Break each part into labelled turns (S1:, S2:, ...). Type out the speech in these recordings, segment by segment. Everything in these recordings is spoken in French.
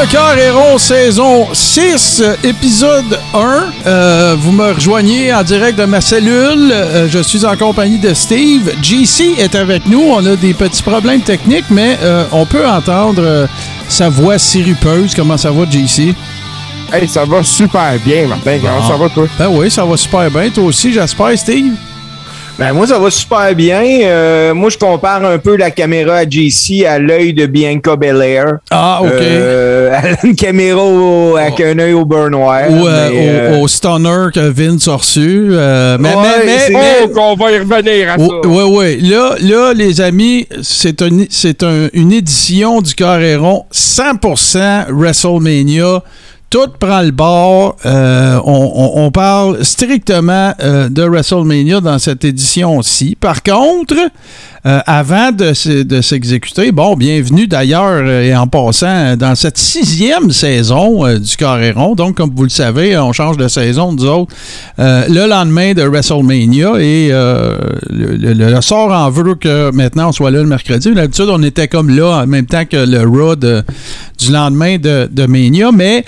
S1: Le cœur Héros, saison 6, épisode 1. Euh, vous me rejoignez en direct de ma cellule. Euh, je suis en compagnie de Steve. JC est avec nous. On a des petits problèmes techniques, mais euh, on peut entendre sa voix sirupeuse. Comment ça va, JC?
S2: Hey, ça va super bien, Martin. Comment ça va, toi?
S1: Ben oui, ça va super bien. Toi aussi, j'espère, Steve?
S3: Ben moi, ça va super bien. Euh, moi, je compare un peu la caméra à JC à l'œil de Bianca Belair.
S1: Ah, OK.
S3: Euh, elle a une caméra au- avec un œil au beurre noir.
S1: Ou euh,
S3: mais, euh,
S1: au, au stunner que Vince a reçu. Euh, mais,
S3: Ouais,
S1: mais, mais,
S3: c'est-
S1: mais-
S2: Oh, qu'on va y revenir à ça.
S1: Oui, oui. Là, là, les amis, c'est un- c'est un- une édition du Carréron 100% WrestleMania. Tout prend le bord. Euh, on, parle strictement euh, de WrestleMania dans cette édition-ci. Par contre, euh, avant de, se- de s'exécuter, bon, bienvenue d'ailleurs euh, et en passant euh, dans cette sixième saison du Carréron. Donc, comme vous le savez, on change de saison, nous autres, le lendemain de WrestleMania et le, sort en veut que maintenant on soit là le mercredi. D'habitude, on était comme là en même temps que le Raw du lendemain de, Mania. Mais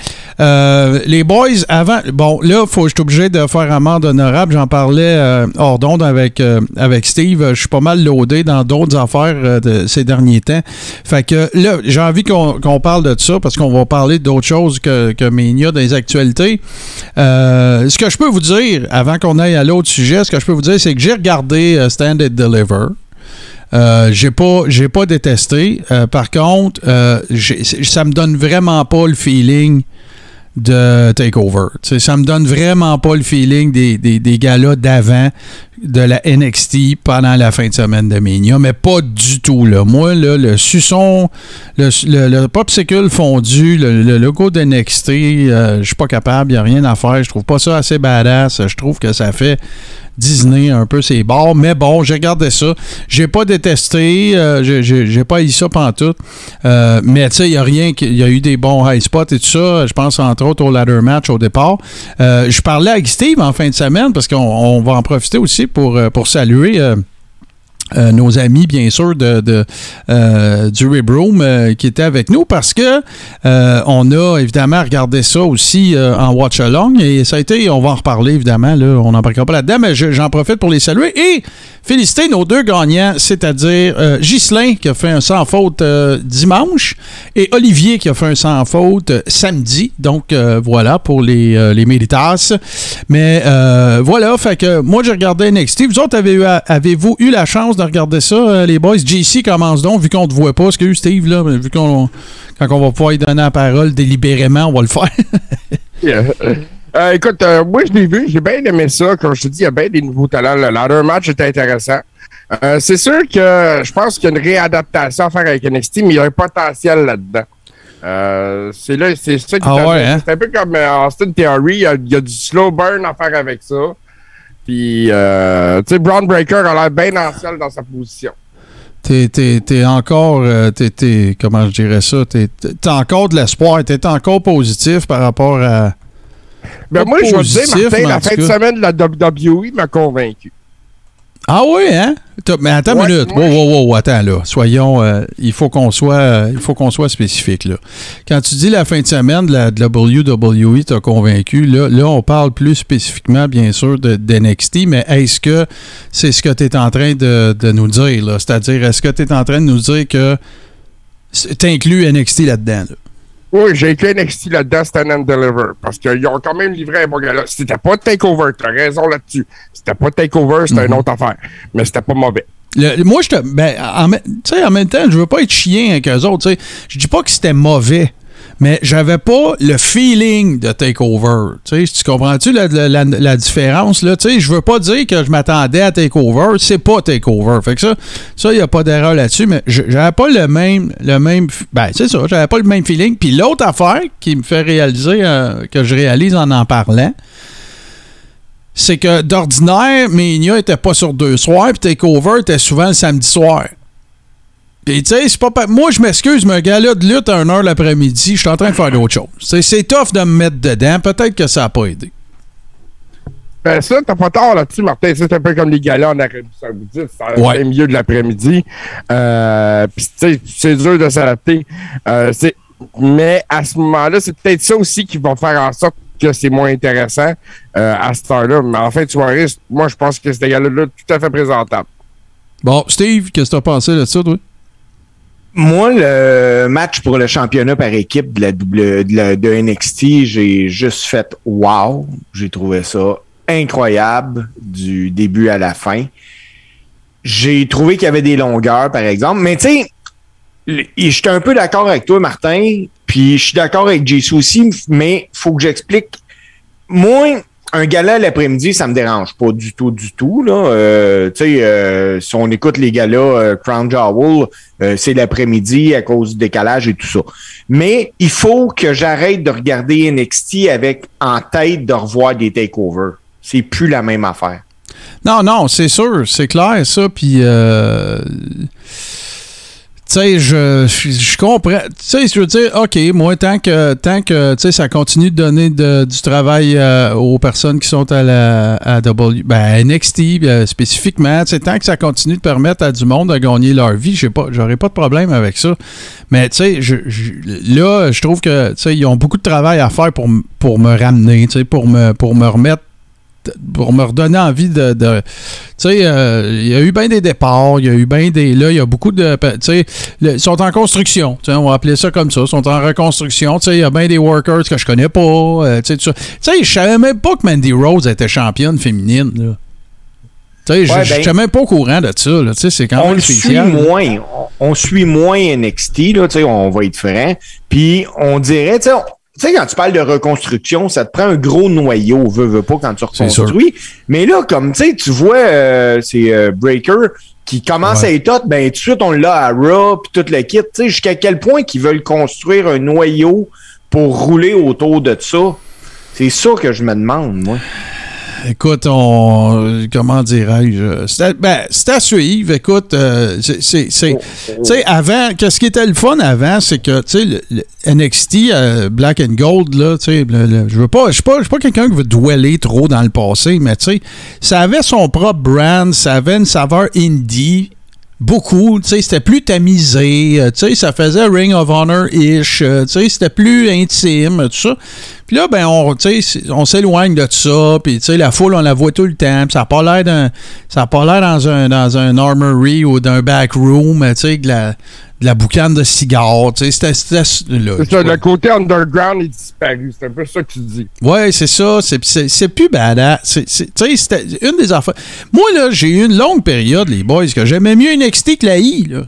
S1: les boys, avant, bon, là, faut, je suis obligé de faire amende honorable. J'en parlais hors d'onde avec, avec Steve. Je suis pas mal loadé dans d'autres affaires euh, de ces derniers temps. Fait que là, j'ai envie qu'on parle de ça parce qu'on va parler d'autres choses que, que Mania dans les actualités. Euh, ce que je peux vous dire, avant qu'on aille à l'autre sujet, ce que je peux vous dire, c'est que j'ai regardé euh, Stand and Deliver. Euh, j'ai pas j'ai pas détesté. Par contre, euh, ça me donne vraiment pas le feeling de Takeover. Tu sais, ça me donne vraiment pas le feeling des, des, des d'avant de la NXT pendant la fin de semaine de Mania, mais pas du tout. Là. Moi, le suçon, le, le, le popsicle fondu, le, le logo de NXT, euh, je suis pas capable, il n'y a rien à faire. Je trouve pas ça assez badass. Je trouve que ça fait Disney un peu ses bords. Mais bon, j'ai regardé ça. J'ai pas détesté. euh, j'ai- pas eu ça pantoute. Euh, mais tu sais, il y a rien. Il y a eu des bons high spots et tout ça. Je pense entre autres au ladder match au départ. Euh, je parlais avec Steve en fin de semaine parce qu'on on va en profiter aussi pour, euh, pour saluer. Euh, nos amis, bien sûr, de, de, euh, du Rib Room euh, qui étaient avec nous parce que on a évidemment regardé ça aussi en watch along et ça a été, on va en reparler évidemment, là, on n'embarquera pas là-dedans, mais je- j'en profite pour les saluer et féliciter nos deux gagnants, c'est-à-dire Ghislain qui a fait un sans faute dimanche et Olivier qui a fait un sans faute samedi. Donc voilà pour les, les. Mais voilà, fait que moi j'ai regardé NXT. Vous autres, avez eu- avez-vous eu la chance de regarder ça, euh, les boys? JC commence donc, vu qu'on ne te voit pas. Est-ce que Steve, là, vu qu'on quand on va pouvoir y donner la parole délibérément, on va le faire.
S2: Yeah. Euh, écoute, euh, moi, je l'ai vu, j'ai bien aimé ça. Comme je te dis, il y a bien des nouveaux talents. Le ladder match était intéressant. Euh, c'est sûr que je pense qu'il y a une réadaptation à faire avec NXT, mais il y a un potentiel là-dedans. Euh, c'est là, c'est ça qui
S1: Ah ouais, hein?
S2: C'est un peu comme Austin Theory, il y, a, il y a du slow burn à faire avec ça. Puis, euh, tu sais, Braun Breaker a l'air bien ancien dans sa position.
S1: T'es, t'es- t'es encore, euh, t'es, t'es- comment je dirais ça, t'es, t'es- encore de l'espoir, t'es encore positif par rapport à...
S2: Ben moi, je vais te dire,
S1: positif,
S2: Martin, la fin de semaine de la WWE m'a convaincu.
S1: Ah oui, hein? Mais attends
S2: Ouais,
S1: une minute.
S2: moi,
S1: Wow, wow, wow, attends là. Soyons, euh, il faut qu'on soit, euh, il faut qu'on soit spécifique là. Quand tu dis la fin de semaine de la, de la WWE t'a convaincu, là, là, on parle plus spécifiquement, bien sûr, de, d'NXT, mais est-ce que c'est ce que tu es en train de, de nous dire, là? C'est-à-dire, est-ce que tu es en train de nous dire que tu inclus NXT là-dedans? là?
S2: Oui, j'ai inclus NXT là-dedans, Stand and Deliver. Parce qu'ils ont quand même livré un bon gars-là. C'était pas Takeover, t'as raison là-dessus. C'était pas Takeover, c'était une autre affaire. Mais c'était pas mauvais.
S1: Le- moi, je te. Ben, en, me- tu sais, en même temps, je veux pas être chien avec eux autres. tu sais. Je dis pas que c'était mauvais, mais j'avais pas le feeling de Takeover. Tu comprends-tu la, différence? Là? Je veux pas dire que je m'attendais à Takeover. C'est pas Takeover. Fait que ça, ça, il n'y a pas d'erreur là-dessus, mais j'avais pas le même. Le même ben, c'est ça, j'avais pas le même feeling. Puis l'autre affaire qui me fait réaliser, euh, que je réalise en en parlant, c'est que, d'ordinaire, Mania était pas sur deux soirs, puis Takeover était souvent le samedi soir. Puis, tu sais, c'est pas. pa- Moi, je m'excuse, mais un gars-là de lutte à 1h l'après-midi, je suis en train de faire d'autres choses. C'est- C'est tough de me mettre dedans. Peut-être que ça a pas aidé.
S2: Ben ça, t'as pas tort là-dessus, Martin. C'est un peu comme les galas en Arabie Saoudite. C'est
S1: Ouais.
S2: plein milieu de l'après-midi. Euh, Puis, tu sais, c'est dur de s'adapter. Euh, mais à ce moment-là, c'est peut-être ça aussi qui va faire en sorte que c'est moins intéressant euh, à cette heure-là. Mais en fait, tu vois, moi, je pense que ces gars-là, tout à fait présentable.
S1: Bon, Steve, qu'est-ce que t'as pensé de ça, toi?
S3: Moi, le match pour le championnat par équipe de la double de, NXT, j'ai juste fait wow. J'ai trouvé ça incroyable du début à la fin. J'ai trouvé qu'il y avait des longueurs, par exemple. Mais tu sais, et j'étais un peu d'accord avec toi, Martin. Puis je suis d'accord avec JC aussi, mais faut que j'explique. Moi, un gala l'après-midi, ça me dérange pas du tout, du tout. Là. Euh, tu sais, euh, si on écoute les galas euh, Crown Jewel, euh, c'est l'après-midi à cause du décalage et tout ça. Mais il faut que j'arrête de regarder NXT avec en tête de revoir des takeovers. C'est plus la même affaire.
S1: Non, non, c'est sûr, c'est clair, ça. Puis, euh, tu sais, je, je, je comprends. Tu sais, je veux dire, OK, moi, tant que, tant que tu sais, ça continue de donner du travail euh, aux personnes qui sont à la à W, ben, NXT euh, spécifiquement, tu sais, tant que ça continue de permettre à du monde de gagner leur vie, j'ai pas, j'aurais pas de problème avec ça. Mais, tu sais, je, je- là, je trouve que, tu sais, ils ont beaucoup de travail à faire pour, pour me ramener, tu sais, pour me, pour me remettre pour me redonner envie de. de- tu sais, euh, il y a eu bien des départs, il y a eu bien des. Là, il y a beaucoup de. Tu sais, ils sont en construction. tu sais, On va appeler ça comme ça. Ils sont en reconstruction. Tu sais, il y a bien des workers que je connais pas. euh, tu sais, je savais même pas que Mandy Rose était championne féminine. là. Tu sais, je
S3: Ouais,
S1: je
S3: ben-
S1: même pas au courant de ça. là. Tu sais, c'est quand
S3: on
S1: même
S3: suit moins. On, on suit moins NXT, là, tu sais, on va être franc. Puis on dirait, tu sais, tu sais, quand tu parles de reconstruction, ça te prend un gros noyau, veux, veux pas, quand tu reconstruis. Mais là, comme, tu sais, tu vois, euh, c'est euh, Breaker qui commence
S1: Ouais.
S3: à être hot, ben, tout de suite, on l'a à Raw, puis tout le kit. Tu sais, jusqu'à quel point qu'ils veulent construire un noyau pour rouler autour de ça. C'est ça que je me demande, moi.
S1: Écoute, on. Comment dirais-je? À, ben, à suivre. Écoute, euh, c'est- c'est. c'est- Tu sais, avant, qu'est-ce qui était le fun avant, c'est que, tu sais, le, le NXT, euh, Black and Gold, là, tu sais, je veux pas, je suis pas, pas quelqu'un qui veut dweller trop dans le passé, mais tu sais, ça avait son propre brand, ça avait une saveur indie. Beaucoup, tu sais, c'était plus tamisé, euh, tu sais, ça faisait Ring of Honor-ish, euh, tu sais, c'était plus intime, tout ça. Puis là, ben, on, on s'éloigne de ça, puis tu sais, la foule, on la voit tout le temps, puis ça n'a pas l'air d'un, ça a pas l'air dans un, dans un armory ou d'un back room, tu sais, la, de la boucane de cigares, tu sais, c'était, c'était là.
S2: C'est ça, le côté underground est disparu. C'est un peu ça que tu dis.
S1: Ouais, c'est ça. C'est, c'est, c'est plus badass. C'est, c'est- tu sais, c'était une des affaires. Moi, là, j'ai eu une longue période, les boys, que j'aimais mieux NXT que la I, là.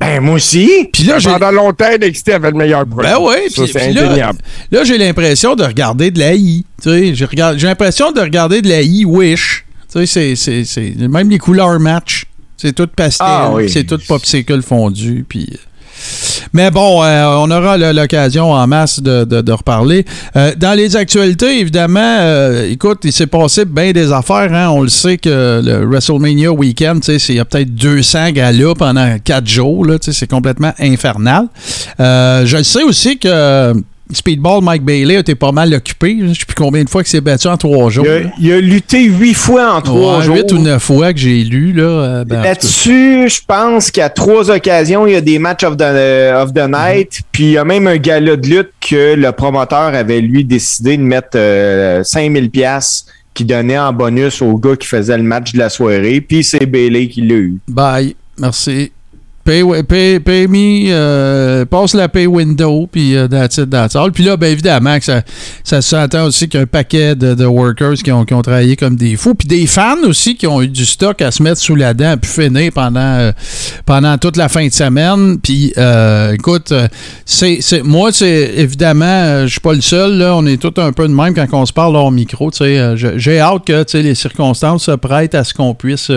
S3: Ben, moi aussi.
S1: Puis là, j'ai.
S2: Pendant longtemps, NXT avait le meilleur produit.
S1: Ben ouais,
S2: Ça,
S1: puis,
S2: c'est
S1: puis là,
S2: indéniable.
S1: là, j'ai l'impression de regarder de la I. Tu sais, j'ai, regard- j'ai l'impression de regarder de la I Wish. Tu sais, c'est, c'est, c'est- même les couleurs match. C'est tout pastel,
S3: Ah oui.
S1: c'est tout popsicle fondu, puis... euh, Mais bon, euh, on aura l'occasion en masse de, de- de reparler. Euh, dans les actualités, évidemment, euh, écoute, il s'est passé bien des affaires. hein. On le sait que le WrestleMania Weekend, il y a peut-être 200 galas pendant 4 jours. C'est complètement infernal. Je le sais aussi que Speedball Mike Bailey a été pas mal occupé. Je ne sais plus combien de fois qu'il s'est battu en 3 jours.
S3: Il a, il a lutté huit fois en trois jours.
S1: 8 ou 9 fois que j'ai lu. Là, euh, ben.
S3: Là-dessus, je pense qu'à trois occasions, il y a des matchs of the, of the night. Puis il y a même un gala de lutte que le promoteur avait lui décidé de mettre euh, 5000 pièces qui donnait en bonus au gars qui faisait le match de la soirée. Puis c'est Bailey qui l'a eu.
S1: Bye. Merci. Pay, pay, pay me, euh, passe la pay window, puis euh, that's it, that's all. Puis là, ben évidemment, que ça, ça s'entend aussi qu'il y a un paquet de, workers qui ont, qui ont travaillé comme des fous, puis des fans aussi qui ont eu du stock à se mettre sous la dent, puis finir pendant, euh, pendant toute la fin de semaine. Puis, euh, écoute, euh, c'est, moi, c'est évidemment, je suis pas le seul, là, on est tous un peu de même quand on se parle hors micro. J'ai hâte que les circonstances se prêtent à ce qu'on puisse.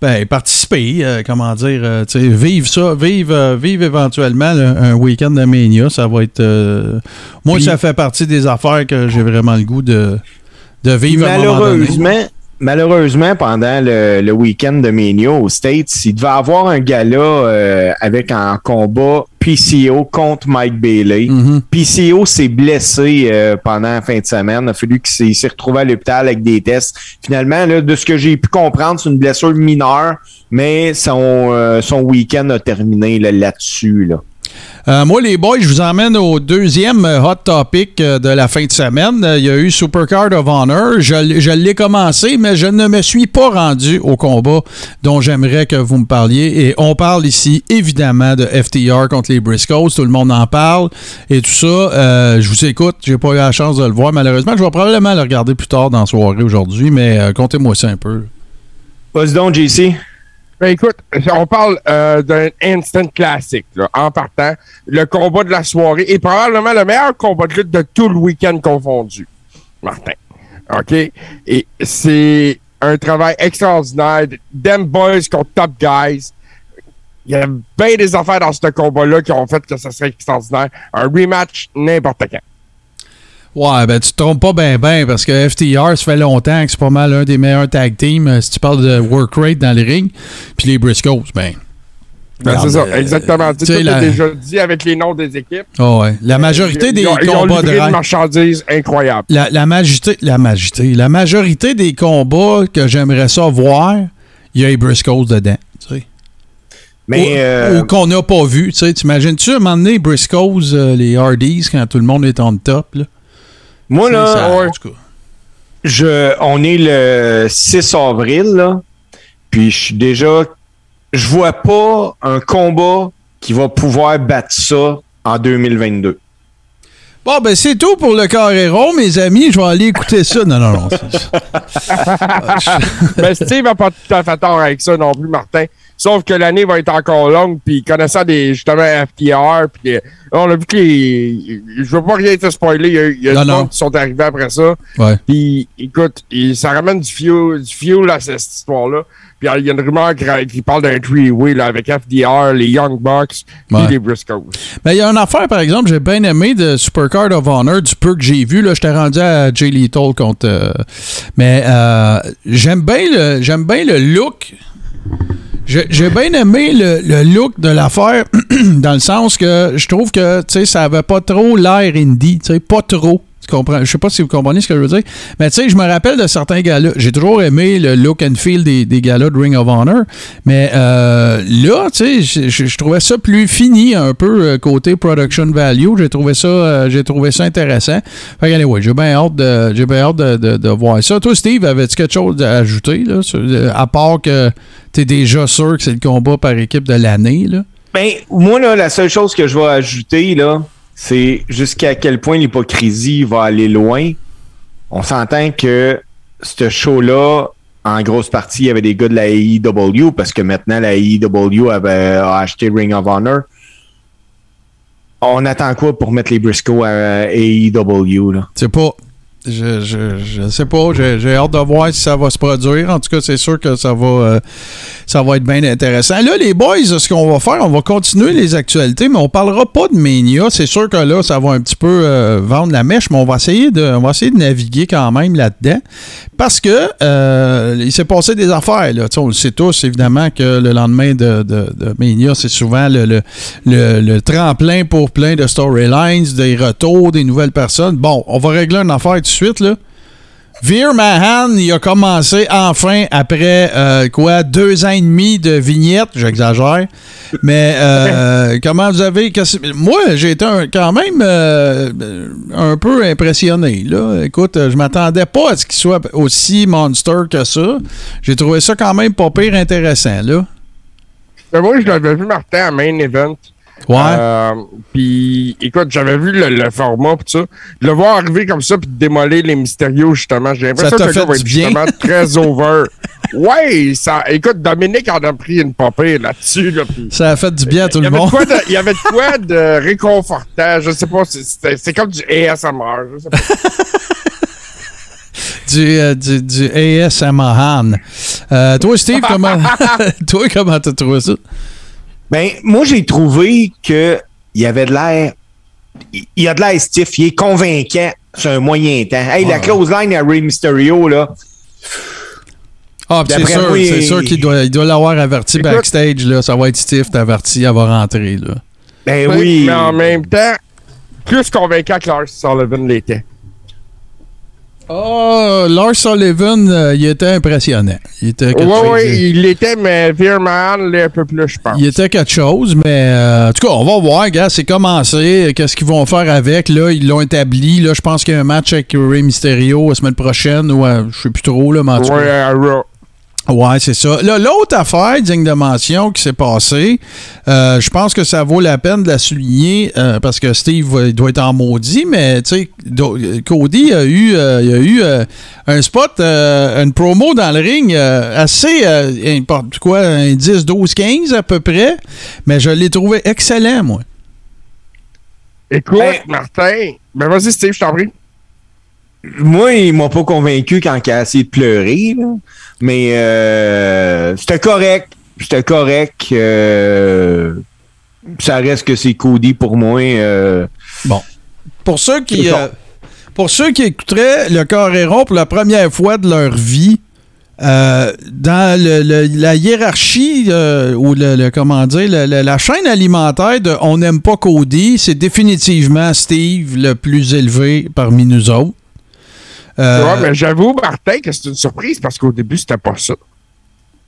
S1: Ben, participer, euh, comment dire, euh, tu sais, vivre ça, vivre, euh, vivre éventuellement là, un week-end de Mania, ça va être... euh, moi,
S3: Puis-
S1: ça fait partie des affaires que j'ai vraiment le goût de, de vivre à un.
S3: Malheureusement, malheureusement, pendant le, le week-end de Mania aux States, il devait avoir un gala euh, avec un combat PCO contre Mike Bailey.
S1: Mhm.
S3: PCO s'est blessé euh, pendant la fin de semaine. Il a fallu qu'il s'est- retrouvé à l'hôpital avec des tests. Finalement, là, de ce que j'ai pu comprendre, c'est une blessure mineure, mais son, euh, son week-end a terminé là, là-dessus. Là.
S1: Euh, moi, les boys, je vous emmène au deuxième euh, hot topic euh, de la fin de semaine. Il y a eu Supercard of Honor. Je, l'ai commencé, mais je ne me suis pas rendu au combat dont j'aimerais que vous me parliez. Et on parle ici, évidemment, de FTR contre les Briscoes. Tout le monde en parle et tout ça. Je vous écoute. J'ai pas eu la chance de le voir, malheureusement. Je vais probablement le regarder plus tard dans la soirée aujourd'hui, mais euh, contez-moi ça un peu.
S3: Vas-y donc, JC.
S2: Ben écoute, on parle euh, d'un instant classique, là, en partant. Le combat de la soirée est probablement le meilleur combat de lutte de tout le week-end confondu. Martin. OK? Et c'est un travail extraordinaire. Them boys contre top guys. Il y a bien des affaires dans ce combat-là qui ont fait que ça serait extraordinaire. Un rematch n'importe quand.
S1: Ouais, ben tu te trompes pas bien ben parce que FTR, ça fait longtemps que c'est pas mal un des meilleurs tag teams euh, si tu parles de work rate dans le ring. Puis les Briscoes, ben.
S2: Ben, c'est ça,
S1: euh,
S2: exactement. Tu
S1: tu sais,
S2: sais, tout
S1: la-
S2: est déjà dit avec les noms des équipes.
S1: oh ouais. La majorité des
S2: ils ont, ils ont
S1: combats de
S2: livré une
S1: rêve-
S2: marchandise incroyable.
S1: La, la majorité, la majorité, la majorité des combats que j'aimerais ça voir, il y a les Briscoes dedans. tu sais.
S3: Mais
S1: ou
S3: euh,
S1: ou qu'on n'a pas vu. Tu sais, t'imagines-tu à un moment donné, les Briscoes, euh, les Hardys, quand tout le monde est en top? Là?
S3: Moi, là,
S1: Ça,
S2: ouais.
S1: en tout cas.
S3: je, on est le 6 avril, là. Puis je suis déjà. Je vois pas un combat qui va pouvoir battre ça en 2022.
S1: Bon, ben c'est tout pour le Carrero, mes amis. Je vais aller écouter ça. Non, non, non.
S2: Mais Steve n'a pas tout à fait tort avec ça non plus, Martin. Sauf que l'année va être encore longue, puis connaissant des, justement FTR, puis des- on a vu que les... Je veux pas rien te spoiler, il y a, il y a
S1: Non,
S2: du
S1: non.
S2: monde qui sont arrivés après ça. Puis, écoute, ça ramène du fuel, du fuel à cette histoire-là. Puis, il y a une rumeur qui, qui parle d'un three-way là, avec FDR, les Young Bucks, puis les Briscoes.
S1: Ben, il y a une affaire, par exemple, j'ai bien aimé de Supercard of Honor, du peu que j'ai vu. Là, j'étais rendu à Jay Lethal contre. euh, mais euh, j'aime bien le, j'aime bien le look. J'ai bien aimé le, le look de l'affaire, dans le sens que je trouve que ça avait pas trop l'air indie, pas trop. Tu comprends? Je sais pas si vous comprenez ce que je veux dire. Mais tu sais, je me rappelle de certains gars-là. J'ai toujours aimé le look and feel des, des gars-là de Ring of Honor. Mais euh, là, tu sais, je- trouvais ça plus fini un peu euh, côté production value. J'ai trouvé ça, euh, j'ai trouvé ça intéressant. Fait que, anyway, j'ai bien hâte de, j'ai bien hâte de, de- de voir ça. Toi, Steve, avais-tu quelque chose à ajouter là, à part que t'es déjà sûr que c'est le combat par équipe de l'année là?
S3: Ben, moi, là, la seule chose que je vais ajouter, là, c'est jusqu'à quel point l'hypocrisie va aller loin. On s'entend que ce show-là, en grosse partie, il y avait des gars de la AEW parce que maintenant, la AEW avait acheté Ring of Honor. On attend quoi pour mettre les Briscoe à AEW, là?
S1: C'est pas. Je, je, je sais pas. J'ai hâte de voir si ça va se produire. En tout cas, c'est sûr que ça va, euh, ça va être bien intéressant. Là, les boys, ce qu'on va faire, on va continuer les actualités, mais on parlera pas de Mania. C'est sûr que là, ça va un petit peu euh, vendre la mèche, mais on va essayer de, on va essayer de naviguer quand même là-dedans. Parce que euh, il s'est passé des affaires. Là. On le sait tous, évidemment, que le lendemain de, de, de c'est souvent le, le, le- tremplin pour plein de storylines, des retours, des nouvelles personnes. Bon, on va régler une affaire tout suite. Là. Veer Mahan, il a commencé enfin après euh, quoi deux ans et demi de vignettes, j'exagère. Mais euh, comment vous avez moi j'ai été un- quand même euh, un peu impressionné là. Écoute, je m'attendais pas à ce qu'il soit aussi monster que ça. J'ai trouvé ça quand même pas pire intéressant là.
S2: Mais moi, je l'avais vu, Martin, à Main Event.
S1: Ouais.
S2: Euh, puis, écoute, j'avais vu le, le format pis ça. De le voir arriver comme ça puis de démolir les mystérieux, justement, j'ai l'impression que le va
S1: du
S2: être
S1: bien?
S2: justement très over. Ouais, ça, écoute, Dominique en a pris une popée là-dessus, là,
S1: Ça a fait du bien à tout le monde.
S2: Il y avait de quoi de réconfortant, je sais pas, c'est- comme du ASMR, je sais pas.
S1: du, euh, du, du ASMR. Euh, toi Steve, comment toi comment t'as trouvé ça?
S3: Ben, moi, j'ai trouvé que il y avait de l'air. Il y a de l'air stiff, il est convaincant c'est un moyen temps. Hey, la close line à Ray Mysterio, là.
S1: Ah, puis c'est sûr, c'est
S3: il-
S1: sûr qu'il doit il doit l'avoir averti
S2: Écoute-
S1: backstage. Là. Ça va être stiff, t'as averti, elle va rentrer. Là.
S3: Ben oui.
S2: Mais en même temps, plus convaincant que Lars Sullivan l'était.
S1: Oh, Lars Sullivan, euh, il était impressionnant. Il était quelque
S2: Oui,
S1: chose.
S2: oui, il l'était, mais Veerman l'est un peu plus, je pense.
S1: Il était quelque chose, mais euh, en tout cas, on va voir, gars, c'est commencé. Qu'est-ce qu'ils vont faire avec? Là, ils l'ont établi. Là, je pense qu'il y a un match avec Rey Mysterio la semaine prochaine, ou euh, je sais plus trop, là, mais en tout cas.
S2: Ouais.
S1: Ouais, c'est ça. Là, l'autre affaire digne de mention qui s'est passée, euh, je pense que ça vaut la peine de la souligner euh, parce que Steve euh, il doit être en maudit, mais tu sais, Cody a eu, euh, il a eu euh, un spot, euh, une promo dans le ring euh, assez, euh, n'importe quoi, un 10, 12, 15 à peu près, mais je l'ai trouvé excellent, moi.
S2: Écoute,
S3: Ben-
S2: Martin. Ben vas-y, Steve, je t'en prie.
S3: Moi, il m'a pas convaincu quand il a essayé de pleurer, là. Mais euh, c'était correct. C'était correct. euh, ça reste que c'est Cody pour moi. euh,
S1: Pour ceux qui, euh, pour ceux qui écouteraient le Coréron pour la première fois de leur vie, euh, dans le- le- la hiérarchie euh, ou le, le- comment dire le- le- la chaîne alimentaire de on n'aime pas Cody, c'est définitivement Steve le plus élevé parmi nous autres. Euh,
S2: Ouais, mais j'avoue, Martin, que c'est une surprise parce qu'au début, c'était pas ça.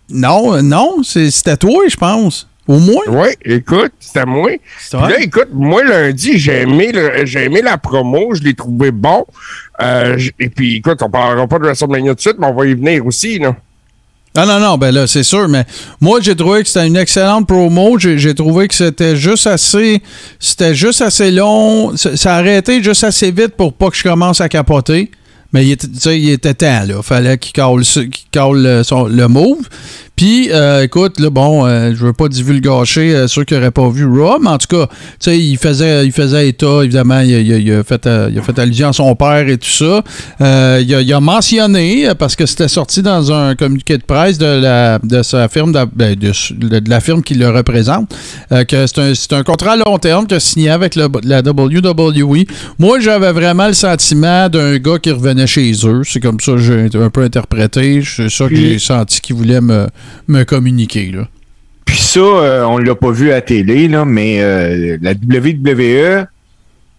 S1: Non, euh, non, c'est- c'était toi, je pense. Au moins.
S2: Oui, écoute, c'était moi. Puis. Là, écoute, moi, lundi, j'ai aimé, le- j'ai aimé la promo, je l'ai trouvé bon. Euh, et puis, écoute, on parlera pas de WrestleMania tout de suite, mais on va y venir aussi, là.
S1: Ah non, non, ben là, c'est sûr, mais moi, j'ai trouvé que c'était une excellente promo. J'ai j'ai trouvé que c'était juste assez. C'était juste assez long. Ça, ça a arrêté juste assez vite pour pas que je commence à capoter. Mais il était, il était temps, là. Fallait qu'il cale, ce- qu'il cale le, son- le move. Puis, euh, écoute, là, bon, euh, je veux pas divulgacher euh, ceux qui n'auraient pas vu Raw, mais en tout cas, tu sais, il faisait, il faisait état, évidemment, il, a- il a- il a fait, euh, il a fait allusion à son père et tout ça. Il, a, il a mentionné, parce que c'était sorti dans un communiqué de presse de, la, de sa firme, de, ben, de, de la firme qui le représente, que c'est un, c'est un contrat à long terme qu'il a signé avec le- la WWE. Moi, j'avais vraiment le sentiment d'un gars qui revenait chez eux. C'est comme ça que j'ai un peu interprété. C'est ça que j'ai senti qu'il voulait me, me communiquer. Là.
S3: Puis ça, euh, on l'a pas vu à télé, là, mais euh, la WWE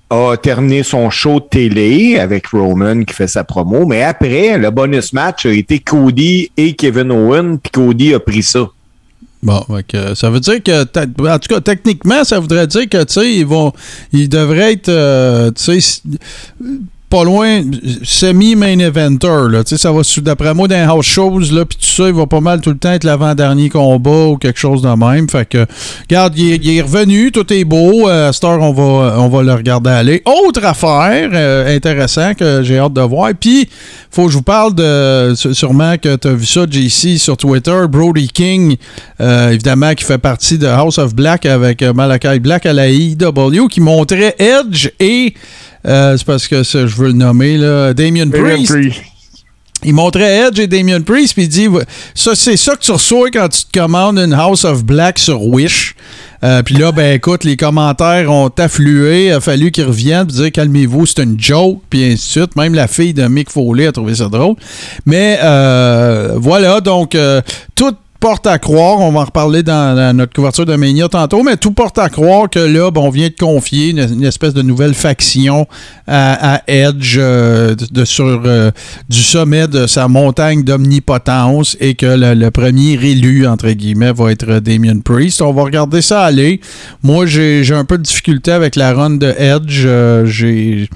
S3: a terminé son show de télé avec Roman qui fait sa promo, mais après, le bonus match a été Cody et Kevin Owen, puis Cody a pris ça.
S1: Bon, que ça veut dire que, en tout cas, techniquement, ça voudrait dire que, tu sais, ils vont, ils devraient être, euh, tu sais, pas loin, semi-main eventer, là. Ça va, d'après moi, les house shows, puis tout ça, il va pas mal tout le temps être l'avant-dernier combat ou quelque chose de même. Fait que, regarde, il est, revenu, tout est beau. Euh, à cette heure, on va, on va le regarder aller. Autre affaire euh, intéressant que j'ai hâte de voir. Puis, faut que je vous parle de, sû- sûrement que tu as vu ça, JC, sur Twitter, Brody King, euh, évidemment, qui fait partie de House of Black avec euh, Malachi Black à la IW, qui montrait Edge et, euh, c'est parce que ça, je veux le nommer, là, Damien Priest. Il montrait Edge et Damien Priest, puis il dit ça, c'est ça que tu reçois quand tu te commandes une House of Black sur Wish. Euh, puis là, ben écoute, les commentaires ont afflué. Il a fallu qu'ils reviennent puis dire calmez-vous, c'est une joke, puis ainsi de suite. Même la fille de Mick Foley a trouvé ça drôle. Mais euh, voilà, donc euh, tout porte à croire, on va en reparler dans, dans notre couverture de Mania tantôt, mais tout porte à croire que là, ben, on vient de confier une, une espèce de nouvelle faction à, à Edge euh, de, sur euh, du sommet de sa montagne d'omnipotence et que le, le premier élu, entre guillemets, va être Damien Priest. On va regarder ça aller. Moi, j'ai un peu de difficulté avec la run de Edge. Euh, j'ai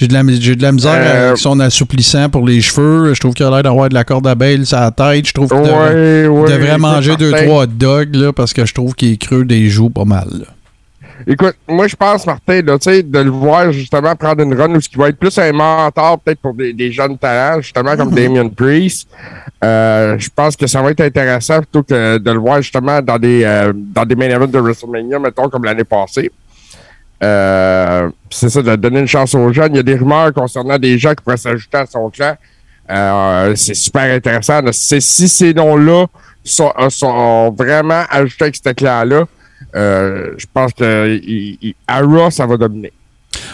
S1: de, la, de la misère avec son assouplissant pour les cheveux. Je trouve qu'il a l'air d'avoir de la corde à belle sur la tête. Je trouve qu'il devrait-
S2: Ouais,
S1: devrait
S2: écoute,
S1: manger deux,
S2: Martin.
S1: trois dogs là, parce que je trouve qu'il est creux des joues pas mal. là.
S2: Écoute, moi, je pense, Martin, là, de le voir justement prendre une run où ce qui va être plus un mentor, peut-être pour des, des jeunes talents, justement, comme Damien Priest. Euh, je pense que ça va être intéressant plutôt que de le voir justement dans des, euh, dans des main events de WrestleMania, mettons, comme l'année passée. Euh, c'est ça, de donner une chance aux jeunes. Il y a des rumeurs concernant des gens qui pourraient s'ajouter à son clan. C'est super intéressant. si ces noms-là sont, euh, sont vraiment ajoutés avec ce clan-là, euh, je pense que il- il- à Raw, ça va dominer.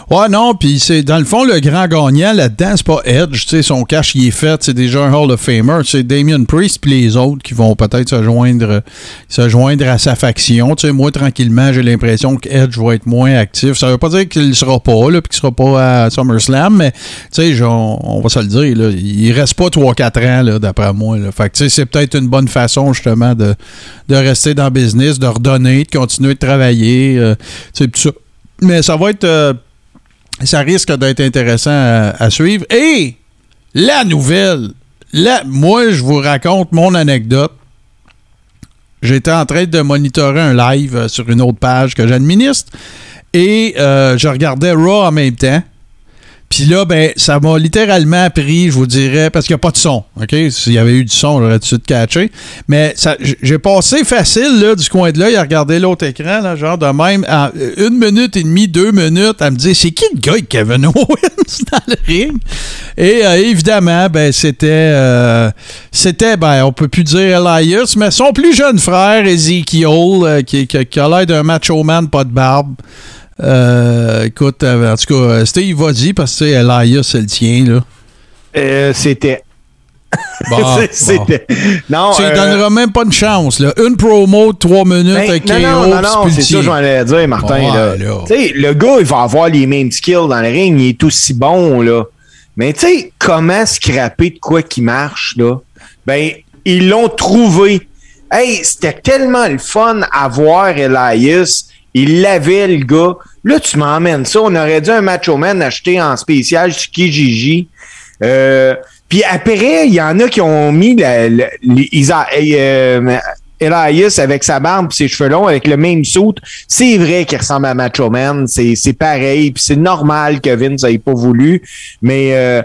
S1: Ouais, non, puis c'est dans le fond le grand gagnant là-dedans, c'est pas Edge, tu sais, son cash il est fait, c'est déjà un Hall of Famer, c'est Damien Priest puis les autres qui vont peut-être se joindre se joindre à sa faction, tu sais, moi tranquillement, j'ai l'impression que Edge va être moins actif. Ça veut pas dire qu'il sera pas là puis qu'il sera pas à SummerSlam, mais tu sais, on, on, va se le dire il reste pas 3 4 ans là d'après moi là. Fait c'est peut-être une bonne façon justement de, de rester dans le business, de redonner, de continuer de travailler, euh, tout. Mais ça va être euh, ça risque d'être intéressant à, suivre. Et la nouvelle, moi, je vous raconte mon anecdote. J'étais en train de monitorer un live euh, sur une autre page que j'administre et euh, je regardais Raw en même temps. Puis là, ben, ça m'a littéralement pris, je vous dirais, parce qu'il n'y a pas de son. OK? S'il y avait eu du son, j'aurais tout de suite catché. Mais j'ai passé facile là, du coin de l'œil à regarder l'autre écran, genre de même, en une minute et demie, deux minutes, à me dire c'est qui le gars Kevin Owens dans le ring? Et euh, évidemment, ben, c'était. Euh, c'était, ben, on peut plus dire Elias, mais son plus jeune frère, Ezekiel, euh, qui, qui, a l'air d'un macho man, pas de barbe. Euh, écoute, euh, en tout cas, Steve va dire parce que Elias, c'est le tien, là.
S3: Euh, c'était.
S1: Bon,
S3: c'était.
S1: Non. Tu lui donneras même pas une chance, là. Une promo de 3 minutes ben, avec
S3: non, non, non, non, c'est ça que je m'allais dire, Martin. là. Tu sais, le gars, il va avoir les mêmes skills dans le ring, il est aussi bon, là. Mais tu sais, comment scraper de quoi qui marche, là? Ben, ils l'ont trouvé. Hey, c'était tellement le fun à voir Elias il l'avait, le gars. Là, tu m'emmènes ça. On aurait dû un Macho Man acheter en spécial sur Kijiji. Euh, puis après, il y en a qui ont mis la, euh, Elias avec sa barbe et ses cheveux longs avec le même saut. C'est vrai qu'il ressemble à Macho Man. C'est pareil. Puis c'est normal que Vince n'ait pas voulu. Mais euh,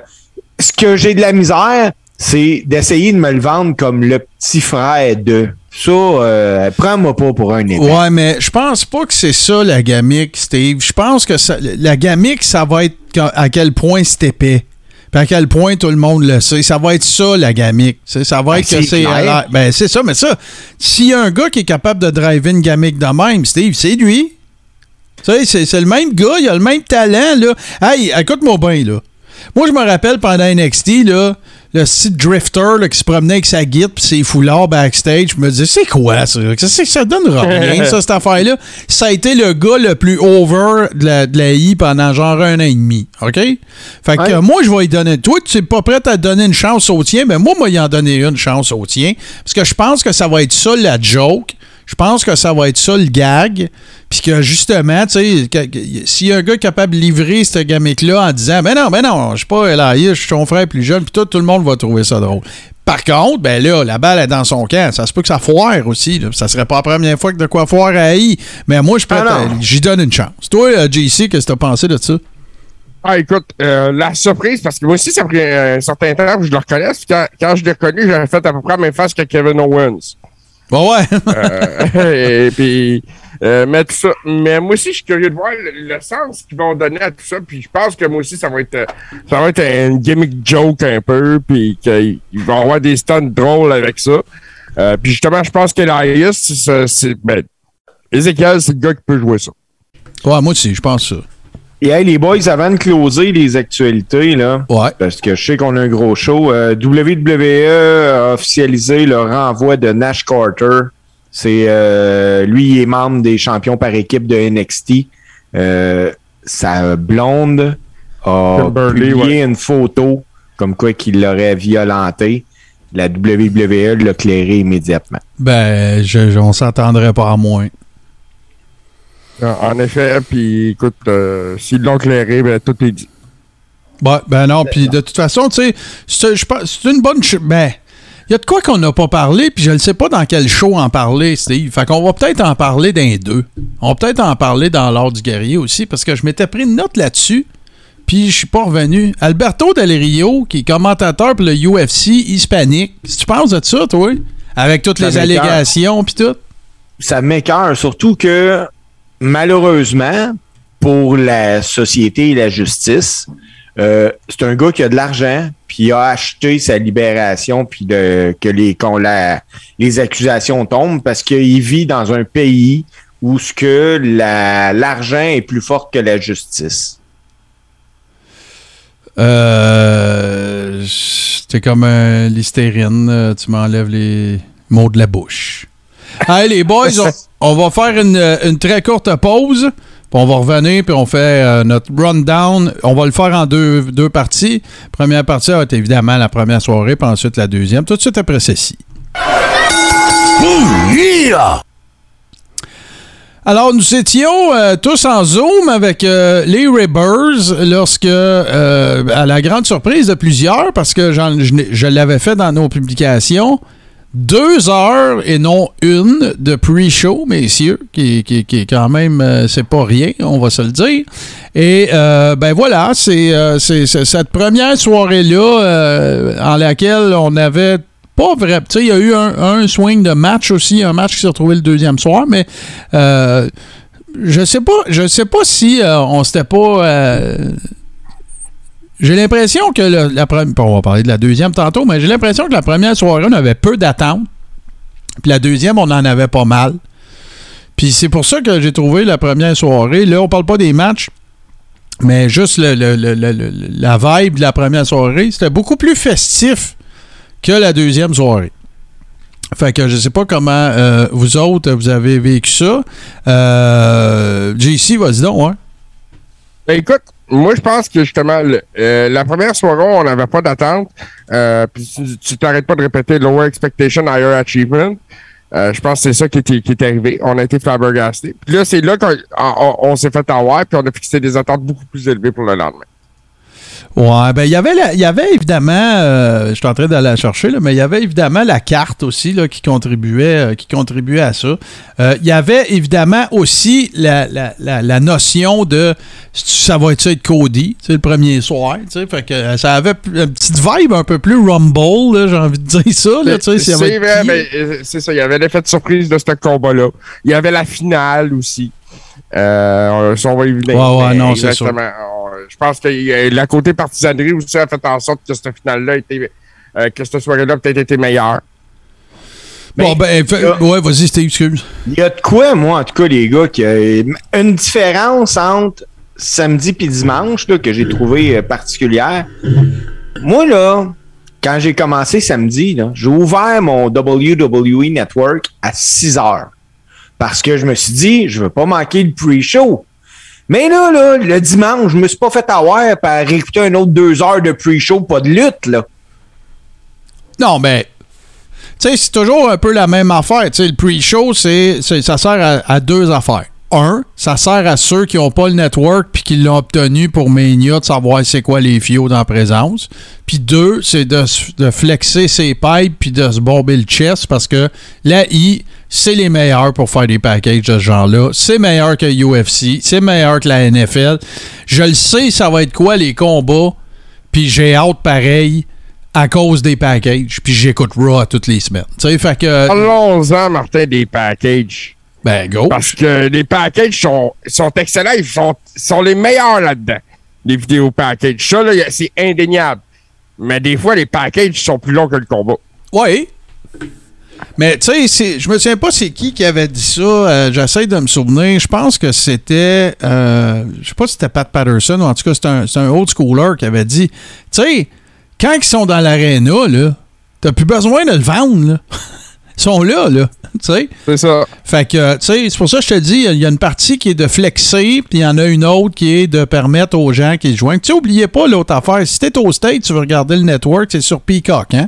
S3: ce que j'ai de la misère, c'est d'essayer de me le vendre comme le petit frère de. Ça, euh, prends-moi pas pour un épée.
S1: Ouais, mais je pense pas que c'est ça la gamique, Steve. Je pense que la gamique, ça va être à quel point c'est épais. Puis à quel point tout le monde le sait. Ça va être ça, la gamique. Ça va être ben, que c'est. Ben, c'est ça, mais ça, s'il y a un gars qui est capable de driver une gamique de même, Steve, c'est lui. C'est le même gars, il a le même talent, là. Hey, écoute-moi bien, là. Moi, je me rappelle pendant NXT, là, le site drifter là, qui se promenait avec sa guide et ses foulards backstage. Je me disais, c'est quoi ça? Ça, ça donne rien, ça, cette affaire-là. Ça a été le gars le plus over de la, de la I pendant genre un an et demi. OK? Fait que moi, je vais lui donner. Toi, tu n'es pas prêt à donner une chance au tien, mais moi, moi, y en donner une chance au tien. Parce que je pense que ça va être ça la joke. Je pense que ça va être ça le gag. Puis que justement, tu sais, s'il y a un gars capable de livrer ce gamique-là en disant Ben non, ben non, je suis pas Elias, je suis ton frère plus jeune, puis tout, tout le monde va trouver ça drôle. Par contre, ben là, la balle est dans son camp. Ça se peut que ça foire aussi. Là. Ça serait pas la première fois que de quoi foire à I. Mais moi, je ah j'y donne une chance. Toi, euh, JC, qu'est-ce que tu as pensé de ça?
S2: Ah, écoute, euh, la surprise, parce que moi aussi, ça a pris un certain temps que je le reconnaisse. Quand, quand je l'ai reconnu, j'avais fait à peu près la même face que Kevin Owens.
S1: Bon, ouais.
S2: euh, et puis, euh, mais tout ça. Mais moi aussi, je suis curieux de voir le, sens qu'ils vont donner à tout ça. Puis je pense que moi aussi, ça va être, ça va être un gimmick joke un peu. Puis qu'ils vont avoir des stunts drôles avec ça. Euh, puis justement, je pense que l'Arius, c'est. Ben, Ezekiel, c'est le gars qui peut jouer ça.
S1: Ouais, moi aussi, je pense ça.
S3: Et hey, les boys, avant de closer les actualités, là,
S1: ouais.
S3: parce que je sais qu'on a un gros show, euh, WWE a officialisé le renvoi de Nash Carter. C'est euh, lui, il est membre des champions par équipe de NXT. Euh, sa blonde a publié une photo comme quoi qu'il l'aurait violenté. La WWE l'a clairé immédiatement.
S1: Ben, je, on s'attendrait pas à moins.
S2: En effet, puis écoute, euh, s'ils l'ont clairé, ben, tout est dit.
S1: Ben, ben non, puis de toute façon, tu sais, c'est une bonne. Ben, il y a de quoi qu'on n'a pas parlé, puis je ne sais pas dans quel show en parler, Steve. Fait qu'on va peut-être en parler d'un deux. On va peut-être en parler dans l'ordre du guerrier aussi, parce que je m'étais pris une note là-dessus, puis je suis pas revenu. Alberto Del Rio, qui est commentateur pour le UFC hispanique, si tu penses de ça, toi, avec toutes les allégations, puis tout?
S3: Ça m'écœure, surtout que malheureusement, pour la société et la justice, euh, c'est un gars qui a de l'argent, puis a acheté sa libération, puis de, que les, quand la, les accusations tombent, parce qu'il vit dans un pays où ce que l'argent est plus fort que la justice.
S1: Euh, C'était comme un listérine. euh, Tu m'enlèves les mots de la bouche. Allez, les boys, on, va faire une, une très courte pause. Puis on va revenir, puis on fait euh, notre rundown. On va le faire en deux, parties. Première partie va être évidemment la première soirée, puis ensuite la deuxième. Tout de suite après ceci. Alors, nous étions euh, tous en Zoom avec euh, les Ribbers lorsque, euh, à la grande surprise de plusieurs, parce que je l'avais fait dans nos publications, deux heures et non une de pre-show, messieurs, qui, qui, qui est quand même, euh, c'est pas rien, on va se le dire. Et euh, ben voilà, c'est euh, c'est- cette première soirée-là en laquelle on avait pas vrai. Tu sais, il y a eu un, swing de match aussi, un match qui s'est retrouvé le deuxième soir, mais je sais pas, je sais pas si on s'était pas. J'ai l'impression que la première. On va parler de la deuxième tantôt, mais j'ai l'impression que la première soirée, on avait peu d'attentes. Puis la deuxième, on en avait pas mal. Puis c'est pour ça que j'ai trouvé la première soirée. Là, on parle pas des matchs, mais juste la vibe de la première soirée, c'était beaucoup plus festif que la deuxième soirée. Fait que je sais pas comment euh, vous autres, vous avez vécu ça. Euh, JC, vas-y donc, hein?
S2: Ben, écoute, moi, je pense que justement, le- euh, la première soirée, on n'avait pas d'attente. Euh, puis tu- t'arrêtes pas de répéter lower expectation, higher achievement. Euh, je pense que c'est ça qui est, qui arrivé. On a été flabbergastés. Puis là, c'est là qu'on on, on s'est fait avoir, puis on a fixé des attentes beaucoup plus élevées pour le lendemain.
S1: Ouais, ben il y avait la- il y avait évidemment, euh, je suis en train d'aller la chercher, là, mais il y avait évidemment la carte aussi là, qui contribuait, euh, qui contribuait à ça. Euh, Il y avait évidemment aussi la, la, la, la notion de ça va être ça être Cody, le premier soir, tu sais, fait que ça avait une petite vibe un peu plus rumble, là, j'ai envie de dire ça, là,
S2: C'est vrai, mais c'est ça. Il y avait l'effet de surprise de ce combat-là. Il y avait la finale aussi. Euh, on, on va y venir.
S1: Ouais, ouais, non, c'est
S2: exactement. On- Je pense que euh, la côté partisanerie aussi a fait en sorte que cette finale-là était. euh, que cette soirée-là a peut-être été meilleure.
S1: Bon, ben, fait- ouais, vas-y, Steve, excuse.
S3: Il y a de quoi, moi, en tout cas, les gars, qu'il y a une différence entre samedi puis dimanche là, que j'ai trouvé euh, particulière. Moi, là, quand j'ai commencé samedi, j'ai ouvert mon WWE Network à 6 heures. Parce que je me suis dit, je veux pas manquer le pre-show. Mais là, le dimanche, je me suis pas fait avoir par écouter un autre deux heures de pre-show, pas de lutte, là.
S1: Non, mais. Tu sais, c'est toujours un peu la même affaire. Tu sais, le pre-show, c'est, ça sert à deux affaires. Un, ça sert à ceux qui n'ont pas le network puis qui l'ont obtenu pour Mania de savoir c'est quoi les fios dans la présence. Puis deux, c'est de, flexer ses pipes puis de se bomber le chest parce que la I, c'est les meilleurs pour faire des packages de ce genre-là. C'est meilleur que UFC. C'est meilleur que la NFL. Je le sais, ça va être quoi les combats. Puis j'ai hâte pareil à cause des packages. Puis j'écoute Raw toutes les semaines. Tu sais, fait que.
S2: Parlons-en, Martin, des packages.
S1: Ben, go.
S2: Parce que les packages sont, sont excellents. Ils sont, sont les meilleurs là-dedans. Les vidéos packages. Ça, là, c'est indéniable. Mais des fois, les packages sont plus longs que le combat.
S1: Oui. Mais tu sais, je me souviens pas c'est qui qui avait dit ça. Euh, J'essaie de me souvenir. Je pense que c'était. Euh, je sais pas si c'était Pat Patterson ou en tout cas c'est un, un old schooler qui avait dit Tu sais, quand ils sont dans l'aréna, là, t'as plus besoin de le vendre, là. Sont là, là. Tu sais?
S2: C'est ça.
S1: Fait que, tu sais, c'est pour ça que je te dis, il y a une partie qui est de flexer, puis il y en a une autre qui est de permettre aux gens qui se joignent. Tu sais, oubliez pas l'autre affaire. Si t'es au State, tu veux regarder le network, c'est sur Peacock, hein?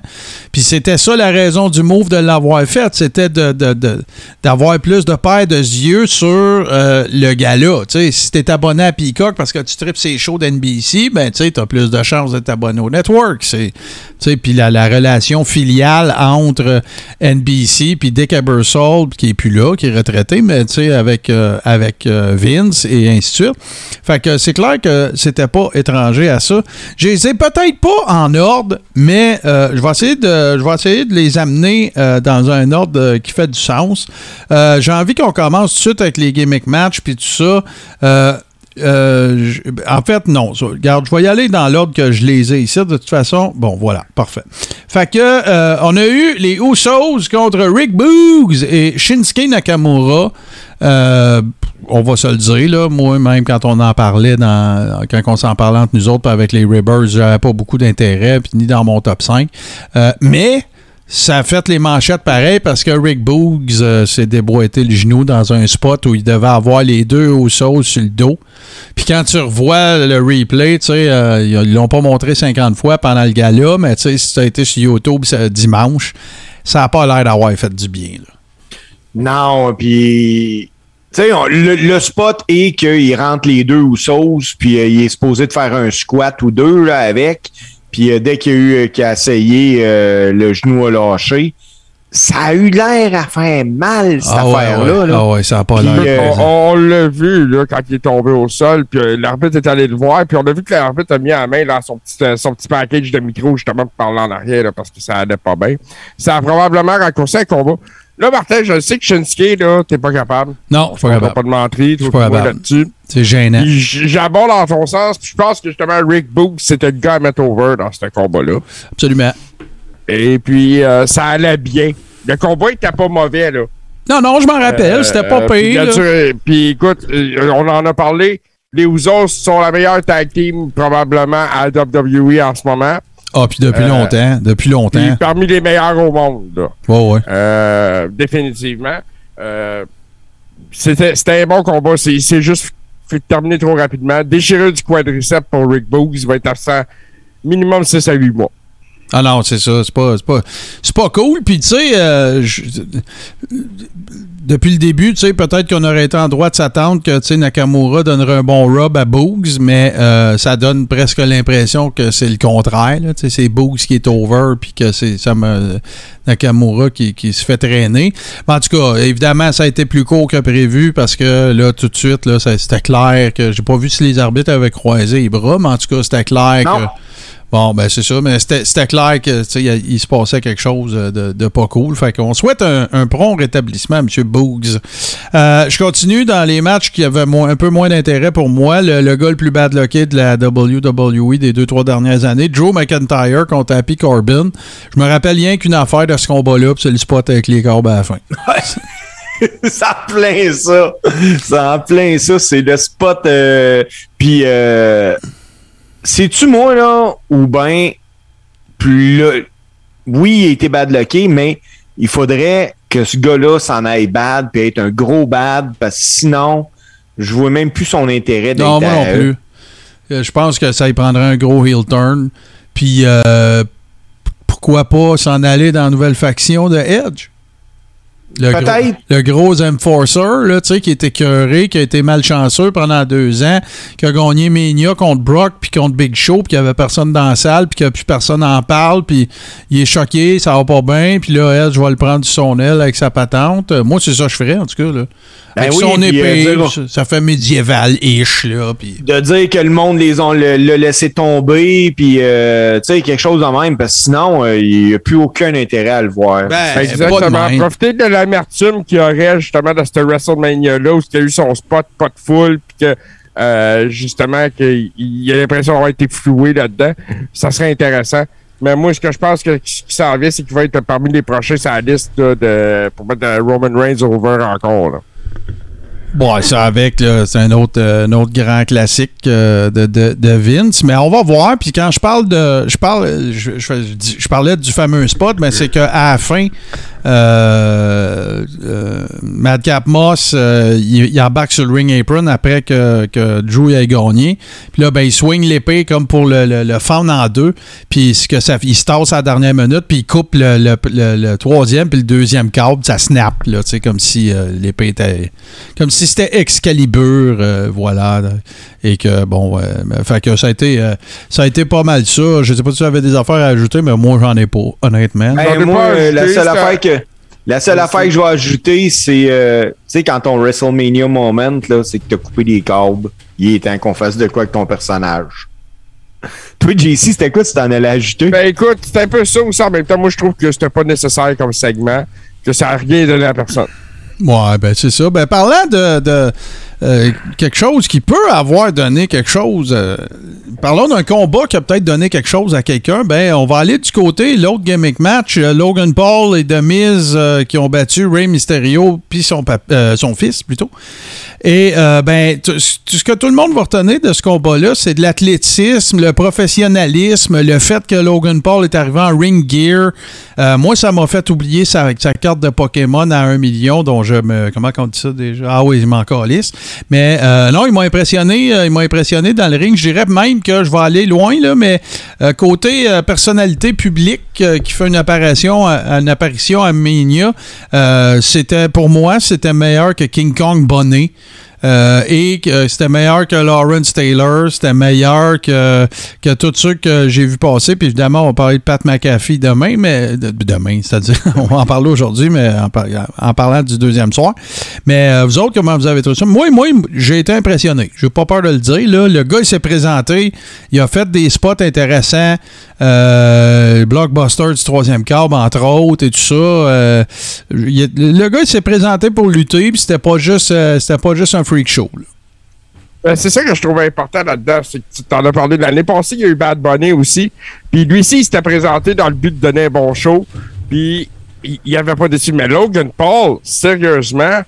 S1: Puis c'était ça la raison du move de l'avoir fait. C'était de, de- de- d'avoir plus de paires de yeux sur euh, le gala. Tu sais, si t'es abonné à Peacock parce que tu tripes ces shows d'NBC, ben, tu sais, t'as plus de chances de t'abonner au network. Tu sais, puis la, la relation filiale entre NBC puis Dick Ebersol, qui est plus là, qui est retraité, mais tu sais, avec, euh, avec euh, Vince et ainsi de suite. Fait que c'est clair que c'était pas étranger à ça. Je les ai peut-être pas en ordre, mais euh, je vais essayer de essayer de les amener dans un ordre qui fait du sens. J'ai envie qu'on commence tout de suite avec les gimmick match puis tout ça. Euh, en fait, non. Regarde, je vais y aller dans l'ordre que je les ai ici. De toute façon, bon, voilà, parfait. Fait que, euh, on a eu les Usos contre Rick Boogs et Shinsuke Nakamura. Euh, on va se le dire, là. Moi, même quand on en parlait, dans, quand on s'en parlait entre nous autres, avec les Ribbers, j'avais pas beaucoup d'intérêt, ni dans mon top 5. Euh, mais ça a fait les manchettes pareil parce que Rick Boogs euh, s'est déboîté le genou dans un spot où il devait avoir les deux au sol sur le dos. Puis quand tu revois le replay, tu sais, euh, ils l'ont pas montré 50 fois pendant le gala, mais tu sais, si ça a été sur YouTube dimanche, ça a pas l'air d'avoir fait du bien.
S3: Non, puis tu sais, le, spot est qu'il rentre les deux ou puis euh, il est supposé de faire un squat ou deux avec, puis euh, dès qu'il a eu euh, qu'il a essayé, euh, le genou a lâché. Ça a eu l'air à faire mal, cette
S1: Ah ouais,
S3: affaire-là.
S1: ouais.
S3: là.
S1: Ah ouais, ça a pas l'air.
S3: euh,
S2: On, on l'a vu là, quand il est tombé au sol, puis euh, l'arbitre est allé le voir, puis on a vu que l'arbitre a mis la main dans son petit, euh, son petit package de micro justement pour parler en arrière là, parce que ça allait pas bien. Ça a probablement raccourci un combat. Là, Martin, je sais que Shinsuke, là, t'es pas capable.
S1: Non, je suis
S2: On
S1: pas
S2: va
S1: capable.
S2: pas de mentir, toi,
S1: pas
S2: là-dessus.
S1: C'est gênant.
S2: J'aborde dans ton sens, puis je pense que justement Rick Boogs, c'était le gars à mettre over dans ce combat-là.
S1: Absolument.
S2: Et puis, euh, ça allait bien. Le combat était pas mauvais, là.
S1: Non, non, je m'en rappelle.
S2: Euh,
S1: C'était pas
S2: euh, puis Puis écoute, euh, on en a parlé. Les Usos sont la meilleure tag team probablement à WWE en ce moment.
S1: Ah, puis depuis
S2: Euh,
S1: longtemps. Depuis
S2: Puis
S1: longtemps.
S2: parmi les meilleurs au monde, là.
S1: Ouais, ouais.
S2: Définitivement. C'était un bon combat. C'est juste fait terminer trop rapidement. Déchirure du quadriceps pour Rick Boogs. Il va être absent minimum 6 à 8 mois.
S1: Ah non, c'est ça. C'est pas, c'est pas, pas cool. Puis, tu sais, euh, depuis le début, tu sais, peut-être qu'on aurait été en droit de s'attendre que, tu sais, Nakamura donnerait un bon rub à Boogs, mais euh, ça donne presque l'impression que c'est le contraire. Tu sais, c'est Boogs qui est over, puis que c'est Nakamura qui, qui se fait traîner. Mais en tout cas, évidemment, ça a été plus court que prévu parce que là, tout de suite, là, c'était clair que j'ai pas vu si les arbitres avaient croisé les bras, mais en tout cas, c'était clair
S3: Non.
S1: que. Bon, ben c'est ça, mais c'était clair que tu sais, il, il se passait quelque chose de, pas cool. Fait qu'on souhaite un, prompt rétablissement à M. Boogs. Euh, je continue dans les matchs qui avaient un peu moins d'intérêt pour moi. Le, le gars le plus bad lucké de la WWE des deux, trois dernières années, Joe McIntyre contre Happy Corbin. Je me rappelle rien qu'une affaire de ce combat-là, puis c'est le spot avec les corbes à la fin.
S3: ça en plein ça. Ça en plein ça. C'est le spot. euh, Puis, euh, c'est-tu moi, là, ou ben, plus là, oui, il a été bad lucké, mais il faudrait que ce gars-là s'en aille bad, puis être un gros bad, parce que sinon, je vois même plus son intérêt d'être
S1: Non, moi non plus. Euh, Je pense que ça y prendrait un gros heel turn. Puis euh, pourquoi pas s'en aller dans la nouvelle faction de Edge? Le gros, le gros enforcer, là, tu sais, qui était écœuré, qui a été malchanceux pendant deux ans, qui a gagné Mania contre Brock, puis contre Big Show, puis qu'il n'y avait personne dans la salle, puis que plus personne en parle, puis il est choqué, ça va pas bien, puis là, Edge va le prendre sur son aile avec sa patente. Euh, Moi, c'est ça que je ferais, en tout cas. Là.
S3: Ben
S1: avec
S3: oui,
S1: son
S3: puis, euh, dire-
S1: ça, fait médiéval-ish, là, puis...
S3: de dire que le monde les ont le, le laissé tomber puis euh, tu sais quelque chose de même parce que sinon euh, il n'y a plus aucun intérêt à le voir.
S1: Ben,
S2: Exactement.
S1: de même.
S2: Profiter de l'amertume qu'il y aurait justement de ce WrestleMania-là où il a eu son spot pas de foule puis que euh, justement qu'il il a l'impression d'avoir été floué là-dedans. Ça serait intéressant. Mais moi, ce que je pense que ce qui s'en vient, c'est qu'il va être parmi les prochains sur la liste là, de, pour mettre Roman Reigns over encore. Là.
S1: Bon, ça avec, c'est un autre, euh, un autre grand classique euh, de, de, Vince. Mais on va voir. Puis quand je parle de. Je parle. Je, parlais du fameux spot, mais c'est qu'à la fin, euh, euh, Madcap Moss, il, embarque sur le ring apron après que, que Drew ait gagné. Puis là, ben, il swing l'épée comme pour le, le, fendre en deux. Puis que ça, il se tasse à la dernière minute, puis il coupe le, le, troisième, puis le deuxième câble, ça snap, là, comme si l'épée était. Comme si c'était Excalibur, euh, voilà. là. Et que, bon, ouais, mais- fait que ça a été, euh, ça a été pas mal ça. Je sais pas si tu avais des affaires à ajouter, mais moi, j'en ai pas, honnêtement.
S3: Ben,
S2: J'en ai
S3: moi,
S2: pas
S3: la seule affaire que la seule affaire que je vais ajouter, c'est euh, tu sais quand ton WrestleMania moment là, c'est que t'as coupé des câbles. Il est temps qu'on fasse de quoi avec ton personnage. Toi, JC, c'était quoi si t'en allais ajouter?
S2: Ben écoute, c'est un peu ça aussi. En même temps, moi, je trouve que c'était pas nécessaire comme segment, que ça n'a rien donné à personne.
S1: Ouais, ben c'est ça. Ben parlant de, de, euh, quelque chose qui peut avoir donné quelque chose. euh, parlons d'un combat qui a peut-être donné quelque chose à quelqu'un. Ben, on va aller du côté l'autre gimmick match. euh, Logan Paul et The Miz euh, qui ont battu Rey Mysterio puis son, son fils plutôt. Et ben, ce que tout le monde va retenir de ce combat-là, c'est de l'athlétisme, le professionnalisme, le fait que Logan Paul est arrivé en ring gear. Moi, ça m'a fait oublier sa, carte de Pokémon à un million, dont je me. Comment on dit ça déjà? Ah oui, il m'en calisse. Mais euh, non, il m'a impressionné. euh, impressionné dans le ring. Je dirais même que je vais aller loin, là, mais euh, côté personnalité publique qui fait une apparition, une apparition à Mania, c'était pour moi, c'était meilleur que King Kong Bonnet. Euh, et euh, c'était meilleur que Lawrence Taylor, c'était meilleur que, que tous ceux que j'ai vu passer. Puis évidemment, on va parler de Pat McAfee demain, mais de- demain, c'est-à-dire, on va en parler aujourd'hui, mais en, par- en parlant du deuxième soir. Mais euh, vous autres, comment vous avez trouvé ça? Moi, moi, j'ai été impressionné. J'ai pas peur de le dire. Là. Le gars, il s'est présenté, il a fait des spots intéressants. Blockbuster du troisième câble, entre autres, et tout ça. Le gars, il s'est présenté pour lutter, puis c'était pas juste, c'était pas juste un freak show. là.
S2: Ben, c'est ça que je trouve important là-dedans. C'est que tu t'en as parlé de l'année passée, il y a eu Bad Bunny aussi. Puis lui aussi, il s'était présenté dans le but de donner un bon show. Puis il il avait pas déçu. Mais Logan Paul, sérieusement,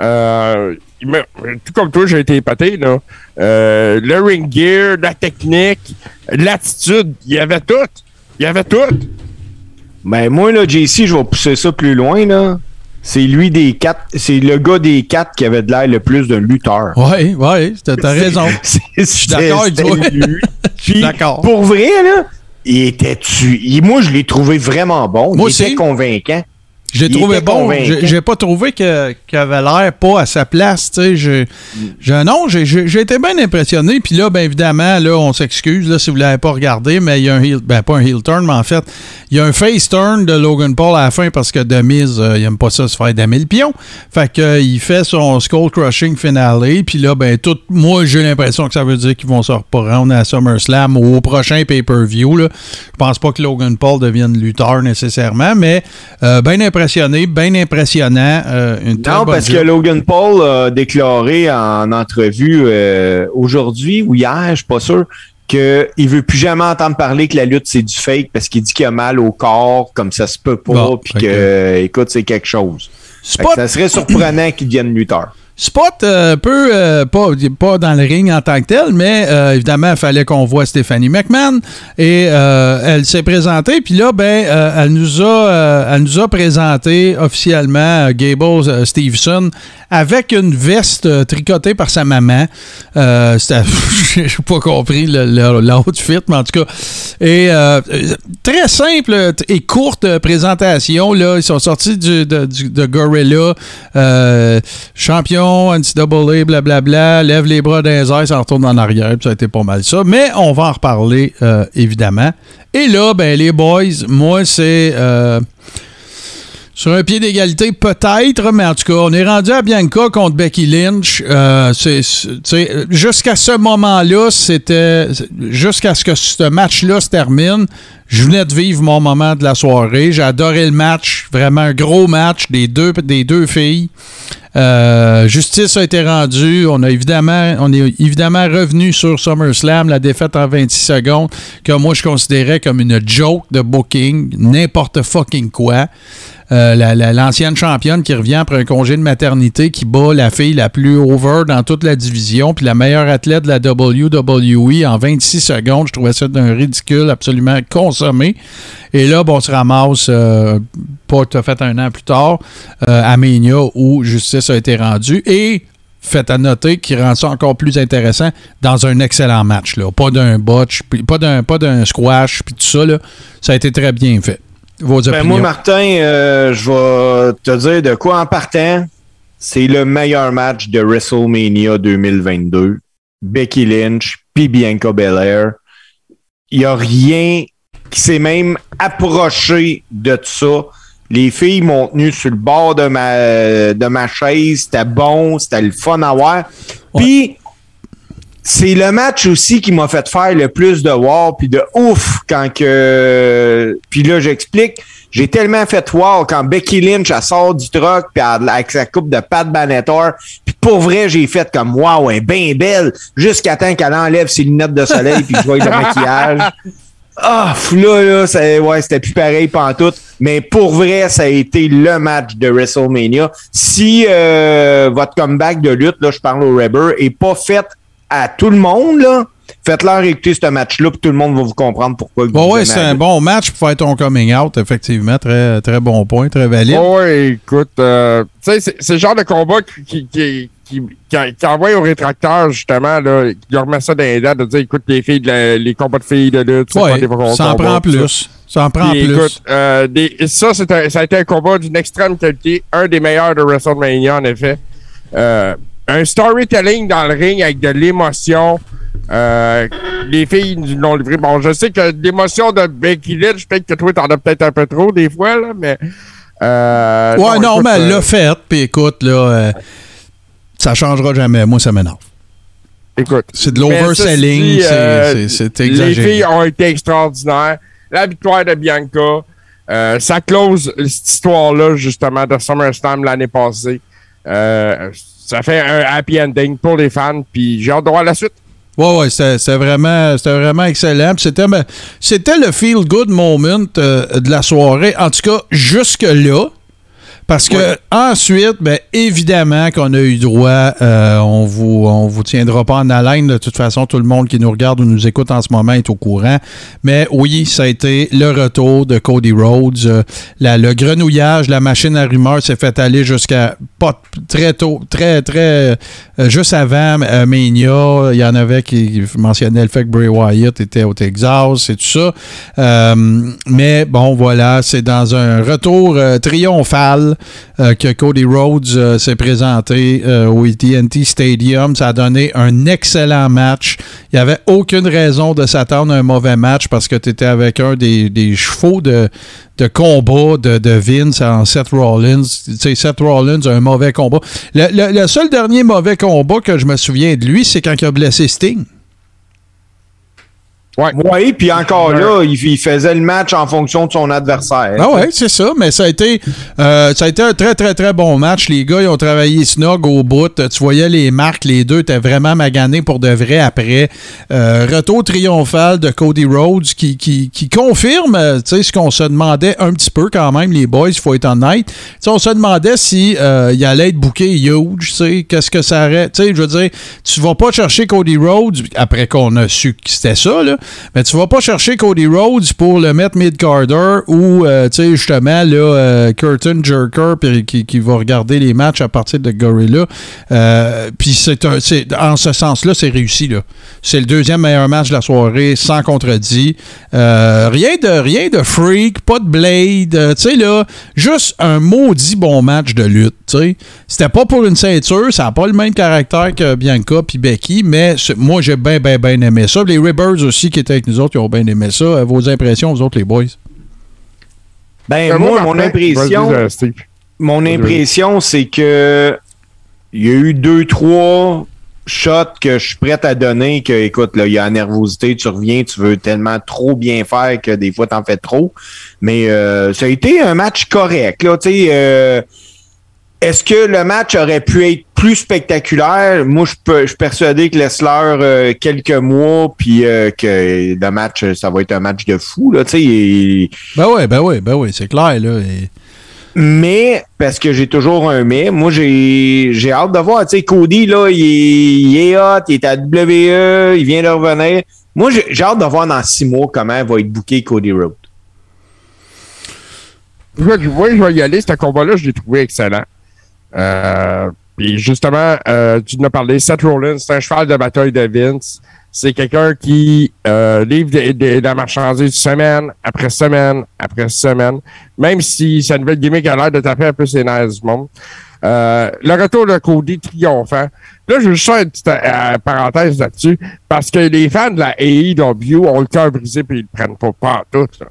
S2: euh, il m'a- tout comme toi, j'ai été épaté. Là. Euh, le ring gear, la technique, l'attitude, il y avait tout. Il y avait tout.
S3: Ben, moi, là, JC, je vais pousser ça plus loin, là. C'est lui des quatre, c'est le gars des quatre qui avait de l'air le plus d'un lutteur.
S1: Ouais, ouais, t'as raison.
S3: Je
S1: suis d'accord avec toi.
S3: Puis,
S1: d'accord.
S3: Pour vrai, là, il était tu. Moi, je l'ai trouvé vraiment bon.
S1: Moi
S3: il était
S1: aussi.
S3: convaincant.
S1: J'ai
S3: Il
S1: trouvé bon. J'ai pas trouvé que- qu'il avait l'air pas à sa place. tu sais. J'ai- j'ai- non, j'ai- été bien impressionné. Puis là, bien évidemment, là, on s'excuse là, si vous l'avez pas regardé, mais il y a un heel, ben pas un heel turn, mais en fait, il y a un face turn de Logan Paul à la fin parce que Demise, euh, il aime pas ça se faire damer le pion. Fait que euh, il fait son skull crushing finale. Puis là, ben tout, moi j'ai l'impression que ça veut dire qu'ils vont se reprendre à SummerSlam ou au prochain pay-per-view. Je pense pas que Logan Paul devienne lutteur nécessairement, mais euh, bien impressionné, bien impressionnant. euh, une
S3: Non, parce
S1: job.
S3: que Logan Paul a déclaré en entrevue euh, aujourd'hui ou hier, je suis pas sûr, qu'il veut plus jamais entendre parler que la lutte c'est du fake parce qu'il dit qu'il a mal au corps, comme ça se peut pas,
S1: Bon,
S3: puis que, écoute, c'est quelque chose. Que ça serait surprenant qu'il devienne lutteur.
S1: Spot euh, peu, euh, pas, pas dans le ring en tant que tel, mais euh, évidemment, il fallait qu'on voit Stéphanie McMahon. Et elle s'est présentée, puis là, ben, elle, nous a, elle nous a présenté officiellement Gable Stevenson avec une veste euh, tricotée par sa maman. Euh, c'était- J'ai pas compris l'outfit, mais en tout cas. Et euh, très simple et courte présentation. Là. Ils sont sortis de, de Gorilla, euh, champion, NCAA, blablabla, lève les bras les airs, ça retourne en arrière, ça a été pas mal ça. Mais on va en reparler, évidemment. Et là, ben, les boys, moi, c'est. Sur un pied d'égalité, peut-être, mais en tout cas, on est rendu à Bianca contre Becky Lynch. Euh, jusqu'à ce moment-là, c'était. Jusqu'à ce que ce match-là se termine, je venais de vivre mon moment de la soirée. J'ai adoré le match. Vraiment un gros match des deux, des deux filles. Euh, justice a été rendue. On a évidemment, on est évidemment revenu sur SummerSlam, la défaite en 26 secondes, que moi je considérais comme une joke de booking, n'importe fucking quoi. Euh, la- la- L'ancienne championne qui revient après un congé de maternité, qui bat la fille la plus over dans toute la division, puis la meilleure athlète de la WWE en 26 secondes. Je trouvais ça d'un ridicule absolument consommé. Et là, bon, on se ramasse euh, pas tout à fait un an plus tard euh, à Mania où justice a été rendue. Et fait à noter qui rend ça encore plus intéressant dans un excellent match. Là. Pas d'un botch, pas d'un pas d'un squash, puis tout ça. Ça a été très bien fait. Vos
S3: Ben, moi, Martin, euh, je vais te dire de quoi en partant. C'est le meilleur match de WrestleMania 2022. Becky Lynch puis Bianca Belair. Il n'y a rien qui s'est même approché de ça. Les filles m'ont tenu sur le bord de ma, de ma chaise. C'était bon, c'était le fun à voir. Puis, c'est le match aussi qui m'a fait faire le plus de wow puis de ouf quand que puis là j'explique. J'ai tellement fait wow quand Becky Lynch elle sort du truck puis avec sa coupe de Pat Benatar. Puis pour vrai j'ai fait comme wow elle est bien belle jusqu'à temps qu'elle enlève ses lunettes de soleil puis je vois le maquillage. Ah là là ça, ouais c'était plus pareil pantoute. Mais pour vrai ça a été le match de WrestleMania. Si euh, votre comeback de lutte là je parle au Rebel est pas fait à tout le monde, là, faites-leur écouter ce match-là, puis tout le monde va vous comprendre pourquoi.
S1: Bon,
S3: vous
S1: ouais, c'est un bon match pour faire ton coming out, effectivement. Très, très bon point, très valide.
S2: Oh, ouais, écoute, euh, tu sais, c'est- le genre de combat qui, qui, qui, qui, envoie au rétracteur, justement, là, qui leur met ça dans les dents, de dire, écoute, les filles, de la- les combats de filles de lutte,
S1: Ouais, ça en prend plus. Ça en prend
S2: Puis,
S1: plus.
S2: écoute, euh, des- ça, c'est un- ça a été un combat d'une extrême qualité, un des meilleurs de WrestleMania, en effet. Euh, un storytelling dans le ring avec de l'émotion. Euh, les filles nous l'ont livré. Bon, je sais que l'émotion de Becky Lynch, peut-être que toi, t'en as peut-être un peu trop des fois, là, mais. Euh,
S1: ouais, non,
S2: écoute,
S1: mais elle
S2: euh,
S1: l'a fait. Puis écoute, là, euh, ça changera jamais. Moi, ça m'énerve.
S2: Écoute.
S1: C'est de l'overselling. c'est- C'est
S2: Les
S1: exagéré.
S2: filles ont été extraordinaires. La victoire de Bianca, ça close cette histoire-là, justement, de SummerSlam l'année passée. Euh, ça fait un happy ending pour les fans, puis j'ai hâte de voir la suite.
S1: Ouais, ouais, c'était vraiment, vraiment excellent. Ben, c'était le feel-good moment euh, de la soirée. En tout cas, jusque-là. Parce que
S2: Ouais.
S1: ensuite, ben, évidemment qu'on a eu droit, euh, on vous on vous tiendra pas en haleine. De toute façon, tout le monde qui nous regarde ou nous écoute en ce moment est au courant. Mais oui, ça a été le retour de Cody Rhodes. Euh, la- le grenouillage, la machine à rumeurs s'est fait aller jusqu'à pas très tôt, très, très, euh, juste avant euh, Mania. Il y en avait qui mentionnaient le fait que Bray Wyatt était au Texas et tout ça. Euh, mais bon, voilà, c'est dans un retour triomphal que Cody Rhodes euh, s'est présenté euh, au TNT Stadium. Ça a donné un excellent match. Il n'y avait aucune raison de s'attendre à un mauvais match parce que tu étais avec un des, chevaux de, de combat de, de Vince en Seth Rollins. Tu sais, Seth Rollins a un mauvais combat. Le seul dernier mauvais combat que je me souviens de lui, c'est quand il a blessé Sting.
S2: Ouais.
S3: Oui, puis encore là, il, il faisait le match en fonction de son adversaire.
S1: Ah ouais, c'est ça, mais ça a été euh, ça a été un très très très bon match. Les gars, ils ont travaillé snog au bout. Tu voyais les marques, les deux étaient vraiment maganés pour de vrai après. Euh, retour triomphal de Cody Rhodes qui, qui, qui confirme euh, ce qu'on se demandait un petit peu quand même, les boys, il faut être honnête. Tu sais, on se demandait si euh, il allait être booké huge, qu'est-ce que ça aurait. Je veux dire, tu vas pas chercher Cody Rhodes après qu'on a su que c'était ça, là. Mais tu vas pas chercher Cody Rhodes pour le mettre mid-carder ou, euh, tu sais, justement, là, euh, Curtin Jerker qui, qui va regarder les matchs à partir de Gorilla. Euh, puis c'est en ce sens-là, c'est réussi. C'est le deuxième meilleur match de la soirée, sans contredit. Rien de rien de freak, pas de blade, tu sais, là, juste un maudit bon match de lutte, sais. C'était pas pour une ceinture, ça n'a pas le même caractère que Bianca puis Becky, mais moi, j'ai bien, bien, bien aimé ça. Les Ribbers aussi, qui étaient avec nous autres, ils ont bien aimé ça. Euh, Vos impressions, vous autres, les boys?
S3: Ben, moi, mon impression, mon impression, c'est que il y a eu deux, trois shots que je suis prêt à donner que, écoute, là, il y a la nervosité, tu reviens, tu veux tellement trop bien faire que des fois, t'en fais trop. Mais euh, ça a été un match correct, là, tu sais. euh, est-ce que le match aurait pu être plus spectaculaire? Moi, je peux, je suis persuadé que laisse-leur euh, quelques mois, puis euh, que le match, ça va être un match de fou, là, tu sais. et-
S1: Ben oui, ben oui, ben oui, c'est clair, là. et-
S3: mais, parce que j'ai toujours un mais, moi, j'ai, j'ai hâte de voir. Tu sais, Cody, là, il est, il est hot, il est à WWE, il vient de revenir. Moi, j'ai, j'ai hâte de voir dans six mois comment va être booké Cody Rhodes.
S2: Moi, je moi, je vais y aller. Ce combat-là, je l'ai trouvé excellent. Euh, Puis justement, euh, tu en as parlé, Seth Rollins, c'est un cheval de bataille de Vince. C'est quelqu'un qui euh, livre de, de- de la marchandise semaine après semaine après semaine, même si sa nouvelle gimmick a l'air de taper un peu ses nerfs du monde. Euh, le retour de Cody triomphant. Là, je veux juste faire une petite euh, parenthèse là-dessus, parce que les fans de la AEW ont le cœur brisé puis ils le prennent pas, en tout. là.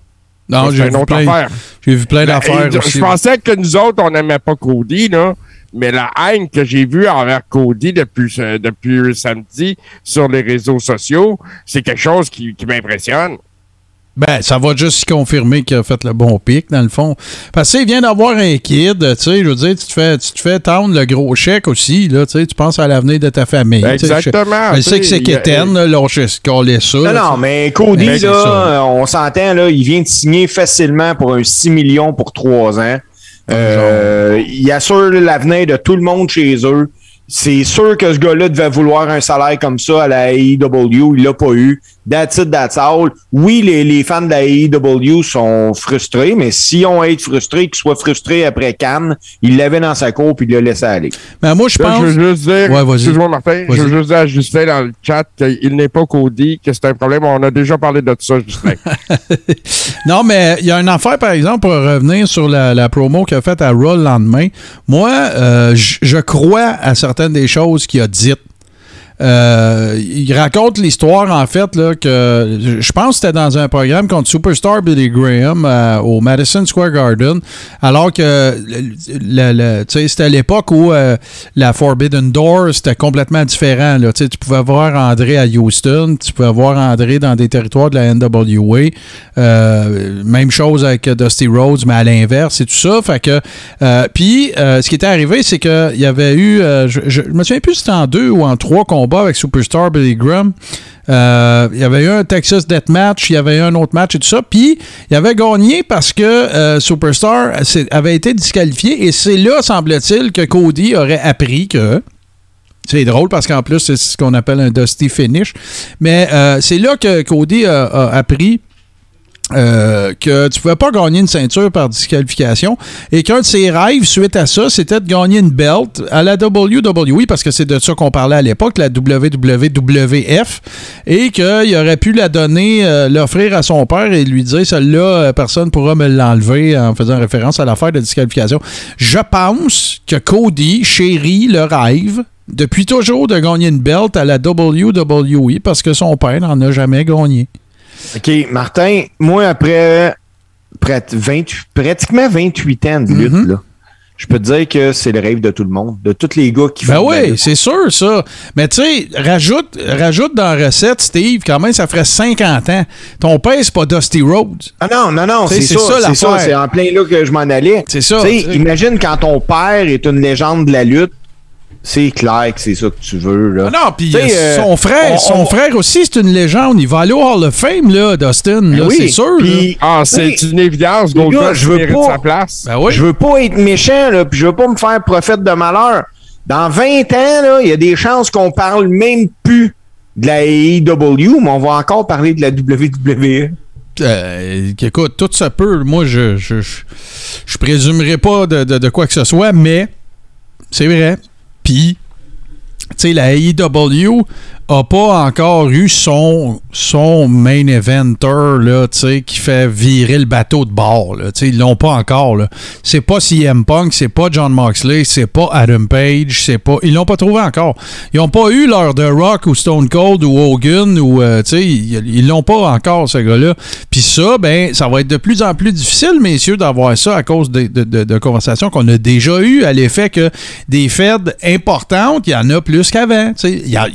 S1: Non, j'ai vu, vu plein d'affaires aussi.
S2: Je pensais que nous autres, on n'aimait pas Cody, là. Mais la haine que j'ai vue envers Cody depuis, euh, depuis samedi sur les réseaux sociaux, c'est quelque chose qui, qui m'impressionne.
S1: Ben, ça va juste confirmer qu'il a fait le bon pic, dans le fond. Parce qu'il vient d'avoir un kid, tu sais, je veux dire, tu te fais, tu te fais tendre le gros chèque aussi, là, tu sais, tu penses à l'avenir de ta famille.
S2: Exactement.
S1: Je, je sais que c'est Kéten, là, lâcher ce ça.
S3: Non,
S1: là,
S3: non, mais Cody, là, euh, on s'entend, là, il vient de signer facilement pour un 6 millions pour 3 ans. Euh, il assure l'avenir de tout le monde chez eux. C'est sûr que ce gars-là devait vouloir un salaire comme ça à la AEW. Il l'a pas eu. That's it, that's all. Oui, les, les fans de la AEW sont frustrés, mais si on être frustrés, qu'ils soient frustrés après Cannes, il l'avait dans sa cour puis il l'a laissé aller.
S1: Ben, moi, je
S2: Là,
S1: pense.
S2: je veux juste dire,
S1: Ouais, vas-y.
S2: excuse-moi Martin, je veux juste dire à Justin dans le chat qu'il n'est pas Cody, que c'est un problème. On a déjà parlé de ça, Justin.
S1: Non, mais il y a une affaire, par exemple, pour revenir sur la, la promo qu'il a faite à Raw le lendemain. Moi, euh, je crois à certaines des choses qu'il a dites. Euh, il raconte l'histoire, en fait, là, que je- pense que c'était dans un programme contre Superstar Billy Graham euh, au Madison Square Garden, alors que c'était à l'époque où euh, la Forbidden Door, c'était complètement différent. Là. Tu pouvais voir André à Houston, tu pouvais voir André dans des territoires de la NWA. Même chose avec Dusty Rhodes, mais à l'inverse et tout ça. Fait que, puis, ce qui était arrivé, c'est qu'il y avait eu, je, je, je me souviens plus si c'était en deux ou en trois combats avec Superstar Billy Graham. Euh, il y avait eu un Texas Deathmatch, il y avait eu un autre match et tout ça. Puis, il avait gagné parce que euh, Superstar avait été disqualifié. Et c'est là, semble-t-il, que Cody aurait appris que. C'est drôle parce qu'en plus, c'est ce qu'on appelle un Dusty Finish. Mais euh, c'est là que Cody a appris euh, que tu pouvais pas gagner une ceinture par disqualification et qu'un de ses rêves suite à ça, c'était de gagner une belt à la WWE parce que c'est de ça qu'on parlait à l'époque, la WWF, et qu'il aurait pu la donner, euh, l'offrir à son père et lui dire celle-là, euh, personne pourra me l'enlever en faisant référence à l'affaire de disqualification. Je pense que Cody chérit le rêve depuis toujours de gagner une belt à la WWE parce que son père n'en a jamais gagné.
S3: OK, Martin, moi, après près- 28 pratiquement 28 ans de lutte,
S1: Mhm.
S3: là, je peux te dire que c'est le rêve de tout le monde, de tous les gars qui
S1: Ben
S3: font la
S1: oui, c'est sûr, ça. Mais tu sais, rajoute, rajoute dans la recette, Steve, quand même, ça ferait 50 ans. Ton père, c'est pas Dusty Rhodes.
S3: Ah non, non, non, c'est ça, c'est ça, c'est en plein là que je m'en allais.
S1: C'est ça,
S3: imagine quand ton père est une légende de la lutte, c'est clair que c'est ça que tu veux, là.
S1: Ah non, puis euh,
S3: euh,
S1: son frère,
S3: on-
S1: son
S3: on-
S1: frère aussi, c'est une légende. Il va aller au Hall of Fame, là, Dustin, là,
S3: Oui,
S1: c'est sûr.
S2: Ah, c'est
S3: Oui.
S2: une évidence. Goldberg
S3: je veux pas-
S2: sa place.
S1: Ben oui.
S3: Je veux pas être méchant, là, puis je veux pas me faire prophète de malheur. Dans 20 ans, là, il y a des chances qu'on parle même plus de la AEW, mais on va encore parler de la WWE.
S1: Euh, écoute, tout ça peut. Moi, je je, je, je présumerai pas de, de- de quoi que ce soit, mais c'est vrai. Tu sais, la AEW a pas encore eu son, son main eventer, là, qui fait virer le bateau de bord, là. Ils l'ont pas encore. C'est pas CM Punk, c'est pas John Moxley, c'est pas Adam Page, c'est pas... Ils l'ont pas trouvé encore. Ils ont pas eu leur The Rock ou Stone Cold ou Hogan ou, euh, ils l'ont pas encore, ce gars-là. Puis ça, ben, ça va être de plus en plus difficile, messieurs, d'avoir ça à cause de, de- de- conversations qu'on a déjà eues à l'effet que des fêtes importantes, il y en a plus qu'avant. y a-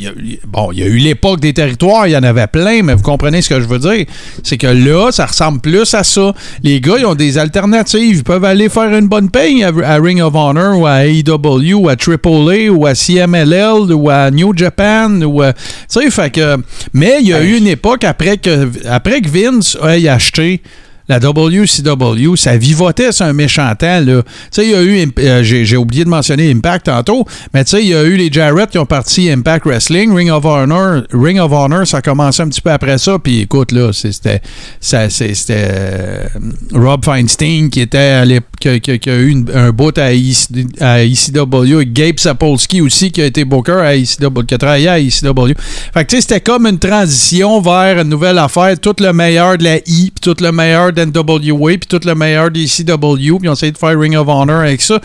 S1: bon, il y a eu l'époque des territoires, il y en avait plein, mais vous comprenez ce que je veux dire? C'est que là, ça ressemble plus à ça. Les gars, ils ont des alternatives. Ils peuvent aller faire une bonne paye à, à Ring of Honor ou à AEW ou à AAA ou à CMLL ou à New Japan ou à- tu sais, fait que mais il y a eu une époque après que après que Vince ait acheté la WCW, ça vivotait sur un méchant temps. Tu sais, il y a eu, euh, j'ai, oublié de mentionner Impact tantôt, mais tu sais, il y a eu les Jarrett qui ont parti Impact Wrestling, Ring of Honor. Ring of Honor, ça a commencé un petit peu après ça. Puis écoute, là, c'est- c'était, c'est- euh, Rob Feinstein qui était à qui, qui- a eu un bout à, EC à ECW, et Gabe Sapolsky aussi qui a été booker à ECW, qui a travaillé à ECW. Fait que tu sais, c'était comme une transition vers une nouvelle affaire, tout le meilleur de la I, puis tout le meilleur d'NWA, puis tout le meilleur des CW, puis on essayé de faire Ring of Honor avec ça.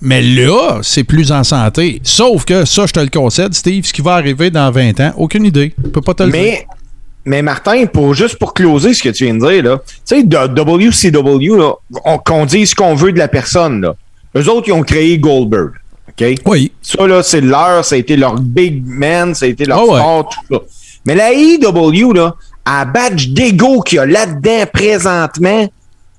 S1: Mais là, c'est plus en santé. Sauf que ça, je te le concède, Steve, ce qui va arriver dans 20 ans, aucune idée. Je peux pas te le dire.
S3: Mais, mais Martin, pour, juste pour closer ce que tu viens de dire, là, tu sais, WCW, là, on- qu'on dise ce qu'on veut de la personne, là. Eux autres, ils ont créé Goldberg.
S1: Oui.
S3: Ça, là, c'est leur, ça a été leur big man, ça a été leur
S1: ouais.
S3: sport, tout ça. Mais la AEW, là, à badge d'ego qu'il y a là-dedans présentement,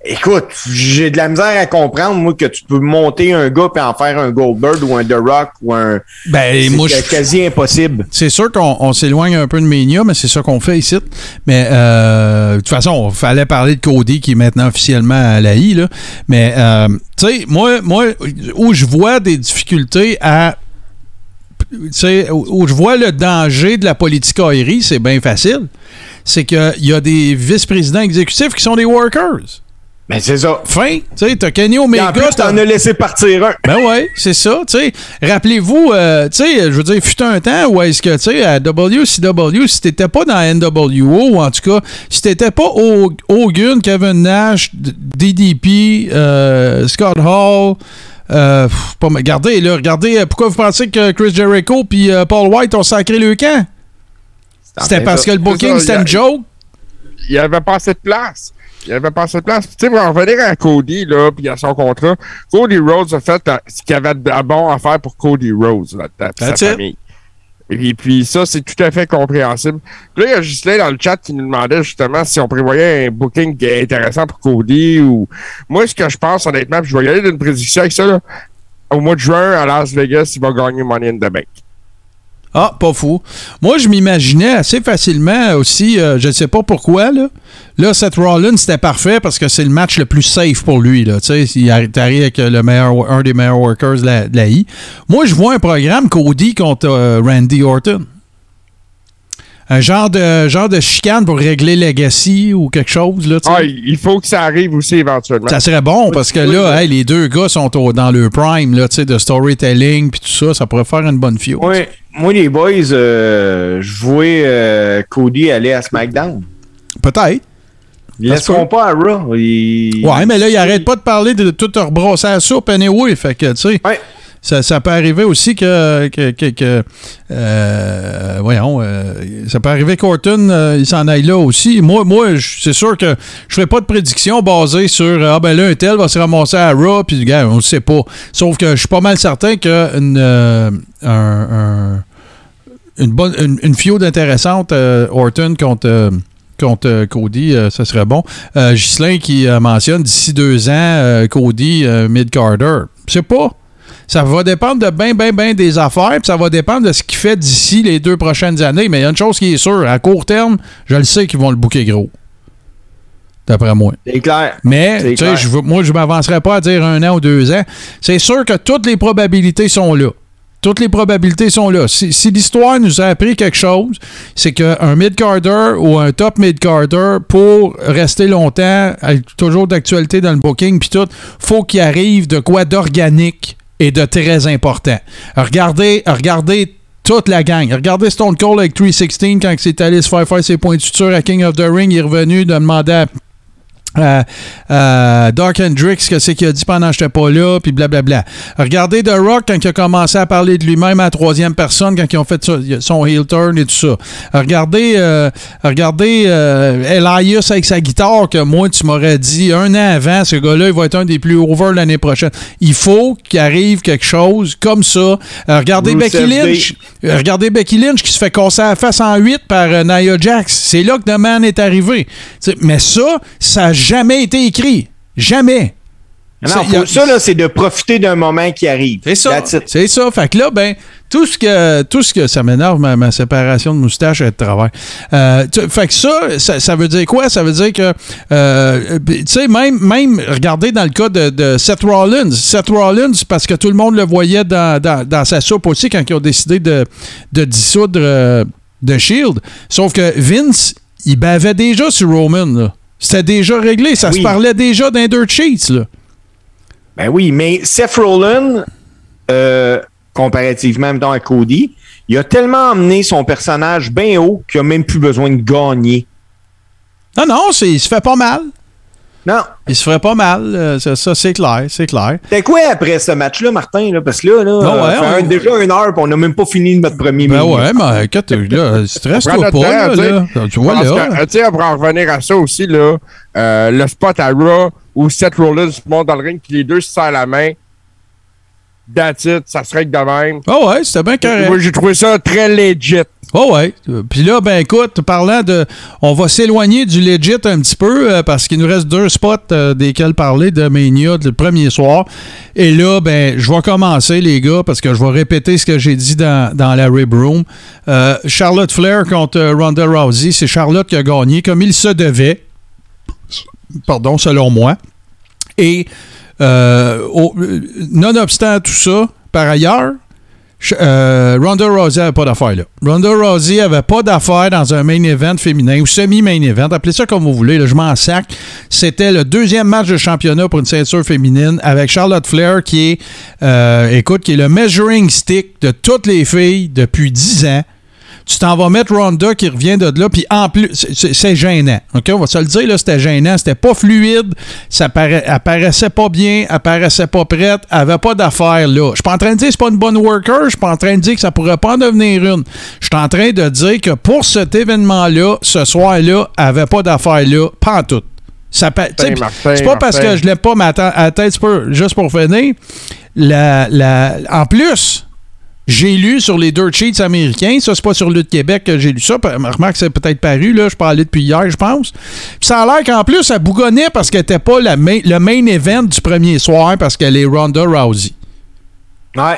S3: écoute, j'ai de la misère à comprendre, moi, que tu peux monter un gars et en faire un Goldberg ou un The Rock ou un.
S1: Ben, moi, je
S3: quasi impossible.
S1: C'est sûr qu'on on s'éloigne un peu de Mania, mais c'est ça qu'on fait ici. Mais euh, de toute façon, il fallait parler de Cody qui est maintenant officiellement à la I. Là. Mais euh, tu sais, moi, moi, où je vois des difficultés à. Tu sais, où où je vois le danger de la politique aérie, c'est bien facile. C'est qu'il y a des vice-présidents exécutifs qui sont des workers.
S3: Mais c'est ça.
S1: Fin, tu sais, t'as Kenny
S3: Et
S1: Omega.
S3: en plus,
S1: t'as-
S3: t'en as laissé partir un.
S1: ben ouais, c'est ça, tu sais. Rappelez-vous, euh, tu sais, je veux dire, fut un temps où est-ce que, tu sais, à WCW, si t'étais pas dans NWO, ou en tout cas, si t'étais pas Ho- Hogan, Kevin Nash, DDP, euh, Scott Hall, euh, pas, regardez, là, regardez, euh, pourquoi vous pensez que Chris Jericho puis euh, Paul White ont sacré le camp? C'était parce que le booking, c'était une
S2: y
S1: joke?
S2: il avait pas assez de place. Il avait pas assez de place. Tu sais, pour en revenir à Cody, là, puis à son contrat, Cody Rhodes a fait euh, ce qu'il avait de bon à faire pour Cody Rhodes, là, sa famille. Et puis, ça, c'est tout à fait compréhensible. Puis là, il y a Ghislain dans le chat qui nous demandait justement si on prévoyait un booking intéressant pour Cody ou... Moi, ce que je pense, honnêtement, puis je vais y aller d'une prédiction avec ça, là, au mois de juin, à Las Vegas, il va gagner Money in the Bank.
S1: Ah, pas fou. Moi, je m'imaginais assez facilement aussi, euh, je ne sais pas pourquoi, là. Là, Seth Rollins, c'était parfait parce que c'est le match le plus safe pour lui, là. Tu sais, il arri- t'arrives avec le meilleur, un des meilleurs workers de la, de la I. Moi, je vois un programme Cody contre euh, Randy Orton. Un genre de, genre de chicane pour régler Legacy ou quelque chose, là.
S2: Ah, il faut que ça arrive aussi éventuellement.
S1: Ça serait bon parce que là, hey, les deux gars sont au- dans le prime là, tu sais, de storytelling puis tout ça. Ça pourrait faire une bonne fio.
S3: Moi, moi, les boys, euh, je voyais euh, Cody aller à SmackDown.
S1: Peut-être.
S3: Ils laisseront pas à Raw. Ils-
S1: Ouais, mais là, il arrête pas de parler de tout rebrosser à la soupe anyway. Fait que, tu sais,
S3: Ouais.
S1: Ça, ça peut arriver aussi que. que, que- euh, voyons, euh, ça peut arriver qu'Orton, euh, il s'en aille là aussi. Moi, moi c'est sûr que je ferai pas de prédiction basée sur Ah, ben là, un tel va se ramasser à Raw, puis, gars, on le sait pas. Sauf que je suis pas mal certain que une, euh, un- un- une bonne une, une feud intéressante, euh, Orton contre. contre Cody, ça serait bon. Ghislain qui mentionne d'ici deux ans, Cody, mid-Carter. Je sais pas. Ça va dépendre de bien, bien, bien des affaires, puis ça va dépendre de ce qu'il fait d'ici les deux prochaines années. Mais il y a une chose qui est sûre, à court terme, je le sais qu'ils vont le bouquer gros. D'après moi.
S3: C'est clair.
S1: Mais, tu sais, moi, je ne m'avancerai pas à dire un an ou deux ans. C'est sûr que toutes les probabilités sont là. Toutes les probabilités sont là. Si, si l'histoire nous a appris quelque chose, c'est qu'un mid-carder ou un top mid-carder, pour rester longtemps, toujours d'actualité dans le booking, puis tout, faut qu'il arrive de quoi d'organique et de très important. Regardez, regardez toute la gang. Regardez Stone Cold avec 316 quand il s'est allé se faire ses points de suture à King of the Ring. Il est revenu de demander à à- à Dark Hendrix, que c'est qu'il a dit pendant que j'étais pas là, puis blablabla. Regardez The Rock quand il a commencé à parler de lui-même à la troisième personne, quand ils ont fait son heel turn et tout ça. Regardez, euh, regardez euh, Elias avec sa guitare, que moi, tu m'aurais dit un an avant, ce gars-là, il va être un des plus over l'année prochaine. Il faut qu'il arrive quelque chose comme ça. Euh, regardez Becky. Lynch. Euh, Regardez Becky Lynch qui se fait casser la face en 8 par euh, Nia Jax. C'est là que The Man est arrivé. T'sais, mais ça, ça jamais été écrit. Jamais.
S3: Non,
S1: Ça, a-
S3: c'est de profiter d'un moment qui arrive.
S1: C'est ça. C'est ça. Fait que là, ben, tout ce que, tout ce que ça m'énerve, ma, ma séparation de moustache et de travers. Euh, tu- fait que ça, ça, ça veut dire quoi? Ça veut dire que, euh, tu sais, même, même, regardez dans le cas de, de Seth Rollins. Seth Rollins, parce que tout le monde le voyait dans, dans, dans sa soupe aussi quand ils ont décidé de, de dissoudre euh, The Shield. Sauf que Vince, il bavait déjà sur Roman, là. C'était déjà réglé. Ça
S3: Oui.
S1: se parlait déjà d'un dirt sheets, là.
S3: Ben oui, mais Seth Rollins, euh, comparativement mettons, à Cody, il a tellement emmené son personnage bien haut qu'il n'a même plus besoin de gagner.
S1: Non, non, c'est- il se fait pas mal.
S3: Non.
S1: Il se ferait pas mal. euh, ça, ça, c'est clair, c'est clair.
S3: C'était quoi après ce match-là, Martin? Là? Parce que là, là
S1: Non, ouais,
S3: ça fait
S1: on-
S3: un- déjà une heure et on n'a même pas fini notre premier
S1: Ben
S3: minute.
S1: ouais, mais écoute, là, stresse-toi pas, là,
S2: tu sais.
S1: là. Tu vois,
S2: Parce
S1: là.
S2: tu sais, pour en revenir à ça aussi, là, euh, le spot à Raw où Seth Rollins monte dans le ring puis les deux se serrent la main. That's it, ça serait que de même.
S1: Ah ouais, c'était bien correct.
S2: Moi, j'ai trouvé ça très legit.
S1: Oh ouais. Puis là, ben écoute, parlant de. On va s'éloigner du legit un petit peu euh, parce qu'il nous reste deux spots euh, desquels parler de Mania le premier soir. Et là, ben, je vais commencer, les gars, parce que je vais répéter ce que j'ai dit dans, dans la Rib Room. Euh, Charlotte Flair contre Ronda Rousey. C'est Charlotte qui a gagné comme il se devait. Pardon, selon moi. Et euh, nonobstant tout ça, par ailleurs, euh, Ronda Rousey n'avait pas d'affaire là. Ronda Rousey avait pas d'affaire dans un main event féminin ou semi-main event, appelez ça comme vous voulez, là, je m'en sac. C'était le deuxième match de championnat pour une ceinture féminine avec Charlotte Flair qui est, euh, écoute, qui est le measuring stick de toutes les filles depuis 10 ans. Tu t'en vas mettre Ronda qui revient de là, puis en plus, c'est- gênant. OK, on va se le dire, là, c'était gênant. C'était pas fluide, ça paraît, elle paraissait pas bien, elle paraissait pas prête, elle avait pas d'affaires là. Je suis pas en train de dire que c'est pas une bonne worker, je suis pas en train de dire que ça pourrait pas en devenir une. Je suis en train de dire que pour cet événement-là, ce soir-là, elle avait pas d'affaires là, pas en tout.
S2: Martin,
S1: c'est pas parce que je l'aime pas, mais petit peu, juste pour finir. La, la, en plus, j'ai lu sur les dirt sheets américains, ça c'est pas sur Lutte Québec que j'ai lu ça, remarque c'est peut-être paru, là, je parlais depuis hier, je pense. Puis ça a l'air qu'en plus, ça bougonnait parce qu'elle était pas la main- le main event du premier soir parce qu'elle est Ronda Rousey.
S3: Ouais.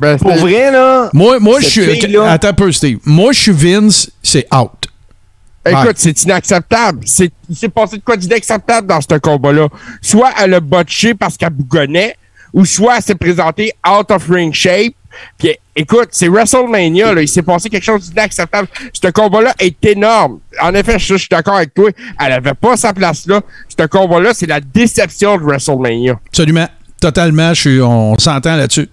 S2: Ben,
S3: Pour vrai, là.
S1: Moi, moi je suis. Attends un peu, Steve. Moi, je suis Vince, c'est out.
S2: Écoute,
S1: Ouais.
S2: c'est inacceptable. C'est- Il s'est passé de quoi d'inacceptable dans ce combat-là? Soit elle a botché parce qu'elle bougonnait, ou soit elle s'est présentée out of ring shape. Puis écoute, c'est WrestleMania, là. Il s'est passé quelque chose d'inacceptable. Ce combat-là est énorme. En effet, je, je suis d'accord avec toi. Elle avait pas sa place là. Ce combat-là, c'est la déception de WrestleMania.
S1: Absolument. Totalement, je suis, on s'entend là-dessus.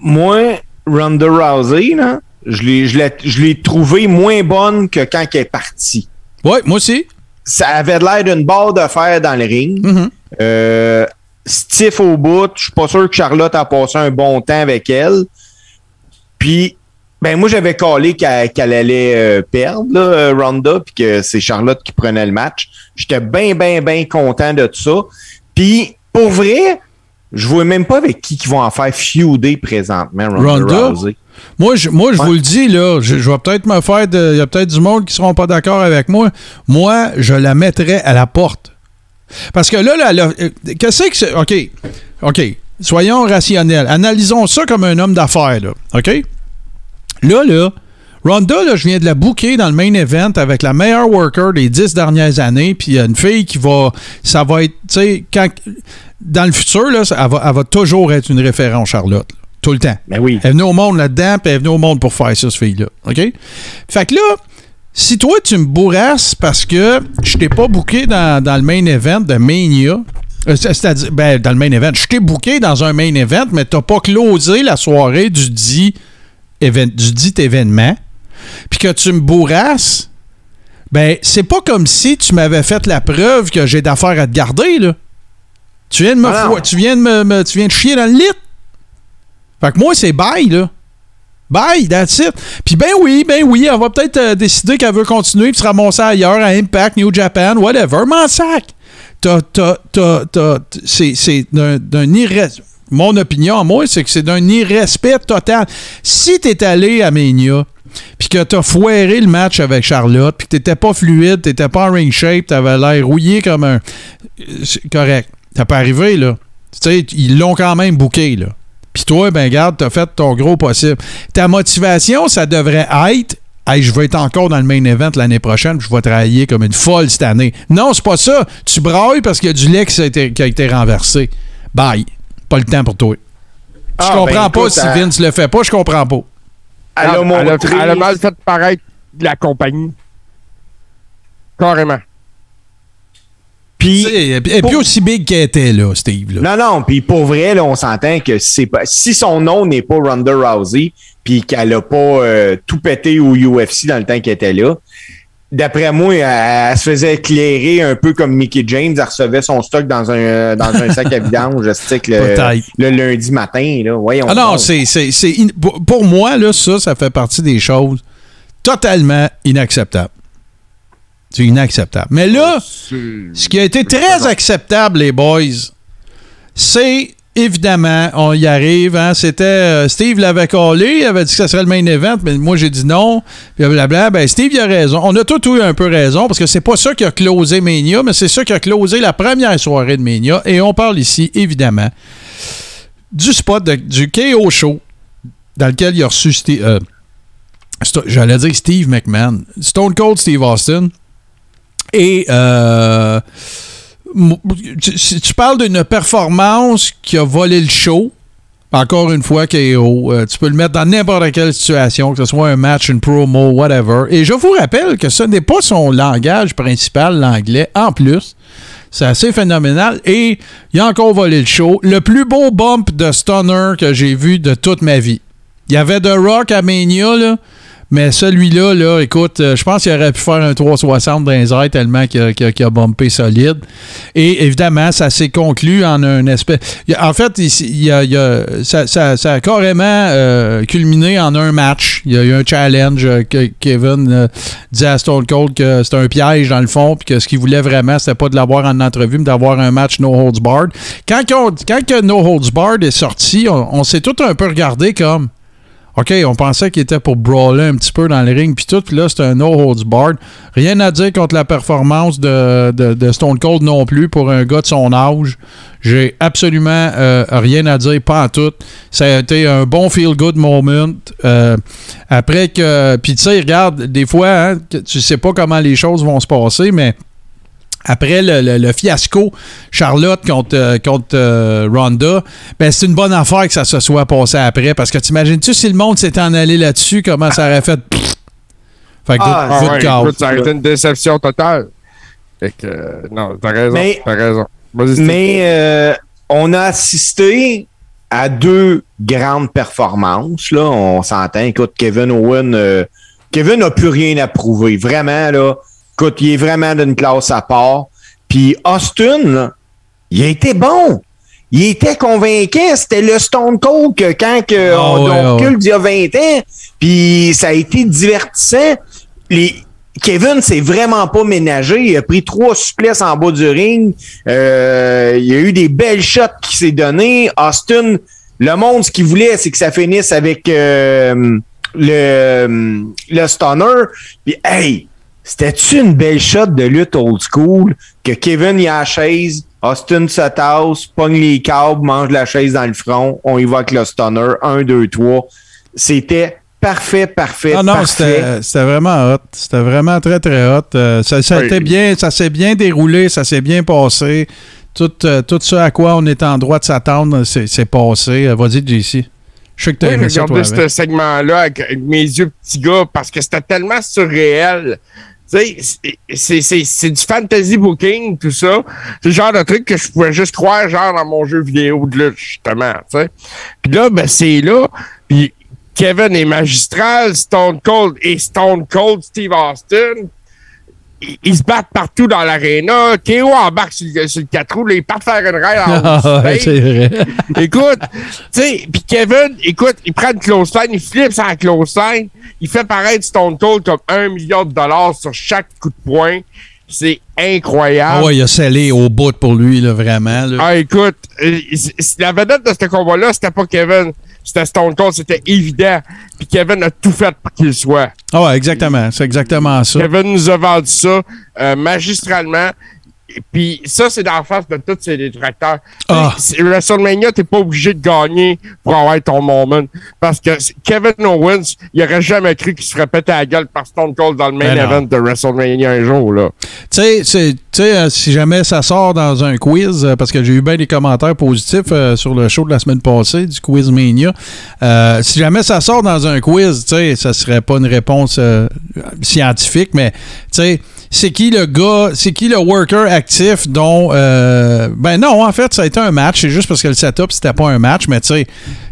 S3: Moi, Ronda Rousey, là, je l'ai, je l'ai, je l'ai trouvée moins bonne que quand elle est partie.
S1: Oui, moi aussi.
S3: Ça avait l'air d'une barre de fer dans le ring.
S1: Mhm.
S3: Euh, stiff au bout. Je suis pas sûr que Charlotte a passé un bon temps avec elle. Puis, ben moi, j'avais collé qu'elle, allait euh, perdre, là, euh, Ronda, puis que c'est Charlotte qui prenait le match. J'étais bien, bien, bien content de tout ça. Puis, pour vrai, je vois même pas avec qui qui vont en faire feuder présentement, Ronda,
S1: Ronda? Moi, je, moi, je
S3: Ouais.
S1: vous le dis, là, je, je vais peut-être me faire. Il y a peut-être du monde qui seront pas d'accord avec moi. Moi, je la mettrais à la porte. Parce que là, là, là, euh, qu'est-ce que c'est? OK. OK. Soyons rationnels. Analysons ça comme un homme d'affaires, là. OK? Là, là, Ronda, là, je viens de la booker dans le main event avec la meilleure worker des dix dernières années. Puis il y a une fille qui va. Ça va être. Tu sais, quand. Dans le futur, là, ça- elle va, elle va toujours être une référence, Charlotte. là. tout le temps.
S3: Ben oui.
S1: Elle est venue au monde là-dedans, puis elle est venue au monde pour faire ça, ce fille-là. OK? Fait que là, si toi, tu me bourrasses parce que je t'ai pas booké dans, dans le main event de Mania, euh, c'est- c'est-à-dire, ben, dans le main event, je t'ai booké dans un main event, mais t'as pas closé la soirée du dit, du dit événement, puis que tu me bourrasses, ben, c'est pas comme si tu m'avais fait la preuve que j'ai d'affaires à te garder, là. Tu viens de me,
S3: Ah
S1: tu viens de me, me- tu viens de chier dans le lit. Fait que moi, c'est bye, là. Bye, that's it. Puis ben oui, ben oui, elle va peut-être euh, décider qu'elle veut continuer puis se ramasser ailleurs à Impact, New Japan, whatever. M'en sac. T'as, t'as, t'as, t'as- c'est, d'un, d'un irres- Mon opinion à moi, c'est que c'est d'un irrespect total. Si t'es allé à Mania puis que t'as foiré le match avec Charlotte puis que t'étais pas fluide, t'étais pas en ring shape, t'avais l'air rouillé comme un... C'est correct. Ça peut arriver, là. Tu sais, ils l'ont quand même booké, là. Puis toi, ben garde, t'as fait ton gros possible. Ta motivation, ça devrait être Hey, je vais être encore dans le main event l'année prochaine, puis je vais travailler comme une folle cette année. Non, c'est pas ça. Tu brailles parce qu'il y a du lait qui a été, qui a été renversé. Bye. Pas le temps pour toi. Je
S3: Ah,
S1: comprends
S3: ben,
S1: pas si
S3: elle-
S1: Vince le fait pas, je comprends pas.
S3: Elle a
S2: elle, a, elle a mal fait paraître la compagnie. Carrément.
S3: Puis,
S1: Et puis,
S3: pour-
S1: aussi big qu'elle était, là, Steve. Là.
S3: Non, non, puis pour vrai, là, on s'entend que c'est pas, si son nom n'est pas Ronda Rousey, puis qu'elle a pas euh, tout pété au UFC dans le temps qu'elle était là, d'après moi, elle, elle se faisait éclairer un peu comme Mickey James, elle recevait son stock dans un, dans un sac à vidange, je sais que le, lundi matin, là, voyons.
S1: Ah non, c'est, c'est, c'est in- pour moi, là, ça, ça fait partie des choses totalement inacceptables. C'est inacceptable. Mais là, ce qui a été très acceptable, les boys, c'est Évidemment, on y arrive. Hein. C'était euh, Steve l'avait collé, il avait dit que ça serait le main event, mais moi j'ai dit non. Puis blablabla. Ben Steve il a raison. On a tout eu un peu raison parce que c'est pas ça qui a closé Mania, mais c'est ça qui a closé la première soirée de Mania. Et on parle ici évidemment du spot de- du KO show dans lequel il a reçu Steve. euh, J'allais dire Steve McMahon. Stone Cold Steve Austin. Et euh, tu parles d'une performance qui a volé le show, encore une fois, KO, euh, tu peux le mettre dans n'importe quelle situation, que ce soit un match, une promo, whatever. Et je vous rappelle que ce n'est pas son langage principal, l'anglais, en plus. C'est assez phénoménal. Et il a encore volé le show. Le plus beau bump de stunner que j'ai vu de toute ma vie. Il y avait The Rock à Mania, là. Mais celui-là, là, écoute, euh, je pense qu'il aurait pu faire un 360 dans les airs tellement qu'il a, a bumpé solide. Et évidemment, ça s'est conclu en un espèce. il y a- En fait, il, a- ça, a carrément euh, culminé en un match. Il y a eu un challenge que Kevin euh, disait à Stone Cold que c'était un piège dans le fond, puis que ce qu'il voulait vraiment, c'était pas de l'avoir en entrevue, mais d'avoir un match No Holds Barred. Quand que No Holds Barred est sorti, on, on s'est tout un peu regardé comme. OK, on pensait qu'il était pour brawler un petit peu dans le ring, puis tout, puis là, c'était un no holds barred. Rien à dire contre la performance de, Stone Cold non plus pour un gars de son âge. J'ai absolument euh, rien à dire, pas en tout. Ça a été un bon feel-good moment. Euh, après que. Puis tu sais, regarde, des fois, hein, tu sais pas comment les choses vont se passer, mais après le, le- le fiasco Charlotte contre, euh, contre euh, Ronda, ben c'est une bonne affaire que ça se soit passé après. Parce que t'imagines-tu si le monde s'était en allé là-dessus, comment ça aurait fait? Fait que
S3: Ah,
S1: good-
S2: Ah
S1: good
S2: ouais,
S1: call.
S2: écoute, ça a été une déception totale. Fait que, euh, non, t'as raison.
S3: Mais-
S2: T'as raison.
S3: Mais euh, on a assisté à deux grandes performances. Là, on s'entend. Écoute, Kevin Owen, euh, Kevin n'a plus rien à prouver. Vraiment, là. Écoute, il est vraiment d'une classe à part. Puis Austin, là, il a été bon. Il était convaincant. C'était le Stone Cold que quand que
S1: Ah
S3: on,
S1: ouais,
S3: on
S1: ouais.
S3: recule d'il y a 20 ans. Puis ça a été divertissant. Les, Kevin s'est vraiment pas ménagé. Il a pris trois souplesses en bas du ring. Euh, il y a eu des belles shots qui s'est donné. Austin, le monde, ce qu'il voulait, c'est que ça finisse avec euh, le, le stunner. Puis, hey, c'était-tu une belle shot de lutte old school que Kevin y a la chaise, Austin se tasse, pogne les câbles, mange la chaise dans le front, on y va avec le stunner, un, deux, trois. C'était parfait, parfait,
S1: Ah non,
S3: parfait.
S1: c'était c'était vraiment hot. C'était vraiment très, très hot. Euh, ça ça
S2: Oui.
S1: bien, ça s'est bien déroulé, ça s'est bien passé. Tout, euh, tout ce à quoi on est en droit de s'attendre, c'est c'est passé. Euh, Vas-y, JC. Je sais que t'as
S2: Oui, regardé ce segment-là avec, avec mes yeux petits gars parce que c'était tellement surréel. C'est- du fantasy booking, tout ça. C'est le genre de truc que je pouvais juste croire, genre, dans mon jeu vidéo de lutte, justement, tu sais. Puis là, ben, c'est là. Puis Kevin est magistral, Stone Cold et Stone Cold Steve Austin. Ils, ils se battent partout dans l'aréna. KO embarque sur le, sur le 4 roues, ils partent faire une raid en
S1: Ah, ouais, c'est vrai.
S2: Écoute, tu sais, puis Kevin, écoute, il prend une close line, il flippe sa close line, il fait paraître Stone Cold comme un million de dollars sur chaque coup de poing. C'est incroyable.
S1: Ah ouais, il a scellé au bout pour lui, là, vraiment. là.
S2: Ah, écoute, euh, la vedette de ce combat-là, c'était pas Kevin, c'était Stone Cold, c'était évident. Puis Kevin a tout fait pour qu'il soit.
S1: Ah ouais, exactement. C'est exactement ça.
S2: Kevin nous a vendu ça euh, magistralement. Puis ça, c'est dans la face de tous ces détracteurs. Tu sais, WrestleMania, t'es pas obligé de gagner pour avoir ton moment. Parce que Kevin Owens, il aurait jamais cru qu'il se ferait péter la gueule par Stone Cold dans le main
S1: Ben non.
S2: event de WrestleMania un jour. Là.
S1: Tu sais, c'est- tu sais, euh, si jamais ça sort dans un quiz, euh, parce que j'ai eu bien des commentaires positifs euh, sur le show de la semaine passée, du Quiz Mania, si jamais ça sort dans un quiz, tu sais, ça serait pas une réponse scientifique, mais tu sais, c'est qui le gars, c'est qui le worker actif dont. euh, ben non, en fait, ça a été un match. C'est juste parce que le setup, c'était pas un match, mais tu sais,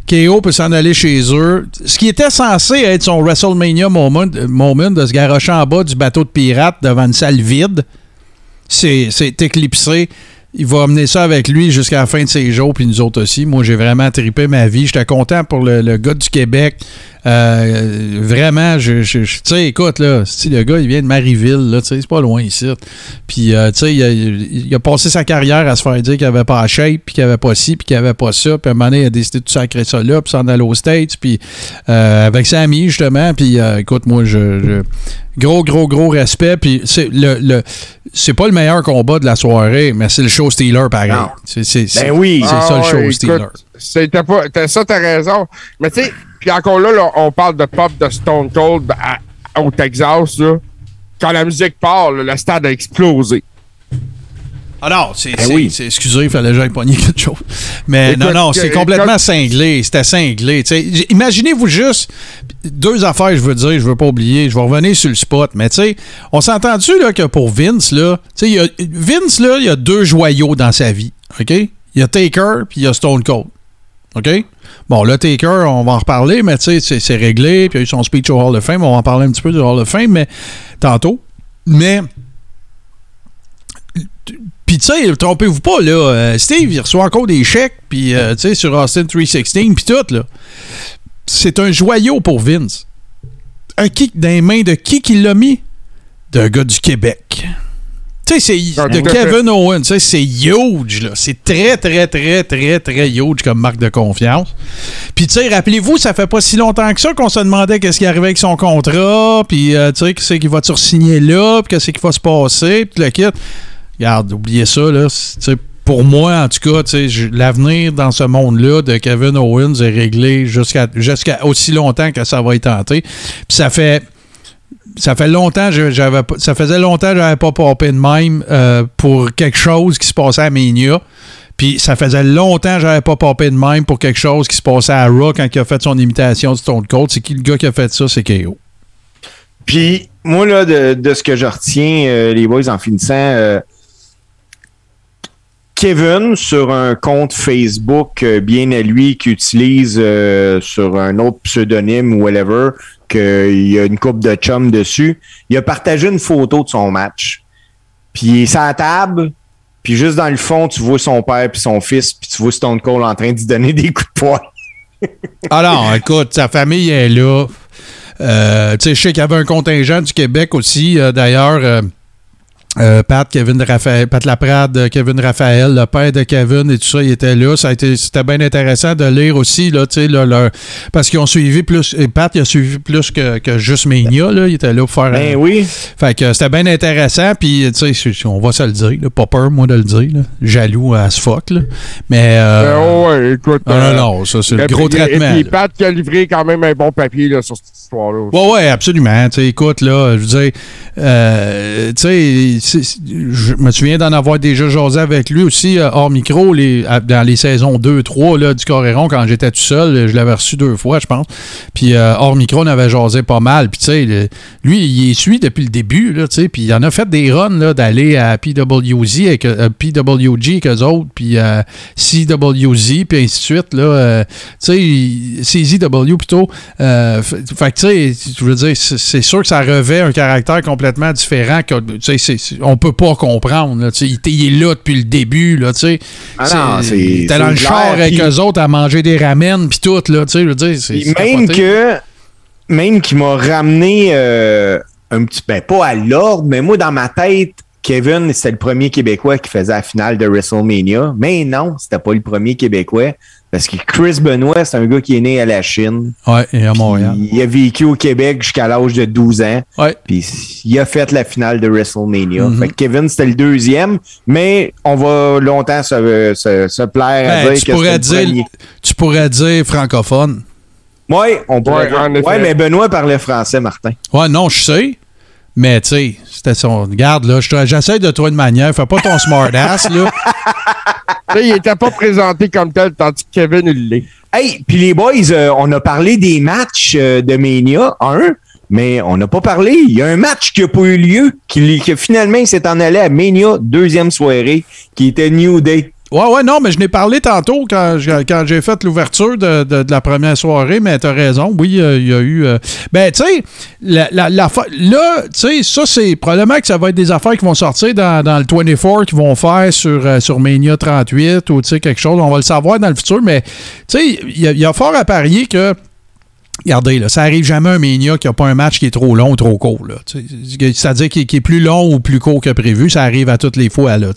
S1: KO peut s'en aller chez eux. Ce qui était censé être son WrestleMania moment, moment de se garrocher en bas du bateau de pirate devant une salle vide, c'est éclipsé. Il va amener ça avec lui jusqu'à la fin de ses jours, puis nous autres aussi. Moi, j'ai vraiment trippé ma vie. J'étais content pour le, le gars du Québec. Euh, vraiment, je, je- je- tu sais, écoute, là, le gars, il vient de Marieville, là, tu sais, c'est pas loin ici. Puis, euh, tu sais, il a, il a passé sa carrière à se faire dire qu'il avait pas la shape, puis qu'il avait pas ci, puis qu'il avait pas ça. Puis, à un moment donné, il a décidé de tout sacrer ça là, puis s'en aller aux States, puis euh, avec sa amie, justement. Puis, euh, écoute, moi, je, je- Gros, gros, gros respect. Puis, c'est le, le- c'est pas le meilleur combat de la soirée, mais c'est le show Stealer, pareil.
S3: Non.
S1: C'est,
S3: Ben oui.
S1: c'est ça le
S2: Ah
S1: show Stealer.
S2: écoute, C'était pas. T'as ça, t'as raison. Mais tu sais, puis encore là, là, on parle de pop de Stone Cold à- au Texas, là. Quand la musique part, là, le stade a explosé.
S1: Ah non, c'est,
S3: Ben oui.
S1: excusez, il fallait j'aille pogner quelque chose. Mais
S2: Écoute,
S1: non, non, c'est complètement cinglé. C'était cinglé. Imaginez-vous juste deux affaires, je veux dire, je veux pas oublier, je vais revenir sur le spot. Mais tu sais, on s'est entendu là, que pour Vince, là, y a- Vince, là, il y a deux joyaux dans sa vie. OK? Il y a Taker puis il y a Stone Cold. OK? Bon, là, Taker, on va en reparler, mais tu sais, c'est- c'est réglé. Puis il y a eu son speech au Hall of Fame. On va en parler un petit peu du Hall of Fame, mais tantôt. Mais puis tu sais, trompez-vous pas, là, euh, Steve, il reçoit encore des chèques, puis euh, tu sais, sur Austin 316, puis tout, là. C'est un joyau pour Vince. Un kick dans les mains de qui qui l'a mis? D'un gars du Québec. Tu sais, c'est. Kevin Owens. C'est huge, là. C'est très, très, très, très, très huge comme marque de confiance. Puis, tu sais, rappelez-vous, ça fait pas si longtemps que ça qu'on se demandait qu'est-ce qui arrivait avec son contrat, puis, euh, tu sais, qu'est-ce qu'il va-tu signer là, puis qu'est-ce qui va se passer, puis le kit. Regarde, oubliez ça, là. Pour moi, en tout cas, l'avenir dans ce monde-là de Kevin Owens est réglé jusqu'à jusqu'à aussi longtemps que ça va être tenté. Puis ça fait ça fait longtemps j'avais ça faisait longtemps que j'avais pas popé de même euh, pour quelque chose qui se passait à Mania. Puis ça faisait longtemps que j'avais pas popé de même pour quelque chose qui se passait à Raw quand il a fait son imitation de Stone Cold. C'est qui le gars qui a fait ça? C'est KO.
S3: Puis, moi, là, de, de ce que je retiens, euh, les boys, en finissant, euh, Kevin, sur un compte Facebook euh, bien à lui, qui utilise euh, sur un autre pseudonyme ou whatever, qu'il y a une coupe de chum dessus, il a partagé une photo de son match. Puis il est la table, puis juste dans le fond, tu vois son père puis son fils, puis tu vois Stone Cold en train d'y donner des coups de poing.
S1: Alors, écoute, sa famille est là. Euh, tu sais, je sais qu'il y avait un contingent du Québec aussi. D'ailleurs, euh, Pat, Kevin Raphaël, Pat Laprade, euh, Kevin Raphaël, le père de Kevin et tout ça, il était là. Ça a été, c'était bien intéressant de lire aussi, là, tu sais, là, parce qu'ils ont suivi plus, et Pat, il a suivi plus que, que juste Mania, là. Il était là pour faire.
S3: Ben
S1: euh,
S3: oui.
S1: fait que c'était bien intéressant, puis tu sais, on va se le dire, là, pas peur, moi, de le dire, là. Jaloux à ce fuck, là. Mais. euh,
S2: oh, ouais, écoute.
S1: non,
S2: euh,
S1: non, non, ça, c'est le gros
S2: puis-
S1: traitement.
S2: Et puis. Pat qui a livré quand même un bon papier là, sur cette histoire-là.
S1: Ouais, ouais, absolument. Tu sais, écoute, là, je veux dire, euh, tu sais, je me souviens d'en avoir déjà jasé avec lui aussi, euh, hors micro, à- dans les saisons 2, 3 là, du Coréron, quand j'étais tout seul. Je l'avais reçu deux fois, je pense. Puis euh, hors micro, on avait jasé pas mal. Puis, tu sais, lui, il est suit depuis le début, là, puis il en a fait des runs, d'aller à PWZ avec, euh, PWG avec eux autres, puis euh, CWZ, puis ainsi de suite, là. tu sais, CZW plutôt. Fait que, tu sais, je veux dire, c'est c'est sûr que ça revêt un caractère complètement différent que, on peut pas comprendre, là, il, était- il est là depuis le début, là.
S3: Ah c'est
S1: dans le char avec
S3: puis-
S1: eux autres à manger des ramen puis tout, là, je veux dire,
S3: même
S1: capoté.
S3: que même qu'il m'a ramené euh, un petit ben pas à l'ordre, mais moi dans ma tête, Kevin, c'était le premier Québécois qui faisait la finale de WrestleMania. Mais non, c'était pas le premier Québécois. Parce que Chris Benoit, c'est un gars qui est né à la Chine.
S1: Ouais, et à Montréal.
S3: Il a vécu au Québec jusqu'à l'âge de 12 ans.
S1: Ouais.
S3: Puis il a fait la finale de WrestleMania.
S1: Mhm.
S3: Fait que Kevin, c'était le deuxième. Mais on va longtemps se, se, se plaire
S1: Ben,
S3: à dire
S1: tu
S3: que
S1: pourrais
S3: le
S1: dire-. Tu pourrais dire francophone.
S3: Oui, on pourrait.
S2: Ouais,
S3: mais Benoît parlait français, Martin.
S1: Ouais, non, je sais. Mais, tu sais, c'était son. Regarde, là, je te- j'essaie de trouver une manière. Fais pas ton smartass, là.
S2: Tu sais, il était pas présenté comme tel, tandis que Kevin, il l'est.
S3: Hey, puis les boys, euh, on a parlé des matchs euh, de Mania 1, mais on n'a pas parlé. Il y a un match qui n'a pas eu lieu, qui, qui finalement il s'est en allé à Mania, deuxième soirée, qui était New Day.
S1: Ouais, ouais, non, mais je n'ai parlé tantôt quand, quand j'ai fait l'ouverture de, de- la première soirée, mais t'as raison, oui, euh, il y a eu... euh, ben, tu sais, la, la- la là, tu sais, ça, c'est probablement que ça va être des affaires qui vont sortir dans, dans le 24 qu'ils vont faire sur, euh, Mania 38 ou, tu sais, quelque chose, on va le savoir dans le futur, mais, tu sais, il y a fort à parier que Regardez, là, ça arrive jamais un Mania qui n'a pas un match qui est trop long ou trop court. C'est-à-dire qui, est plus long ou plus court que prévu. Ça arrive à toutes les fois. Là.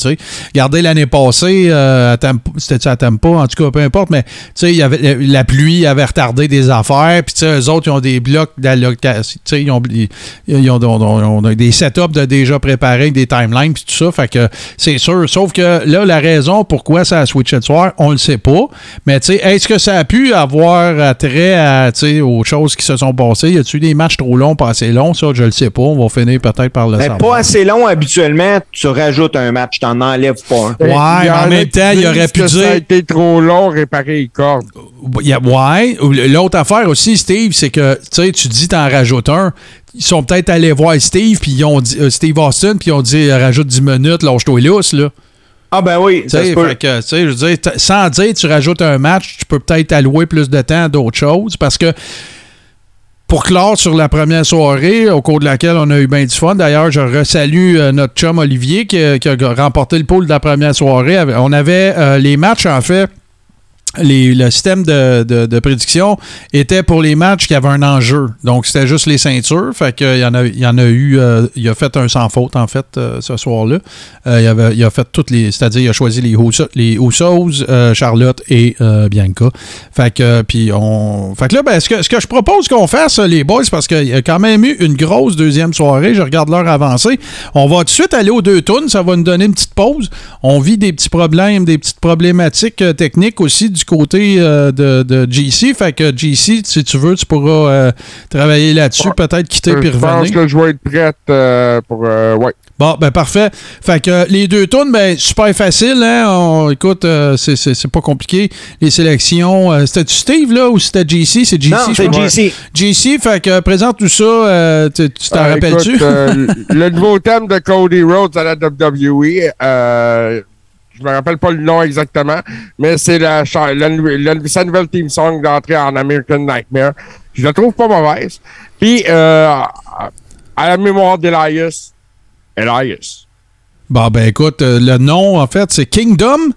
S1: Regardez l'année passée, euh, c'était-tu à Tampa, en tout cas, peu importe, mais y avait, la pluie avait retardé des affaires. Puis eux autres, ils ont des blocs d'allocation. Ils ont, ils, ils ont, ont- ont- des setups de déjà préparés, des timelines, puis tout ça. Fait que c'est sûr. Sauf que là, la raison pourquoi ça a switché de soir, on le sait pas. Mais est-ce que ça a pu avoir attrait à, tu aux choses qui se sont passées? Y a-tu des matchs trop longs, pas assez longs? Ça, je le sais pas. On va finir peut-être par le
S3: Mais
S1: savoir.
S3: pas assez long habituellement, tu rajoutes un match, t'en enlèves pas un.
S1: Ouais, mais en même temps, il aurait pu
S2: que Ça a
S1: dire-
S2: été trop long, réparer les cordes.
S1: Il y a- ouais. L'autre affaire aussi, Steve, c'est que tu sais, tu dis t'en rajoutes un. Ils sont peut-être allés voir Steve, puis ils ont dit euh, Steve Austin, puis ils ont dit euh, rajoute 10 minutes, lâche-toi lousse, là.
S3: Ah ben oui, ça se peut.
S1: fait que, je veux dire, sans dire tu rajoutes un match, tu peux peut-être allouer plus de temps à d'autres choses parce que pour clore sur la première soirée, au cours de laquelle on a eu bien du fun. D'ailleurs, je resalue euh, notre chum Olivier qui, a- qui a remporté le pool de la première soirée. On avait euh, les matchs, en fait. Le système de, de- prédiction était pour les matchs qui avaient un enjeu. Donc, c'était juste les ceintures. Fait il y en a eu. euh, il a fait un sans faute, en fait, euh, ce soir-là. Euh, il, a fait toutes les. C'est-à-dire, il a choisi les Usos, les Charlotte et Bianca. Fait que, puis on. Fait que là, ben, ce, que, ce que je propose qu'on fasse, les boys, parce qu'il y a quand même eu une grosse deuxième soirée. Je regarde l'heure avancée. On va tout de suite aller aux deux tunes. Ça va nous donner une petite pause. On vit des petits problèmes, des petites problématiques techniques aussi du côté euh, de, de GC. Fait que GC, si tu veux, tu pourras euh, travailler là-dessus, peut-être quitter
S2: Euh,
S1: puis
S2: je pense
S1: revenir.
S2: que je vais être prête euh, pour. euh, ouais.
S1: Bon, ben parfait. Fait que euh, les deux tunes, ben super facile, hein. On- écoute, euh, c'est- pas compliqué. Les sélections, euh, c'était-tu Steve, là, ou c'était JC? C'est JC,
S3: Non, c'est. JC.
S1: JC, fait que euh, présente tout ça. euh, tu tu t'en
S2: Euh,
S1: rappelles-tu?
S2: euh, le nouveau thème de Cody Rhodes à la WWE, euh, je me rappelle pas le nom exactement, mais c'est la, sa nouvelle team song d'entrée en American Nightmare. Je la trouve pas mauvaise. Puis, euh, à la mémoire d'Elias, Elias.
S1: Bon, ben écoute, euh, le nom, en fait, c'est Kingdom.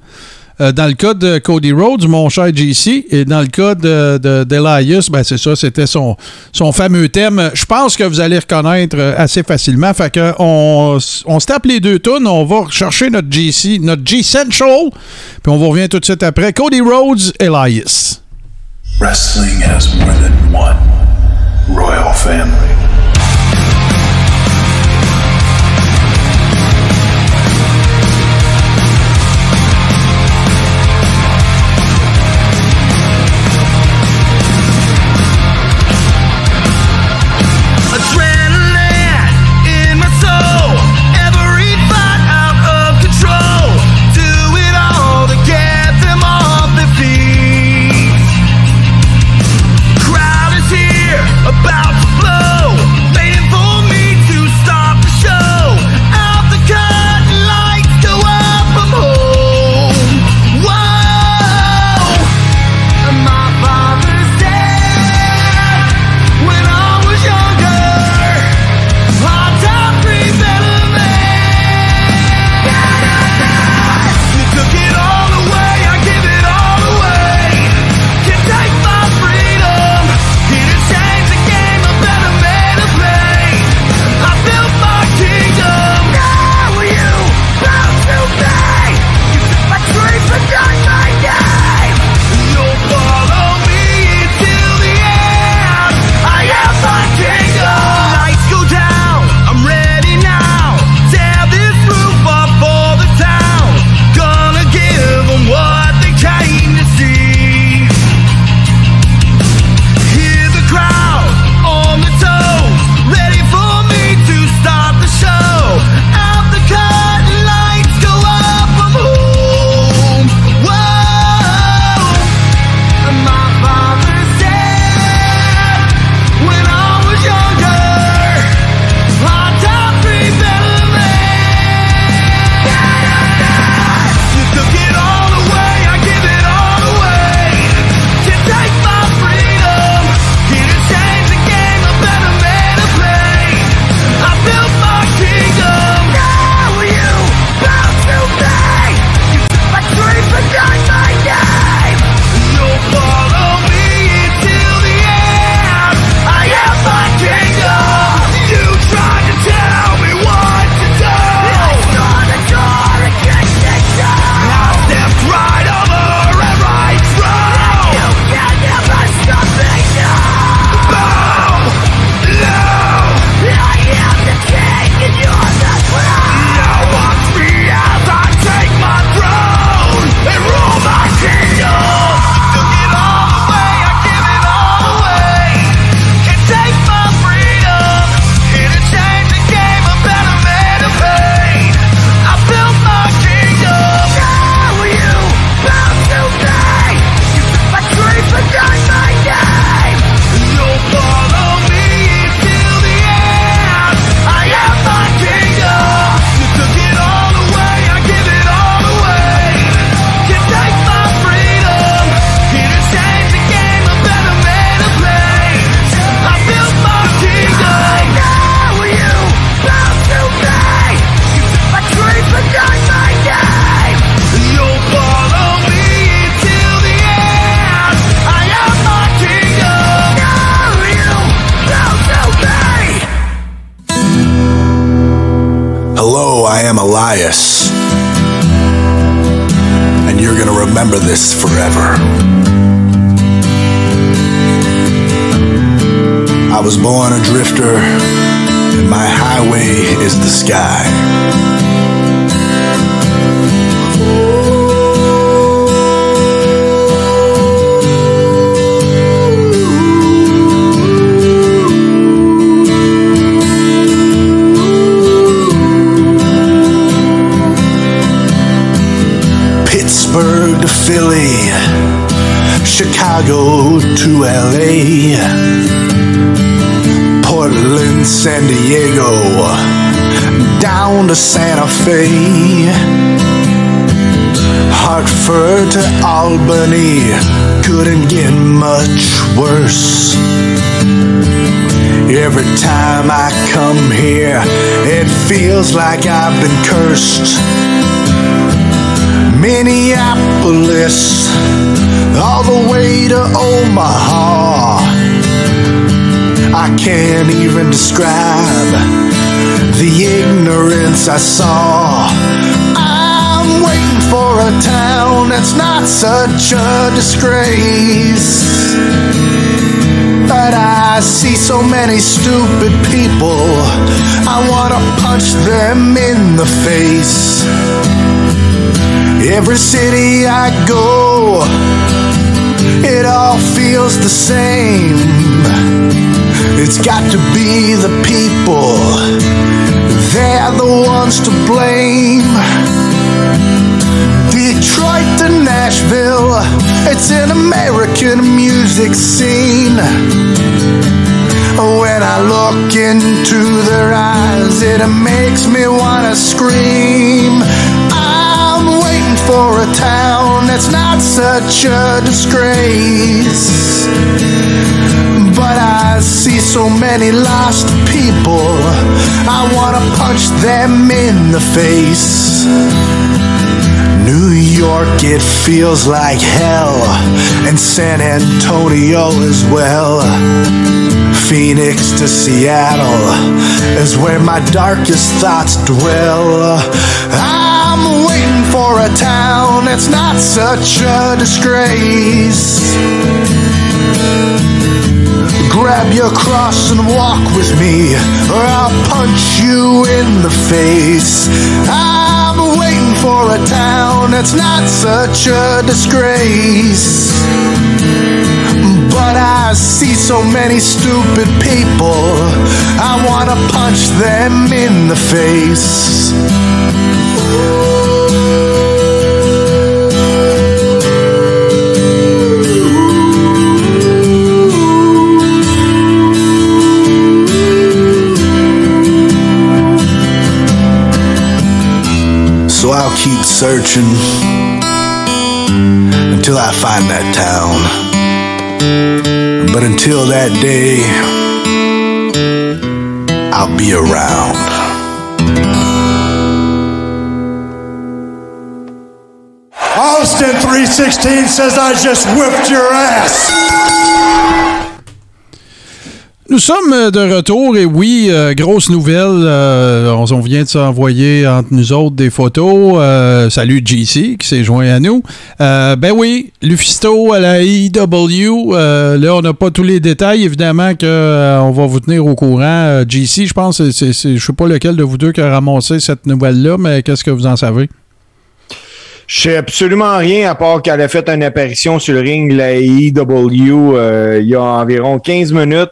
S1: Euh, dans le cas de Cody Rhodes, mon cher JC, et dans le cas de, de, d'Elias, ben c'est ça, c'était son, son fameux thème. Je pense que vous allez reconnaître euh, assez facilement. On, on se tape les deux tunes, on va rechercher notre JC, notre G-Central, puis on vous revient tout de suite après. Cody Rhodes, Elias.
S4: Wrestling has more than one am Elias. And you're gonna remember this forever. I was born a drifter, and my highway is the sky. Philly, Chicago to LA, Portland, San Diego, down to Santa Fe, Hartford to Albany, couldn't get much worse. Every time I come here, it feels like I've been cursed. Minneapolis, all the way to Omaha. I can't even describe the ignorance I saw. I'm waiting for a town that's not such a disgrace. But I see so many stupid people, I wanna punch them in the face. Every city I go, it all feels the same. It's got to be the people, they're the ones to blame. Detroit to Nashville, it's an American music scene. When I look into their eyes, it makes me wanna scream. For a town that's not such a disgrace. But I see so many lost people, I wanna punch them in the face. New York, it feels like hell, and San Antonio as well. Phoenix to Seattle is where my darkest thoughts dwell. Waiting for a town that's not such a disgrace. Grab your cross and walk with me, or I'll punch you in the face. I'm waiting for a town that's not such a disgrace. But I see so many stupid people, I wanna punch them in the face. So I'll keep searching until I find that town. But until that day, I'll be around.
S5: Austin 316 says I just whipped your ass.
S1: Nous sommes euh, de retour et oui, euh, grosse nouvelle. euh, on, vient de s'envoyer entre nous autres des photos. Salut GC qui s'est joint à nous. Ben oui, Lufisto à la IW. là, on n'a pas tous les détails. Évidemment qu'on va vous tenir au courant. GC, je pense, c'est- c'est- je sais pas lequel de vous deux qui a ramassé cette nouvelle-là, mais qu'est-ce que vous en savez?
S3: Je sais absolument rien à part qu'elle a fait une apparition sur le ring la euh, il y a environ 15 minutes.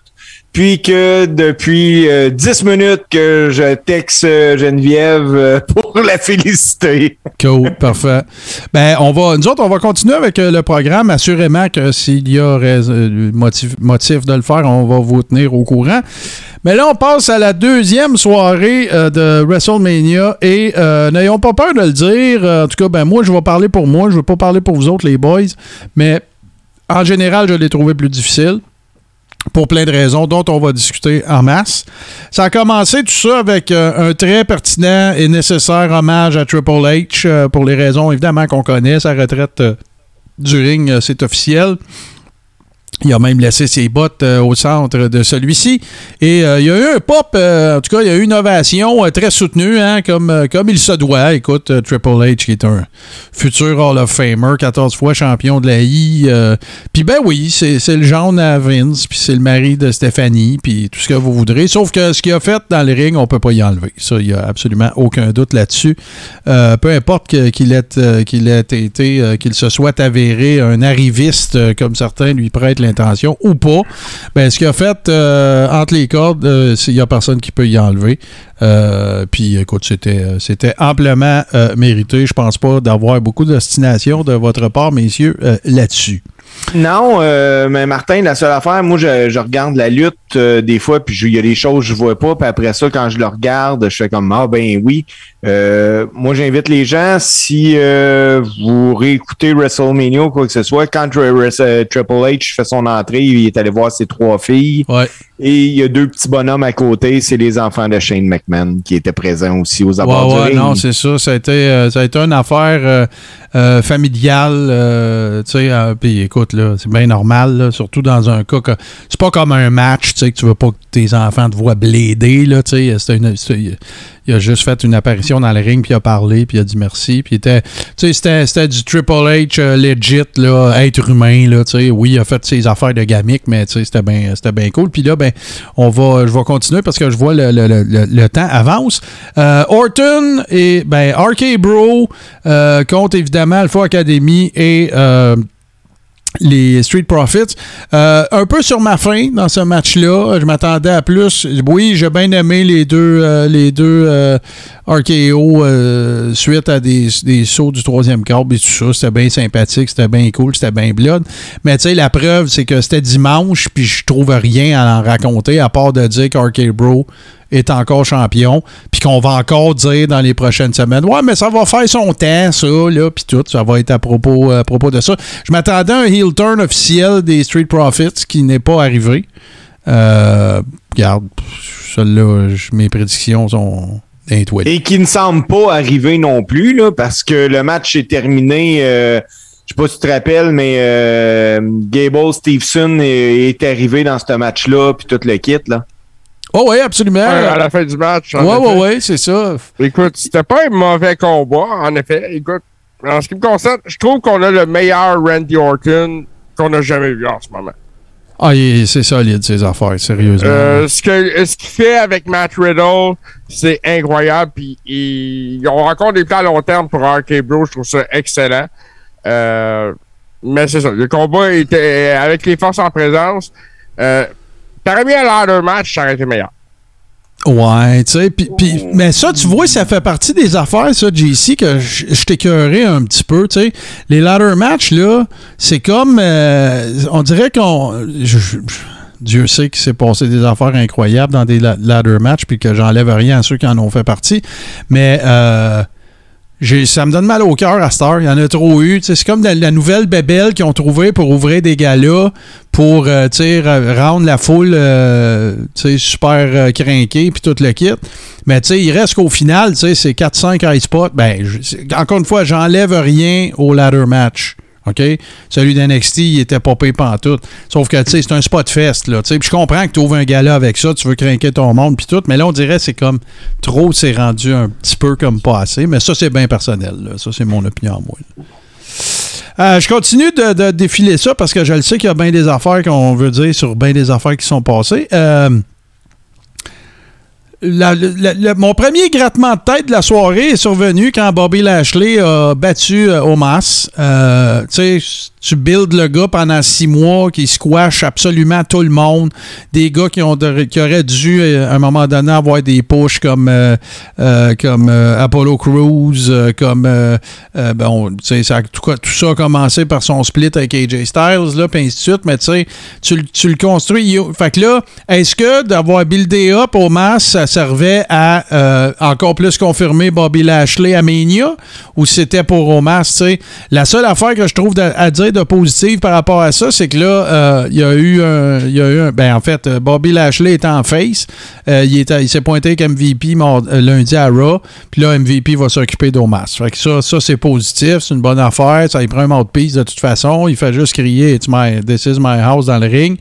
S3: Puis que depuis euh, 10 minutes que je texte euh, Geneviève euh, pour la féliciter.
S1: Cool, parfait. Ben, on va, nous autres, on va continuer avec euh, le programme. Assurément que s'il y a motif, de le faire, on va vous tenir au courant. Mais là, on passe à la deuxième soirée de WrestleMania et n'ayons pas peur de le dire. En tout cas, ben moi, je vais parler pour moi. Je ne veux pas parler pour vous autres, les boys. Mais en général, je l'ai trouvé plus difficile pour plein de raisons dont on va discuter en masse. Ça a commencé tout ça avec euh, un très pertinent et nécessaire hommage à Triple H euh, pour les raisons évidemment qu'on connaît. Sa retraite euh, du ring, c'est officiel. Il a même laissé ses bottes euh, au centre de celui-ci. Et euh, il y a eu un pop, euh, en tout cas, il y a eu une ovation très soutenue, hein, comme, comme il se doit. Écoute, Triple H, qui est un futur Hall of Famer, 14 fois champion de la I. puis ben oui, c'est le genre à Vince, puis c'est le mari de Stéphanie, puis tout ce que vous voudrez. Sauf que ce qu'il a fait dans le ring, on peut pas y enlever. Ça, il y a absolument aucun doute là-dessus. Peu importe qu'il ait, ait été, qu'il se soit avéré un arriviste, comme certains lui prêtent l'intention, ou pas, ben, ce qu'il a fait euh, entre les cordes, euh, il n'y a personne qui peut y enlever. Euh, puis écoute, c'était, euh, amplement euh, mérité. Je pense pas d'avoir beaucoup d'ostination de votre part, messieurs, euh, là-dessus.
S3: Non, euh, mais Martin, la seule affaire, moi, je, regarde la lutte euh, des fois, puis il y a des choses que je vois pas, puis après ça, quand je le regarde, je fais comme ah ben oui. Euh, moi, j'invite les gens si euh, vous réécoutez WrestleMania ou quoi que ce soit, quand euh, Triple H fait son entrée, il est allé voir ses trois filles.
S1: Ouais.
S3: Et il y a deux petits bonhommes à côté, c'est les enfants de Shane McMahon qui étaient présents aussi aux abords
S1: Ouais,
S3: du
S1: ouais,
S3: ring.
S1: non, c'est ça. Ça a été, euh, ça a été une affaire familiale. tu sais, puis écoute, là, c'est bien normal, là, surtout dans un cas que. C'est pas comme un match, tu sais, que tu veux pas que tes enfants te voient bléder, là, tu sais. c'était une- il a juste fait une apparition dans le ring, puis il a parlé, puis il a dit merci. Puis était, c'était, c'était du Triple H euh, legit, là, être humain, là. Oui, il a fait ses affaires de gamique, mais c'était bien, c'était bien cool. Puis là, ben, on va, je vais continuer parce que je vois le, le- le- le- le temps avance. Euh, Orton et, ben, RK Bro euh, contre évidemment Alpha Academy et euh, les Street Profits. Euh, un peu sur ma fin dans ce match-là. Je m'attendais à plus. Oui, j'ai bien aimé les deux, euh, les deux euh, RKO suite à des, des sauts du troisième câble et tout ça. C'était bien sympathique, c'était bien cool, c'était bien blood. Mais tu sais, la preuve, c'est que c'était dimanche, puis je trouve rien à en raconter à part de dire qu'RK Bro est encore champion, puis qu'on va encore dire dans les prochaines semaines, ouais, mais ça va faire son temps, ça, là, puis tout, ça va être à propos, à propos de ça. Je m'attendais à un heel turn officiel des Street Profits qui n'est pas arrivé. Euh, regarde, celle-là, mes prédictions sont.
S3: Et qui ne semble pas arriver non plus, là, parce que le match est terminé. euh, je sais pas si tu te rappelles, mais euh, Gable Stevenson est, est arrivé dans ce match-là, puis tout le kit. Là.
S1: Oh, oui, absolument.
S2: Ouais, à la fin du match. effet.
S1: ouais, ouais, c'est ça.
S2: Écoute, c'était pas un mauvais combat, en effet. Écoute, en ce qui me concerne, je trouve qu'on a le meilleur Randy Orton qu'on a jamais vu en ce moment.
S1: Ah, c'est solide, ces affaires, sérieusement.
S2: Euh, ce que ce qu'il fait avec Matt Riddle, c'est incroyable. Puis ils, ont encore des plans à long terme pour RK Bro. Je trouve ça excellent. Euh, mais c'est ça. Le combat était avec les forces en présence. Euh, T'aurais mis un ladder match, ça aurait été meilleur.
S1: Ouais, tu sais, puis- puis- mais ça, tu vois, ça fait partie des affaires, ça, JC, que je t'écœurais un petit peu, tu sais. Les ladder matchs, là, c'est comme, euh, on dirait qu'on... Dieu sait qu'il s'est passé des affaires incroyables dans des la- ladder matchs, puis que j'enlève rien à ceux qui en ont fait partie, mais... euh, ça me donne mal au cœur à cette heure. Il y en a trop eu. C'est comme la, nouvelle bébelle qu'ils ont trouvé pour ouvrir des galas pour euh, rendre la foule euh, super euh, crinquée puis tout le kit. Mais il reste qu'au final, c'est 4-5 high spots. Ben, encore une fois, j'enlève rien au ladder match. OK? Celui d'NXT, il était pas payé pantoute. Sauf que, tu sais, c'est un spot fest, là. Puis je comprends que tu ouvres un gala avec ça, tu veux craquer ton monde, puis tout. Mais là, on dirait que c'est comme trop, c'est rendu un petit peu comme pas assez. Mais ça, c'est bien personnel. Ça, c'est mon opinion à moi. Euh, je continue de, de défiler ça parce que je le sais qu'il y a bien des affaires qu'on veut dire sur bien des affaires qui sont passées. Euh, mon premier grattement de tête de la soirée est survenu quand Bobby Lashley a battu euh, Omas. Euh, tu builds le gars pendant six mois qui squash absolument tout le monde. Des gars qui, ont qui auraient dû, euh, à un moment donné, avoir des pushs comme, euh, euh, comme Apollo Crews, comme. bon, ça, tout, tout ça a commencé par son split avec AJ Styles, puis ainsi de suite. Mais tu sais, tu, le- construis. Fait que là, est-ce que d'avoir buildé up au mass, ça, servait à euh, encore plus confirmer Bobby Lashley à Mania ou c'était pour sais. La seule affaire que je trouve de- à dire de positive par rapport à ça, c'est que là, euh, il y a eu un. y a eu un- ben, en fait, euh, Bobby Lashley est en face. Il, s'est pointé avec MVP lundi à Raw. Puis là, MVP va s'occuper d'Omas. Fait que ça, ça c'est positif. C'est une bonne affaire. Ça, il prend un mouthpiece de toute façon. Il fait juste crier It's my, This is my house dans le ring.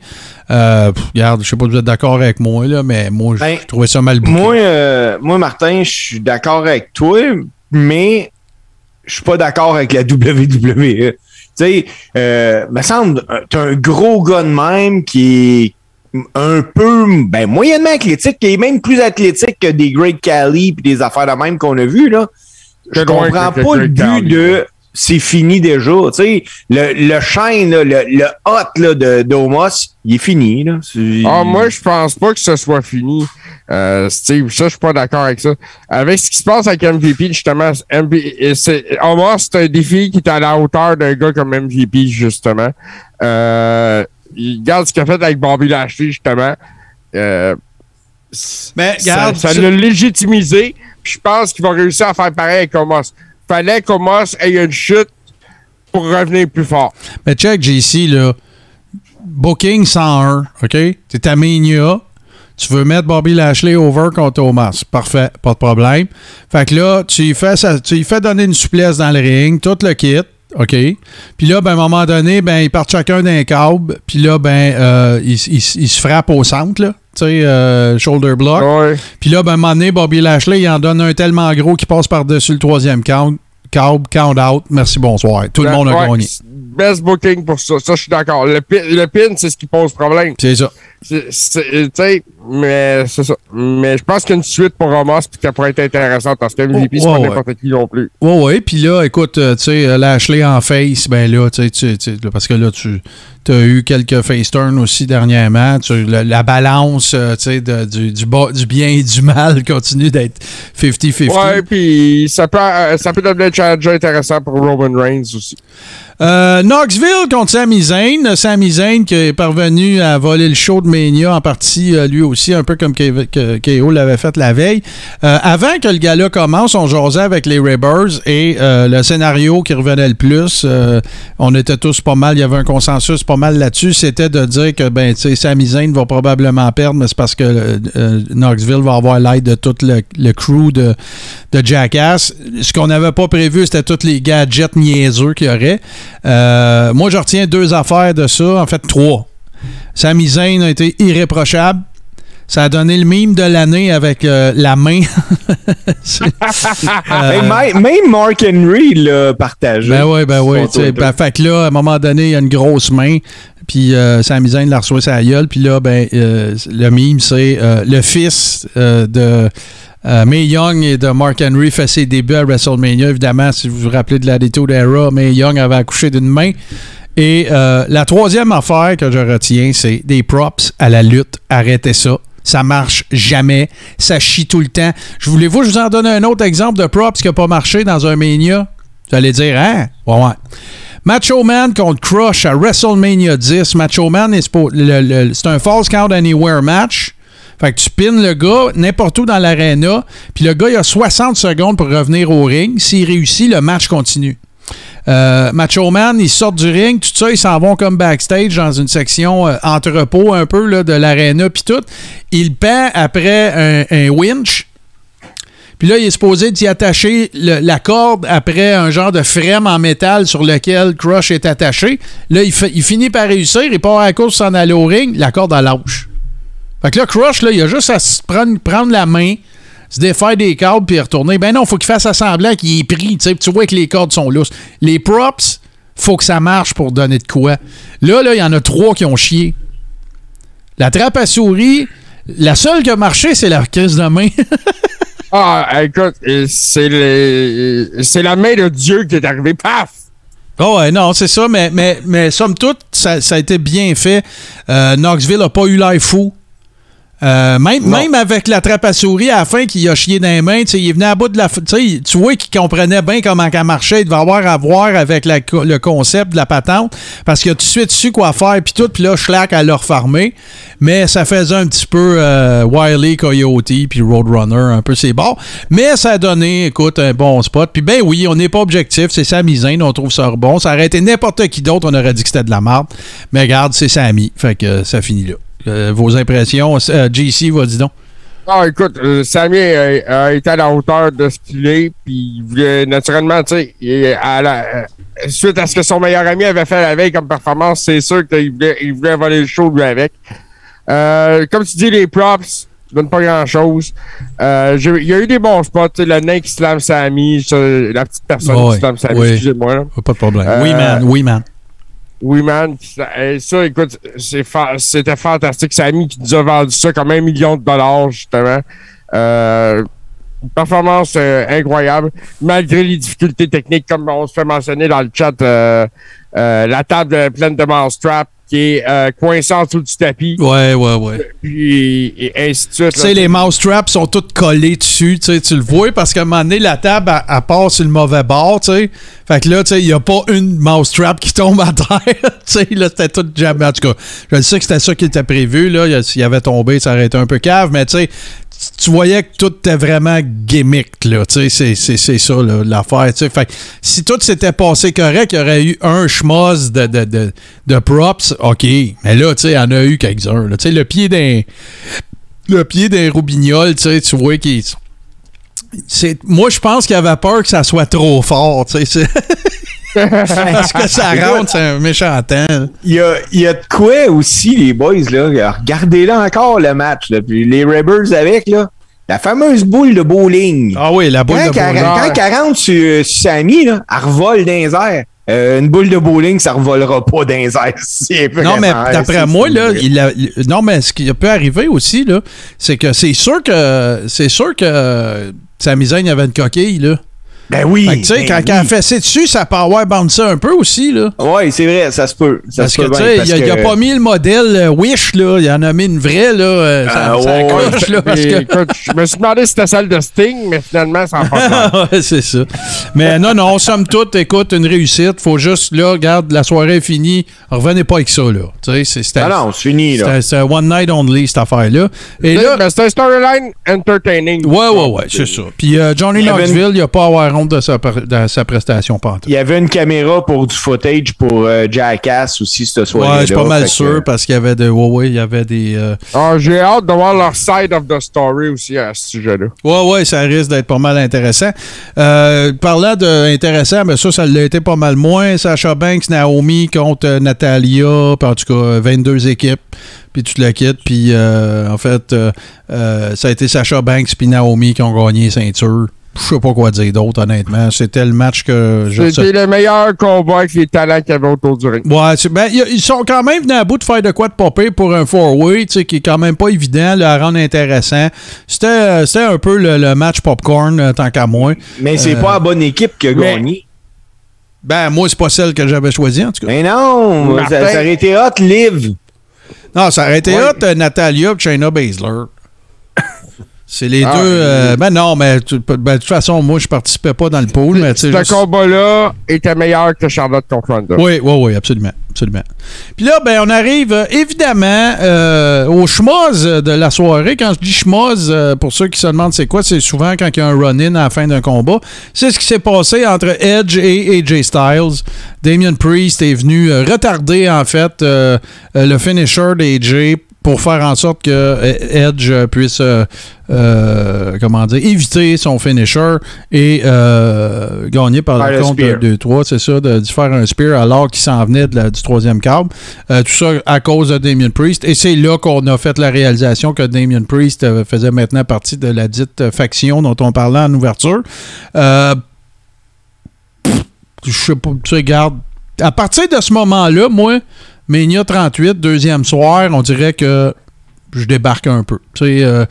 S1: Euh, pff, regarde, je sais pas si vous êtes d'accord avec moi, là, mais moi,
S3: Ben,
S1: je trouvais ça mal bouclé.
S3: Moi, euh, moi, Martin, je suis d'accord avec toi, mais je suis pas d'accord avec la WWE. Tu sais, euh, me semble, euh, t'as un gros gars de même qui est un peu, ben, moyennement athlétique, qui est même plus athlétique que des Great Cali puis des affaires de même qu'on a vues, là. Je comprends pas le but de c'est fini déjà. Tu sais, le, le là, le, le hot là, de d'Omos, il est fini. Là. C'est-
S2: Ah, moi, je pense pas que ce soit fini. Euh, Steve, ça, je suis pas d'accord avec ça. Avec ce qui se passe avec MVP, justement, MVP, c'est, Omar, c'est un défi qui est à la hauteur d'un gars comme MVP, justement. Euh, il regarde ce qu'il a fait avec Bobby Lashley, justement. Euh,
S1: Mais,
S2: ça-
S1: regarde,
S2: ça
S1: tu-
S2: l'a légitimisé. puis Je pense qu'il va réussir à faire pareil avec Omos. Fallait qu'Omos ait une chute pour revenir plus fort.
S1: Mais check, JC, là. Booking 101, OK? T'es à Mania. Tu veux mettre Bobby Lashley over contre Thomas. Parfait, pas de problème. Fait que là, tu lui fais, ça- tu lui fais donner une souplesse dans le ring, tout le kit, OK? Puis là, ben, à un moment donné, ben, ils partent chacun d'un câble. Puis là, ben, euh, ils, ils- ils se frappent au centre, là. Tu sais, euh, shoulder block.
S2: Ouais.
S1: Puis là, ben, à un moment donné, Bobby Lashley, il en donne un tellement gros qu'il passe par-dessus le troisième count. Câble, count out. Merci, bonsoir. Tout le monde a
S2: Ouais,
S1: gagné.
S2: Best booking pour ça. Ça, je suis d'accord. Le, pin- le pin, c'est ce qui pose problème.
S1: C'est ça.
S2: C'est- c'est- Tu sais, mais c'est ça. Mais je pense qu'une suite pour Ramos, puis qu'elle pourrait être intéressante parce que MVP, c'est
S1: Oh,
S2: pas
S1: ouais.
S2: n'importe qui non plus.
S1: Ouais, ouais. Puis là, écoute, euh, tu sais, euh, Lashley en face, ben là, tu sais, parce que là, tu as eu quelques face turns aussi dernièrement. Tu- la, la balance, euh, tu sais, du, du, bien et du mal continue d'être 50-50.
S2: Ouais, puis ça peut, ça peut devenir un challenge intéressant pour Roman Reigns aussi.
S1: Euh, Knoxville contre Sami Zayn. Sami Zayn qui est parvenu à voler le show de Mania en partie, euh, lui aussi, un peu comme KO l'avait fait la veille. Euh, avant que le gala commence, on jasait avec les Rebels et le scénario qui revenait le plus, on était tous pas mal, il y avait un consensus pas mal là-dessus, c'était de dire que ben, Sami Zayn va probablement perdre, mais c'est parce que Knoxville va avoir l'aide de tout le, le crew de, de Jackass. Ce qu'on n'avait pas prévu, c'était tous les gadgets niaiseux qu'il y aurait. Euh, moi, je retiens deux affaires de ça, en fait trois. Zayn a été irréprochable. Ça a donné le mime de l'année avec euh, la main. Euh,
S3: même, même Mark Henry l'a partagé.
S1: ben oui, ben oui. Ben, fait que là, à un moment donné, il y a une grosse main. Puis euh, Sami Zayn la reçoit sa gueule. Puis là, ben, euh, le mime, c'est le fils de euh, Young et de Mark Henry fait ses débuts à WrestleMania. Évidemment, si vous vous rappelez de la Attitude Era, Mae Young avait accouché d'une main. Et euh, la troisième affaire que je retiens, c'est des props à la lutte. Arrêtez ça. Ça marche jamais. Ça chie tout le temps. Je voulais-vous, je vous en donne un autre exemple de props qui n'a pas marché dans un Mania. Vous allez dire, hein? Ouais, ouais. Macho Man contre Crush à WrestleMania 10. Macho Man, c'est un False Count Anywhere match. Fait que tu pines le gars n'importe où dans l'arena, puis le gars, il a 60 secondes pour revenir au ring. S'il réussit, le match continue. Euh, Macho Man, ils sortent du ring, tout ça, ils s'en vont comme backstage dans une section euh, entrepôt un peu là, de l'arena, puis tout. Il pend après un, winch. Puis là, il est supposé d'y attacher la corde après un genre de frame en métal sur lequel Crush est attaché. Là, il finit par réussir, il part à la course s'en aller au ring, la corde à lâche. Fait que là, Crush, là, il a juste à se prendre, prendre la main, se défaire des cordes puis retourner. Ben non, faut qu'il fasse semblant qu'il est pris. tu vois que les cordes sont lousses. Les props, faut que ça marche pour donner de quoi. Là, là, il y en a trois qui ont chié. La trappe à souris, la seule qui a marché, c'est la crise de main.
S2: Ah, écoute, c'est la main de Dieu qui est arrivée. Paf!
S1: Oh ouais, non, c'est ça, mais, mais, mais somme toute, ça, ça a été bien fait. Euh, Knoxville n'a pas eu l'air fou. Euh, même, avec la trappe à souris à la fin qui a chié dans les mains, tu sais, il venait à bout de la. Tu vois qu'il comprenait bien comment elle marchait. Il devait avoir à voir avec la le concept de la patente parce qu'il a tout de suite su quoi faire, puis tout. Puis là, Schlack, elle l'a refarmé. Mais ça faisait un petit peu euh, Wiley, Coyote, puis Roadrunner, un peu ses bords. Mais ça a donné, écoute, un bon spot. Puis ben oui, on n'est pas objectif, c'est Zayn, on trouve ça bon. Ça aurait été n'importe qui d'autre, on aurait dit que c'était de la merde. Mais regarde, c'est Sami. Fait que ça finit là. Euh, vos impressions, euh, JC, va dis donc.
S2: Ah, écoute, euh, Sammy a, été à la hauteur de ce qu'il est, puis il voulait, naturellement, tu sais, euh, suite à ce que son meilleur ami avait fait la veille comme performance, c'est sûr qu'il voulait, il voulait voler le show lui avec. Euh, comme tu dis, les props donnent pas grand-chose. Euh, il y a eu des bons spots, le nain qui slam Sammy, la petite personne
S1: Ouais,
S2: qui slam Sammy, excusez-moi. là.
S1: Pas de problème.
S2: Euh,
S1: oui, man. Oui, man.
S2: Oui, man. Ça, écoute, c'est fa- c'était fantastique. Ami qui nous a vendu ça comme un million de dollars, justement. Euh, une performance euh, incroyable, malgré les difficultés techniques, comme on se fait mentionner dans le chat. euh, euh, la table pleine de mousetrap qui est euh, coincée en dessous du tapis,
S1: Ouais, ouais, ouais.
S2: puis et ainsi de suite.
S1: Tu sais, les mousetraps sont toutes collées dessus, tu sais, tu le vois, parce qu'à un moment donné, la table, elle, elle part sur le mauvais bord, tu sais. Fait que là, tu sais, il n'y a pas une mousetrap qui tombe à terre, tu sais, là, c'était tout jamais. En tout cas, je sais que c'était ça qui était prévu, là. Il- S'il avait tombé, ça aurait été un peu cave, mais tu sais, tu- voyais que tout était vraiment gimmick, là, tu sais, c'est- ça, l'affaire, tu sais. Fait que si tout s'était passé correct, il y aurait eu un schmoz de, de, de, de props, OK. Mais là, tu sais, il y en a eu quelques-uns. Tu sais, le pied d'un le pied d'un robignol, tu sais, tu vois qu'il. C'est, moi, je pense qu'il avait peur que ça soit trop fort, tu sais. Parce que ça rentre, c'est un méchant temps.
S3: Il y a, il y a de quoi aussi, les boys, là. Regardez là encore le match, là. Puis les Rebels avec, là. La fameuse boule de bowling.
S1: Ah oui, la boule
S3: quand,
S1: de bowling.
S3: quand elle rentre sur, sur Sammy, là, elle revole dans les airs. Euh, une boule de bowling, ça revolera pas dans les airs.
S1: Non, mais d'après moi, là, il a- non, mais ce qui peut arriver aussi, là, c'est que c'est sûr que c'est sûr que sa misaine avait une coquille, là.
S3: Ben oui.
S1: Tu sais,
S3: ben
S1: quand
S3: oui.
S1: elle a fessé dessus, ça peut avoir bouncer un peu aussi, là.
S3: Ouais, c'est vrai, ça se peut. Ça
S1: Parce
S3: se
S1: que, tu sais, il a, il a
S3: que-
S1: pas mis le modèle euh, Wish, là. Il en a mis une vraie, là. euh, ça,
S3: Ah,
S1: ça accroche, là, parce que...
S2: écoute, je me suis demandé si c'était celle de Sting, mais finalement, ça n'a pas.
S1: Ouais, c'est ça. Mais non, non, somme toute, écoute, une réussite. Faut juste, là, regarde, la soirée est finie. Revenez pas avec ça, là. Tu sais, c'est-.
S3: Ah non, c'est fini, là.
S1: c'était- c'était one night only, cette affaire-là. Et là.
S2: Mais c'est un storyline entertaining.
S1: Ouais, ouais, ouais, c'est ça. Puis euh, Johnny
S3: Il y avait
S1: Knoxville, il a pas à avoir honte de sa, pre- de sa prestation pantoute.
S3: Il y avait une caméra pour du footage pour euh, Jackass aussi, cette soirée-là.
S1: Ouais, je suis pas mal
S3: que-
S1: sûr parce qu'il y avait de. Ouais, ouais, il y avait des. euh,
S2: Ah, J'ai hâte de voir leur side of the story aussi à ce sujet-là.
S1: Ouais, ouais, ça risque d'être pas mal intéressant. Euh, parlant de intéressant, ben ça, ça l'a été pas mal moins. Sacha Banks, Naomi contre euh, Natalia, puis en tout cas, 22 équipes, puis tu le quittes. Puis euh, en fait, euh, euh, ça a été Sacha Banks puis Naomi qui ont gagné ceinture. Je sais pas quoi dire d'autre, honnêtement. C'était le match que je
S2: C'était le meilleur combat avec les talents qu'il y avait autour du ring.
S1: Ouais, ben, y a- ils sont quand même venus à bout de faire de quoi de popper pour un four-way, tu sais, qui est quand même pas évident là, à rendre intéressant. C'était euh, c'était un peu le, le match popcorn, euh, tant qu'à moi.
S3: Mais c'est
S1: Euh,
S3: pas la bonne équipe qui a
S2: mais-
S3: gagné.
S1: Ben, moi, c'est pas celle que j'avais choisie, en tout cas.
S3: Mais non, ça aurait été hot, Liv.
S1: Non, ça aurait été
S2: Ouais.
S1: hot, euh, Natalia et Shayna Baszler. C'est les
S2: Ah,
S1: deux. euh, ben non, mais tu- ben, de toute façon, moi, je participais pas dans le pool, mais.
S2: Ce
S1: juste-
S2: combat-là était meilleur que Charlotte contre Ronda.
S1: Oui, oui, oui, absolument. absolument. Puis là, ben, on arrive euh, évidemment euh, au schmoz de la soirée. Quand je dis schmoz, pour ceux qui se demandent c'est quoi, c'est souvent quand il y a un run-in à la fin d'un combat. C'est ce qui s'est passé entre Edge et AJ Styles. Damien Priest est venu retarder, en fait, le finisher d'AJ pour faire en sorte que euh, Edge puisse euh, euh, comment dire éviter son finisher et euh, gagner par le compte de 2-3, c'est ça, de, de faire un spear alors qu'il s'en venait de la- du troisième câble. Tout ça à cause de Damien Priest. Et c'est là qu'on a fait la réalisation que Damien Priest faisait maintenant partie de la dite faction dont on parlait en ouverture. Je sais pas, tu sais, regarde, à partir de ce moment-là, moi, Mania 38, deuxième soir, on dirait que je débarque un peu. Euh,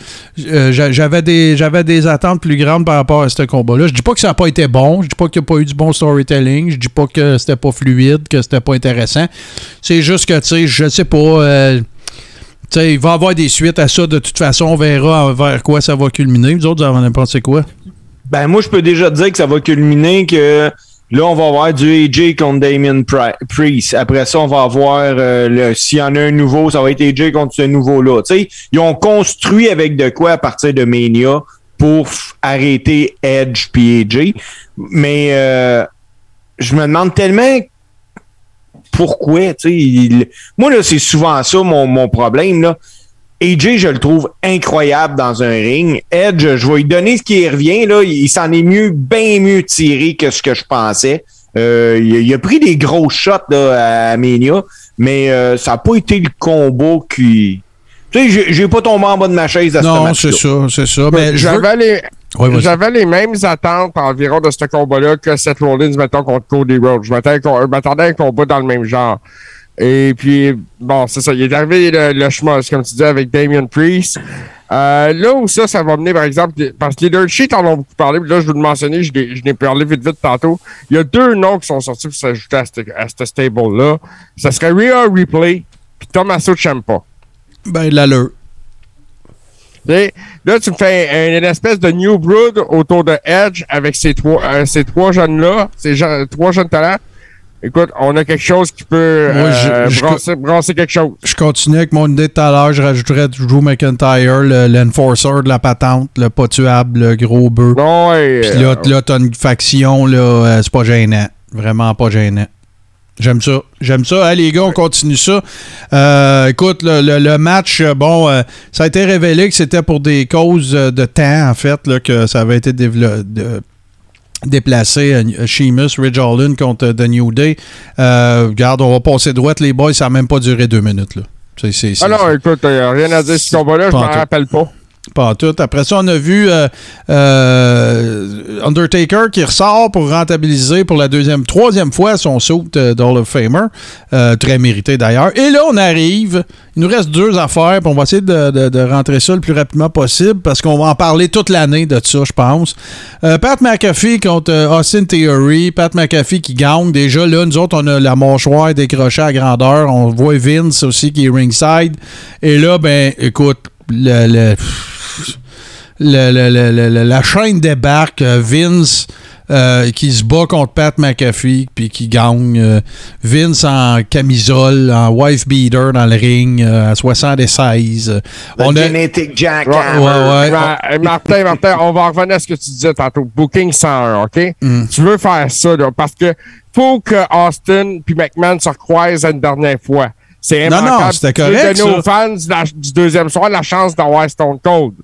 S1: euh, j'a- j'avais des j'avais des attentes plus grandes par rapport à ce combat-là. Je dis pas que ça n'a pas été bon, je dis pas qu'il n'y a pas eu du bon storytelling, je dis pas que c'était pas fluide, que c'était pas intéressant. C'est juste que tu sais, je sais pas. euh, il va y avoir des suites à ça. De toute façon, on verra vers quoi ça va culminer. Vous autres, vous en pensez quoi?
S3: Ben, moi, je peux déjà dire que ça va culminer que là, on va avoir du AJ contre Damien Pri- Priest. Après ça, on va avoir, euh, le- s'il y en a un nouveau, ça va être AJ contre ce nouveau-là. Tu sais, ils ont construit avec de quoi à partir de Mania pour arrêter Edge puis AJ. Mais euh, je me demande tellement pourquoi, tu sais. il- Moi, là, c'est souvent ça mon, mon problème, là. AJ, je le trouve incroyable dans un ring. Edge, je vais lui donner ce qui revient. Là. Il s'en est mieux, bien mieux tiré que ce que je pensais. Euh, il, a- il a pris des gros shots là, à Mania, mais euh, ça n'a pas été le combo qui. Tu sais, j'ai- pas tombé en bas de ma chaise à ce
S1: Non,
S3: match-là.
S1: c'est ça, c'est ça. Mais veux-
S2: J'avais les, j'avais les mêmes attentes environ de ce combat-là que Seth Rollins, mettons, contre Cody Rhodes. Je m'attendais je m'attendais à un combat dans le même genre. Et puis, bon, c'est ça. Il est arrivé le, le chemin, comme tu dis, avec Damien Priest. Euh, là où ça, ça va mener, par exemple, parce que les Dirt Sheets en ont beaucoup parlé, puis là, je veux le mentionner, je l'ai parlé vite, vite tantôt. Il y a deux noms qui sont sortis pour s'ajouter à ce à ce stable-là. Ça serait Rhea Replay puis Tommaso Ciampa.
S1: Ben, l'allure.
S2: Sais, Là, tu me fais une, une espèce de new brood autour de Edge avec ces trois, euh, ces trois jeunes-là, ces trois jeunes talents. Écoute, on a quelque chose qui peut
S1: Moi, je-
S2: euh,
S1: je-
S2: brasser, brasser quelque chose.
S1: Je continue avec mon idée de tout à l'heure. Je rajouterais Drew McIntyre, le- l'enforcer de la patente, le pas tuable, le gros bœuf.
S2: Ouais,
S1: Puis là,
S2: euh,
S1: là t'as une faction, là, euh, c'est pas gênant. Vraiment pas gênant. J'aime ça. J'aime ça. Hey, les gars, on continue ça. Euh, écoute, le, le- le match, euh, bon, euh, ça a été révélé que c'était pour des causes euh, de temps, en fait, là, que ça avait été dévelop- déplacé euh, Sheamus, Ridge Holland contre euh, The New Day. Euh, regarde, on va passer droite, les boys, ça n'a même pas duré deux minutes. Là.
S2: Ah non, écoute, rien à dire sur ce combat-là, je m'en rappelle pas.
S1: Pas tout. Après ça, on a vu euh, euh, Undertaker qui ressort pour rentabiliser pour la deuxième, troisième fois son saut de d'Hall of Famer. Euh, très mérité d'ailleurs. Et là, on arrive. Il nous reste deux affaires. puis on va essayer de, rentrer ça le plus rapidement possible parce qu'on va en parler toute l'année de ça, je pense. Euh, Pat McAfee contre euh, Austin Theory. Pat McAfee qui gagne. Déjà, là, nous autres, on a la mâchoire décrochée à grandeur. On voit Vince aussi qui est ringside. Et là, ben, écoute, le, le- le- le- le- le- le- la chaîne débarque. euh, Vince euh, qui se bat contre Pat McAfee puis qui gagne. euh, Vince en camisole, en wife beater dans le ring euh, à 76. euh,
S3: Le
S1: on a,
S3: Genetic Jack.
S2: Ouais,
S1: ouais, ouais.
S2: Ma- euh, Martin, Martin, on va revenir à ce que tu disais tantôt. Booking 101, OK?
S1: Mm.
S2: Tu veux faire ça, là, parce que faut que Austin puis McMahon se recroisent une dernière fois. C'est
S1: Non, non, c'était correct,
S2: donner aux fans la- du deuxième soir la chance d'avoir Stone Cold.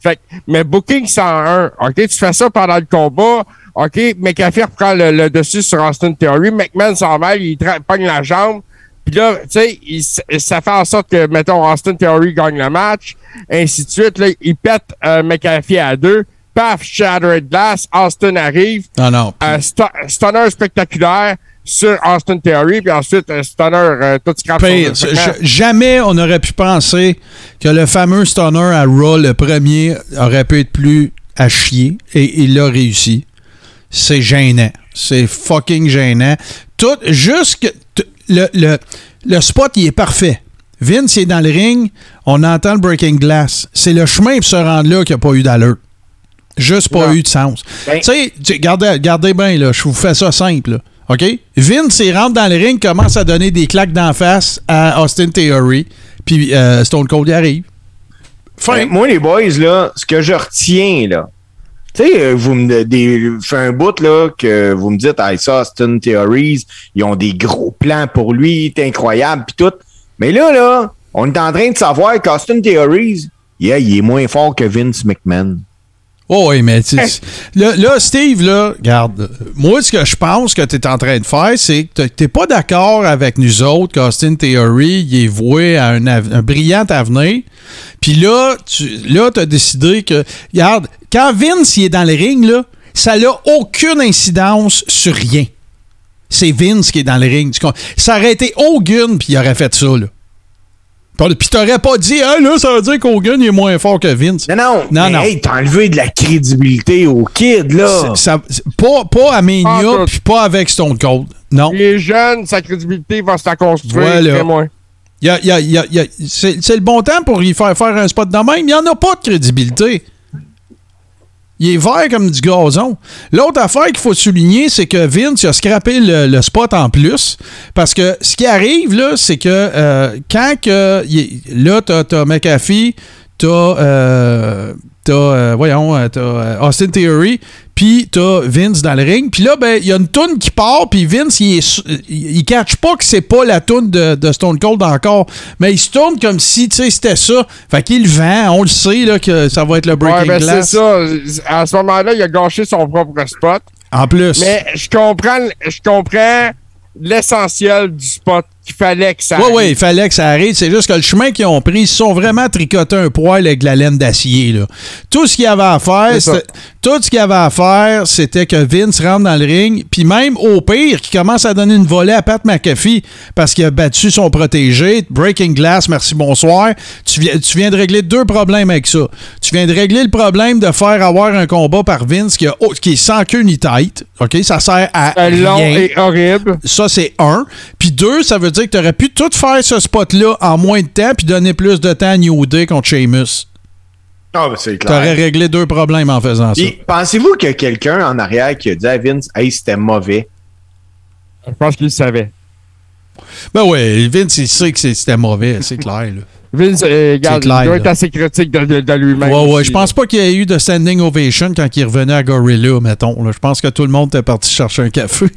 S2: Fait que, mais Booking 101, OK? Tu fais ça pendant le combat. OK? McAfee reprend le, le dessus sur Austin Theory. McMahon s'en mêle, il pogne la jambe. Puis là, tu sais, ça fait en sorte que, mettons, Austin Theory gagne le match, ainsi de suite. Là, il pète euh, McAfee à deux. Paf, Shattered Glass. Austin arrive.
S1: non, non.
S2: Euh, stu- stunner spectaculaire sur Austin Theory. Puis ensuite, un stunner euh, tout scrap sur
S1: Pire,
S2: le segment.
S1: je- jamais on aurait pu penser que le fameux stunner à Raw, le premier, aurait pu être plus à chier. Et il l'a réussi. C'est gênant. C'est fucking gênant. Tout, juste que t- le, le, le spot, il est parfait. Vince il est dans le ring, on entend le breaking glass. C'est le chemin pour se rendre là qui n'a pas eu d'allure. Juste pas
S2: Non.
S1: eu de sens.
S3: Ben-
S1: tu sais, regardez bien, là, je vous fais ça simple. là. OK? Vince, il rentre dans le ring, commence à donner des claques d'en face à Austin Theory, puis euh, Stone Cold y arrive. Fin.
S3: Moi, les boys, là, ce que je retiens, là, tu sais, euh, vous me des, fait un bout, là, que vous me dites, ah, ça, Austin Theories, ils ont des gros plans pour lui, il est incroyable, pis tout. Mais là, là, on est en train de savoir qu'Austin Theories, yeah, il est moins fort que Vince McMahon.
S1: Oh oui, mais tu- là, là, Steve, là, regarde, moi, ce que je pense que tu es en train de faire, c'est que tu n'es pas d'accord avec nous autres qu'Austin Theory il est voué à un, av- un brillant avenir. Puis là, tu là, as décidé que, regarde, quand Vince il est dans le ring, là, ça n'a aucune incidence sur rien. C'est Vince qui est dans le ring. Ça aurait été Hogan, puis il aurait fait ça, là. Puis t'aurais pas dit, ah là, ça veut dire qu'Hogan est moins fort que Vince.
S3: Non, non,
S1: Non,
S3: mais
S1: non.
S3: hey, t'as enlevé de la crédibilité au kid, là.
S1: C'est- ça- c'est- pas, pas à Mania,
S2: tout.
S1: puis pas avec Stone Cold. Non.
S2: Il est jeune, sa crédibilité va se la construire.
S1: Voilà.
S2: très moins.
S1: Il Il y a- il y a- il y a- il y a- c'est c'est le bon temps pour y faire faire un spot de même. Il n'y en a pas de crédibilité. Il est vert comme du gazon. L'autre affaire qu'il faut souligner, c'est que Vince a scrappé le, spot en plus. Parce que ce qui arrive, là, c'est que euh, quand que. là, t'as as McAfee, t'as. euh, t'as, euh, voyons, euh, t'as euh, Austin Theory, puis t'as Vince dans le ring. Puis là, ben, il y a une toune qui part, puis Vince, il, il, catch pas que c'est pas la toune de, de Stone Cold encore. Mais il se tourne comme si, tu sais, c'était ça. Fait qu'il vend, on le sait, là, que ça va être le
S2: Ouais,
S1: Breaking
S2: ben c'est
S1: Glass.
S2: ça. À ce moment-là, il a gâché son propre spot.
S1: En plus.
S2: Mais je comprends, je comprends l'essentiel du spot qu'il fallait que ça
S1: Oui, oui,
S2: arrive.
S1: il fallait que ça arrive. C'est juste que le chemin qu'ils ont pris, ils se sont vraiment tricotés un poil avec de la laine d'acier. là. Tout ce qu'il y avait à faire, tout ce qu'il y avait à faire, c'était que Vince rentre dans le ring, puis même au pire, qu'il commence à donner une volée à Pat McAfee parce qu'il a battu son protégé. Breaking Glass, merci, bonsoir. Tu viens, tu viens de régler deux problèmes avec ça. Tu viens de régler le problème de faire avoir un combat par Vince qui, a- oh, qui est sans queue ni tête. OK? Ça sert à
S2: long
S1: rien.
S2: et horrible.
S1: Ça, c'est un. Puis deux, ça veut dire que tu aurais pu tout faire ce spot-là en moins de temps puis donner plus de temps à New Day contre Sheamus.
S3: Ah, ben, c'est
S1: Tu aurais
S3: clair.
S1: réglé deux problèmes en faisant ça.
S3: Pensez-vous qu'il y a quelqu'un en arrière qui a dit à Vince, hey, c'était mauvais?
S2: Je pense qu'il le savait.
S1: Ben ouais, Vince, il sait que c'était mauvais, c'est clair. Là.
S2: Vince, euh, regarde,
S1: clair,
S2: il doit
S1: là.
S2: être assez critique de, de- de lui-même.
S1: Ouais, ouais, je pense pas qu'il y ait eu de standing ovation quand il revenait à Gorilla, mettons. là. Je pense que tout le monde était parti chercher un café.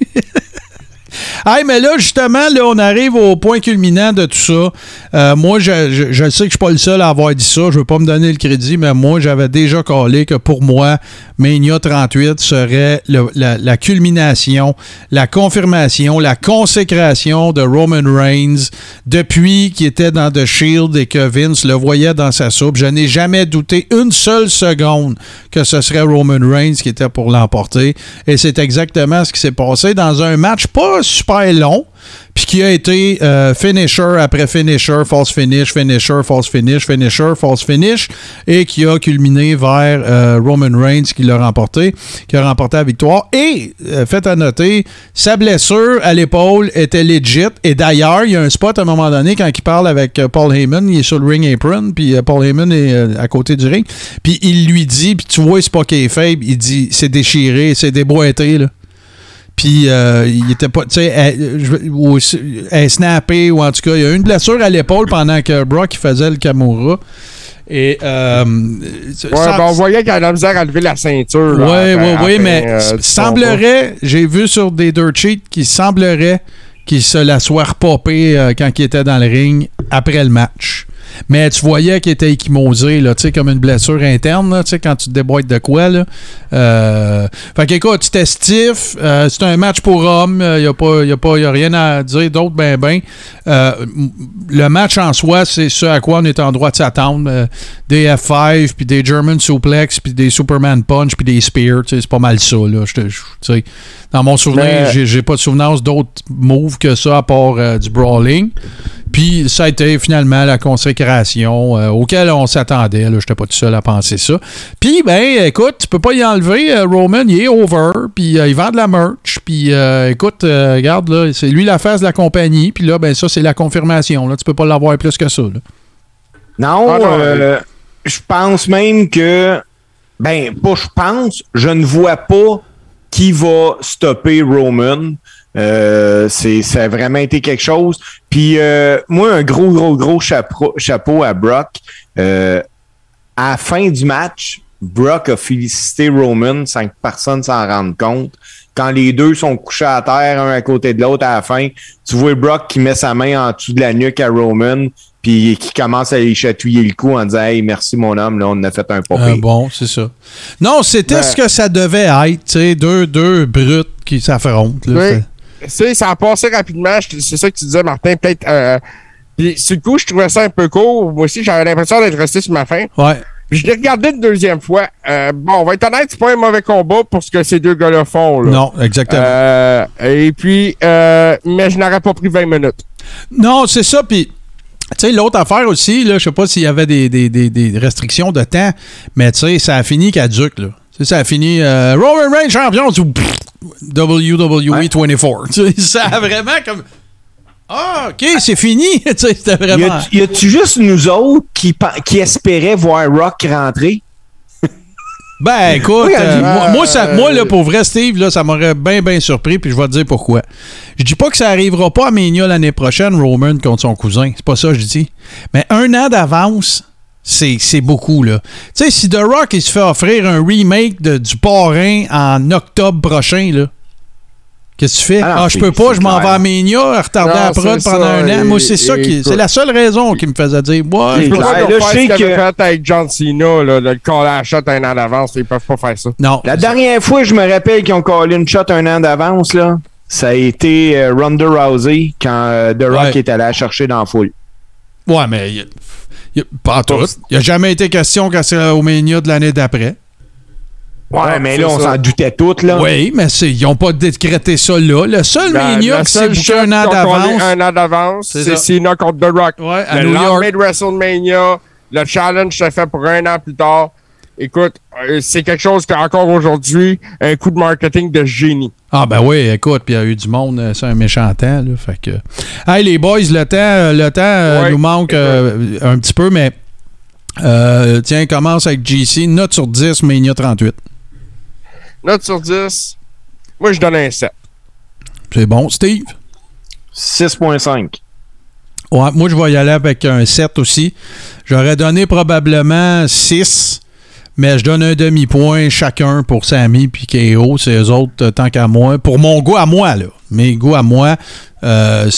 S1: Hey, mais là, justement, là, on arrive au point culminant de tout ça. Euh, moi, je, sais que je suis pas le seul à avoir dit ça. Je veux pas me donner le crédit, mais moi, j'avais déjà collé que pour moi, Mania 38 serait la, la culmination, la confirmation, la consécration de Roman Reigns depuis qu'il était dans The Shield et que Vince le voyait dans sa soupe. Je n'ai jamais douté une seule seconde que ce serait Roman Reigns qui était pour l'emporter. Et c'est exactement ce qui s'est passé dans un match pas super long, puis qui a été euh, finisher après finisher, false finish, finisher, false finish, finisher, false finish, et qui a culminé vers euh, Roman Reigns qui l'a remporté, qui a remporté la victoire. Et, euh, fait à noter, sa blessure à l'épaule était legit. Et d'ailleurs, il y a un spot à un moment donné quand il parle avec Paul Heyman, il est sur le ring apron, puis Paul Heyman est à côté du ring, puis il lui dit, puis tu vois, c'est pas qu'il est faible, il dit, c'est déchiré, c'est déboîté, là. Puis euh, il était pas, tu sais, elle- elle est snappé, ou en tout cas, il y a eu une blessure à l'épaule pendant que Brock faisait le Kamura. Et euh,
S2: Ouais, ben, on voyait qu'il avait la misère à lever la ceinture.
S1: oui, oui, oui, mais
S2: euh,
S1: semblerait, j'ai vu sur des dirt sheets qu'il semblerait qu'il se la soit repopé euh, quand il était dans le ring après le match. Mais tu voyais qu'il était échymosé, là, tu sais, comme une blessure interne, là, tu sais, quand tu te déboîtes de quoi, là. Euh, fait qu'écoute, c'était stiff, euh, c'est un match pour hommes, il n'y a, pas- y a, pas- y a rien à dire d'autre, ben, ben. Euh, le match en soi, c'est ce à quoi on est en droit de s'attendre. euh, des F5, puis des German suplex, puis des Superman punch, puis des spears, tu sais, c'est pas mal ça, là. Dans mon souvenir, j'ai- j'ai pas de souvenance d'autres moves que ça, à part euh, du brawling. Puis ça a été finalement la consécration euh, auquel on s'attendait. Je n'étais pas tout seul à penser ça. Puis, ben, écoute, tu peux pas y enlever. euh, Roman, il est over. Puis euh, il vend de la merch. Puis, euh, écoute, euh, regarde, là, c'est lui la face de la compagnie. Puis là, ben, ça, c'est la confirmation. Là. Tu peux pas l'avoir plus que ça. là.
S3: Non,
S2: Ah,
S3: euh, je pense même que, ben, pas je pense, je ne vois pas qui va stopper Roman. Euh, c'est, ça a vraiment été quelque chose. Puis euh, moi, un gros, gros, gros chapeau, chapeau à Brock. Euh, à la fin du match, Brock a félicité Roman sans que personne s'en rende compte. Quand les deux sont couchés à terre, un à côté de l'autre à la fin, tu vois Brock qui met sa main en dessous de la nuque à Roman, puis qui commence à lui chatouiller le cou en disant Hey, merci mon homme, là, on a fait un pas
S1: Euh, bon, c'est ça. Non, c'était
S2: Ben-
S1: ce que ça devait être. tu sais, Deux, deux brutes qui s'affrontent. là.
S2: Oui. Tu sais, ça a passé rapidement. C'est ça que tu disais, Martin. Peut-être. Euh, puis, sur le coup, je trouvais ça un peu court. Moi aussi, j'avais l'impression d'être resté sur ma fin.
S1: Ouais.
S2: Puis, je l'ai regardé une deuxième fois. Euh, bon, on va être honnête, c'est pas un mauvais combat pour ce que ces deux gars-là font. Là.
S1: Non, exactement.
S2: Euh, et puis, euh, mais je n'aurais pas pris 20 minutes.
S1: Non, c'est ça. Puis, tu sais, l'autre affaire aussi, là, je sais pas s'il y avait des, des- des- des restrictions de temps, mais tu sais, ça a fini caduc, là. Tu sais, ça a fini euh, Roman Reigns champion du WWE 24. Tu sais, ça a vraiment comme. Ah, OK, c'est fini. Tu sais, C'était
S3: Y
S1: vraiment.
S3: y a-tu juste nous autres qui, qui espéraient voir Rock rentrer?
S1: Ben, écoute,
S3: Oui,
S1: euh, moi, ça,
S2: euh,
S1: moi, là, pour vrai, Steve, là, ça m'aurait bien, bien surpris, puis je vais te dire pourquoi. Je dis pas que ça arrivera pas à Mania l'année prochaine, Roman contre son cousin. C'est pas ça que je dis. Mais un an d'avance, c'est c'est beaucoup, là. Tu sais, si The Rock, il se fait offrir un remake de, du Parrain en octobre prochain, là, qu'est-ce que tu fais?
S3: Ah
S1: Ah, je peux pas, je m'en vais à Mania, retarder
S2: Non,
S1: la prod pendant
S2: ça,
S1: un an.
S2: et-
S1: Moi, c'est ça qui. C'est la seule raison qui me faisait dire, ouais,
S3: C'est
S2: Je peux pas
S3: Là, je sais que-
S2: fait avec John Cena, là, de le call à la shot un an d'avance. Ils peuvent pas faire ça.
S1: non.
S3: La dernière fois, je me rappelle qu'ils ont callé une shot un an d'avance, là. Ça a été euh, Ronda Rousey quand euh, The Rock
S1: Ouais.
S3: est allé la chercher dans la foule.
S1: Ouais, mais pas tout. Il n'a jamais été question au Mania de l'année d'après.
S3: Ouais,
S2: Ouais,
S3: mais là, on s'en doutait toutes, là.
S1: Oui, mais c'est- ils n'ont pas décrété ça là. Le seul
S2: La-
S1: Mania qui s'est
S2: shot
S1: un an d'avance.
S2: Un an d'avance,
S1: C'est.
S2: Cena contre The Rock.
S1: Ouais, à
S2: le
S1: New
S2: lendemain
S1: York.
S2: de WrestleMania, le challenge se fait pour un an plus tard. Écoute, euh, c'est quelque chose qu'encore aujourd'hui, un coup de marketing de génie.
S1: Ah ben oui, écoute, puis il y a eu du monde, euh, c'est un méchant temps. Là, fait que... Hey les boys, le temps, euh, le temps euh,
S2: Ouais.
S1: nous manque euh, un petit peu, mais euh, tiens, commence avec GC. Note sur 10, Mania 38.
S2: Note sur 10, moi je donne un 7.
S1: C'est bon. Steve?
S3: 6.5.
S1: Ouais, moi, je vais y aller avec un 7 aussi. J'aurais donné probablement 6, mais je donne un demi-point chacun pour Sammy puis KO. C'est eux autres, euh, tant qu'à moi. Pour mon goût à moi, là. Mes goûts à moi. euh,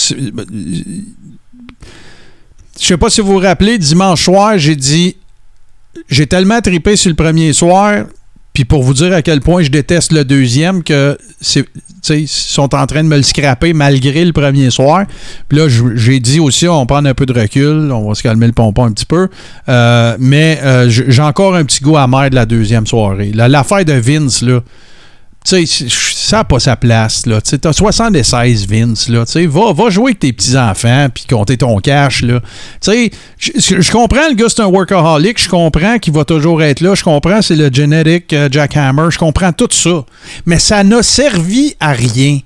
S1: je sais pas si vous vous rappelez, dimanche soir, j'ai dit j'ai tellement tripé sur le premier soir, puis pour vous dire à quel point je déteste le deuxième, que ils sont en train de me le scraper malgré le premier soir. Puis là, j'ai dit aussi, on prend un peu de recul, on va se calmer le pompon un petit peu. Euh, mais euh, j'ai encore un petit goût amer de la deuxième soirée. La- L'affaire de Vince, là, sais, ça n'a pas sa place, là. Tu t'as 76 Vince, là. Va, jouer avec tes petits-enfants puis compter ton cash, là. Je- je comprends, le gars, c'est un workaholic. Je comprends qu'il va toujours être là. Je comprends, c'est le genetic euh, jackhammer. Je comprends tout ça. Mais ça n'a servi à rien.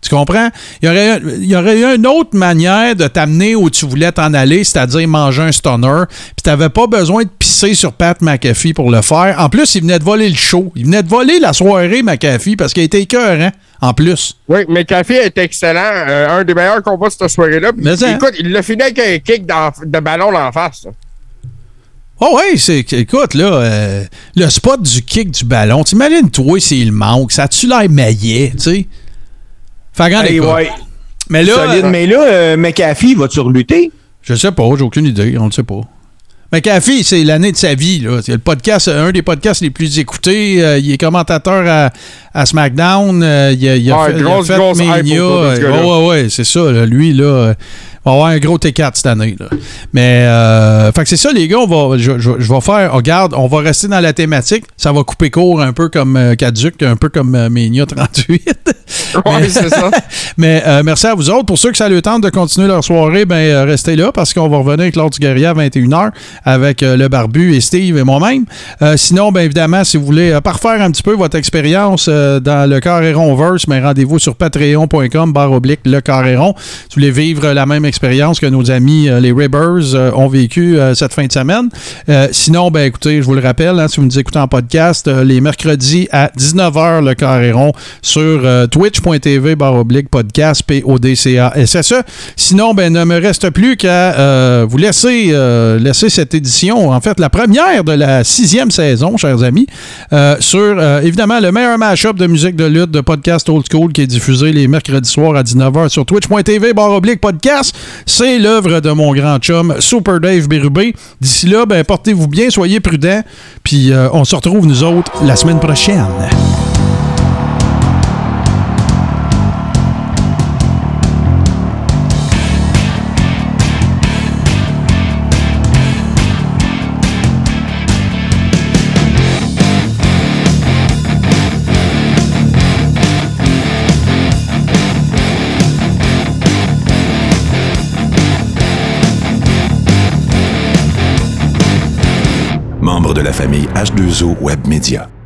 S1: Tu comprends? Il y, aurait, il y aurait eu une autre manière de t'amener où tu voulais t'en aller, c'est-à-dire manger un stunner, puis t'avais pas besoin de pisser sur Pat McAfee pour le faire. En plus, il venait de voler le show. Il venait de voler la soirée McAfee parce qu'il était écœurant, en plus.
S2: Oui, Café est excellent. euh, un des meilleurs combats de cette soirée-là. Écoute, il l'a fini avec un kick de ballon d'en face.
S1: Oh oui, c'est écoute là, euh, le spot du kick du ballon. T'imagines toi s'il manque, ça tu l'air maillet, tu sais?
S3: Hey, ouais.
S1: Mais là,
S3: Solide.
S1: euh,
S3: Mais là, euh, McAfee, va-tu relutter?
S1: je sais pas, j'ai aucune idée, on le sait pas. McAfee, c'est l'année de sa vie. Là. C'est le podcast, un des podcasts les plus écoutés. Euh, il est commentateur à, à SmackDown. Euh, il a, il a
S2: Ouais,
S1: fait, il a
S2: grosse,
S1: fait
S2: grosse
S1: Mania. Euh, ouais, ouais, ouais, c'est ça. là. Lui, là, euh, va avoir un gros T4 cette année. Là. Mais, euh, fait que c'est ça, les gars. On va, je, je- je vais faire. Regarde, on va rester dans la thématique. Ça va couper court un peu comme euh, Caduc, un peu comme euh, Mania 38.
S2: Ouais, c'est ça.
S1: Mais euh, merci à vous autres. Pour ceux que ça le temps de continuer leur soirée, ben euh, restez là parce qu'on va revenir avec Lord du Guerrier à 21h avec le Barbu et Steve et moi-même. Sinon, bien évidemment, si vous voulez parfaire un petit peu votre expérience dans le Carréron Verse, ben, rendez-vous sur patreon.com barre oblique le Carréron. Si vous voulez vivre la même expérience que nos amis euh, les Ribbers euh, ont vécu euh, cette fin de semaine. Sinon, ben écoutez, je vous le rappelle, hein, si vous nous écoutez en podcast, les mercredis à 19h le Carréron sur euh, twitch.tv oblique podcast P-O-D-C-A-S-S-E. Sinon, ben ne me reste plus qu'à vous laisser, laisser cette édition, en fait la première de la sixième saison, chers amis, sur évidemment le meilleur mashup de musique de lutte de podcast old school qui est diffusé les mercredis soirs à 19h sur twitch.tv barre oblique podcast. C'est l'œuvre de mon grand chum Super Dave Bérubé. D'ici là, ben portez-vous bien, soyez prudents, puis euh, on se retrouve nous autres la semaine prochaine.
S6: Famille H2O Web Media.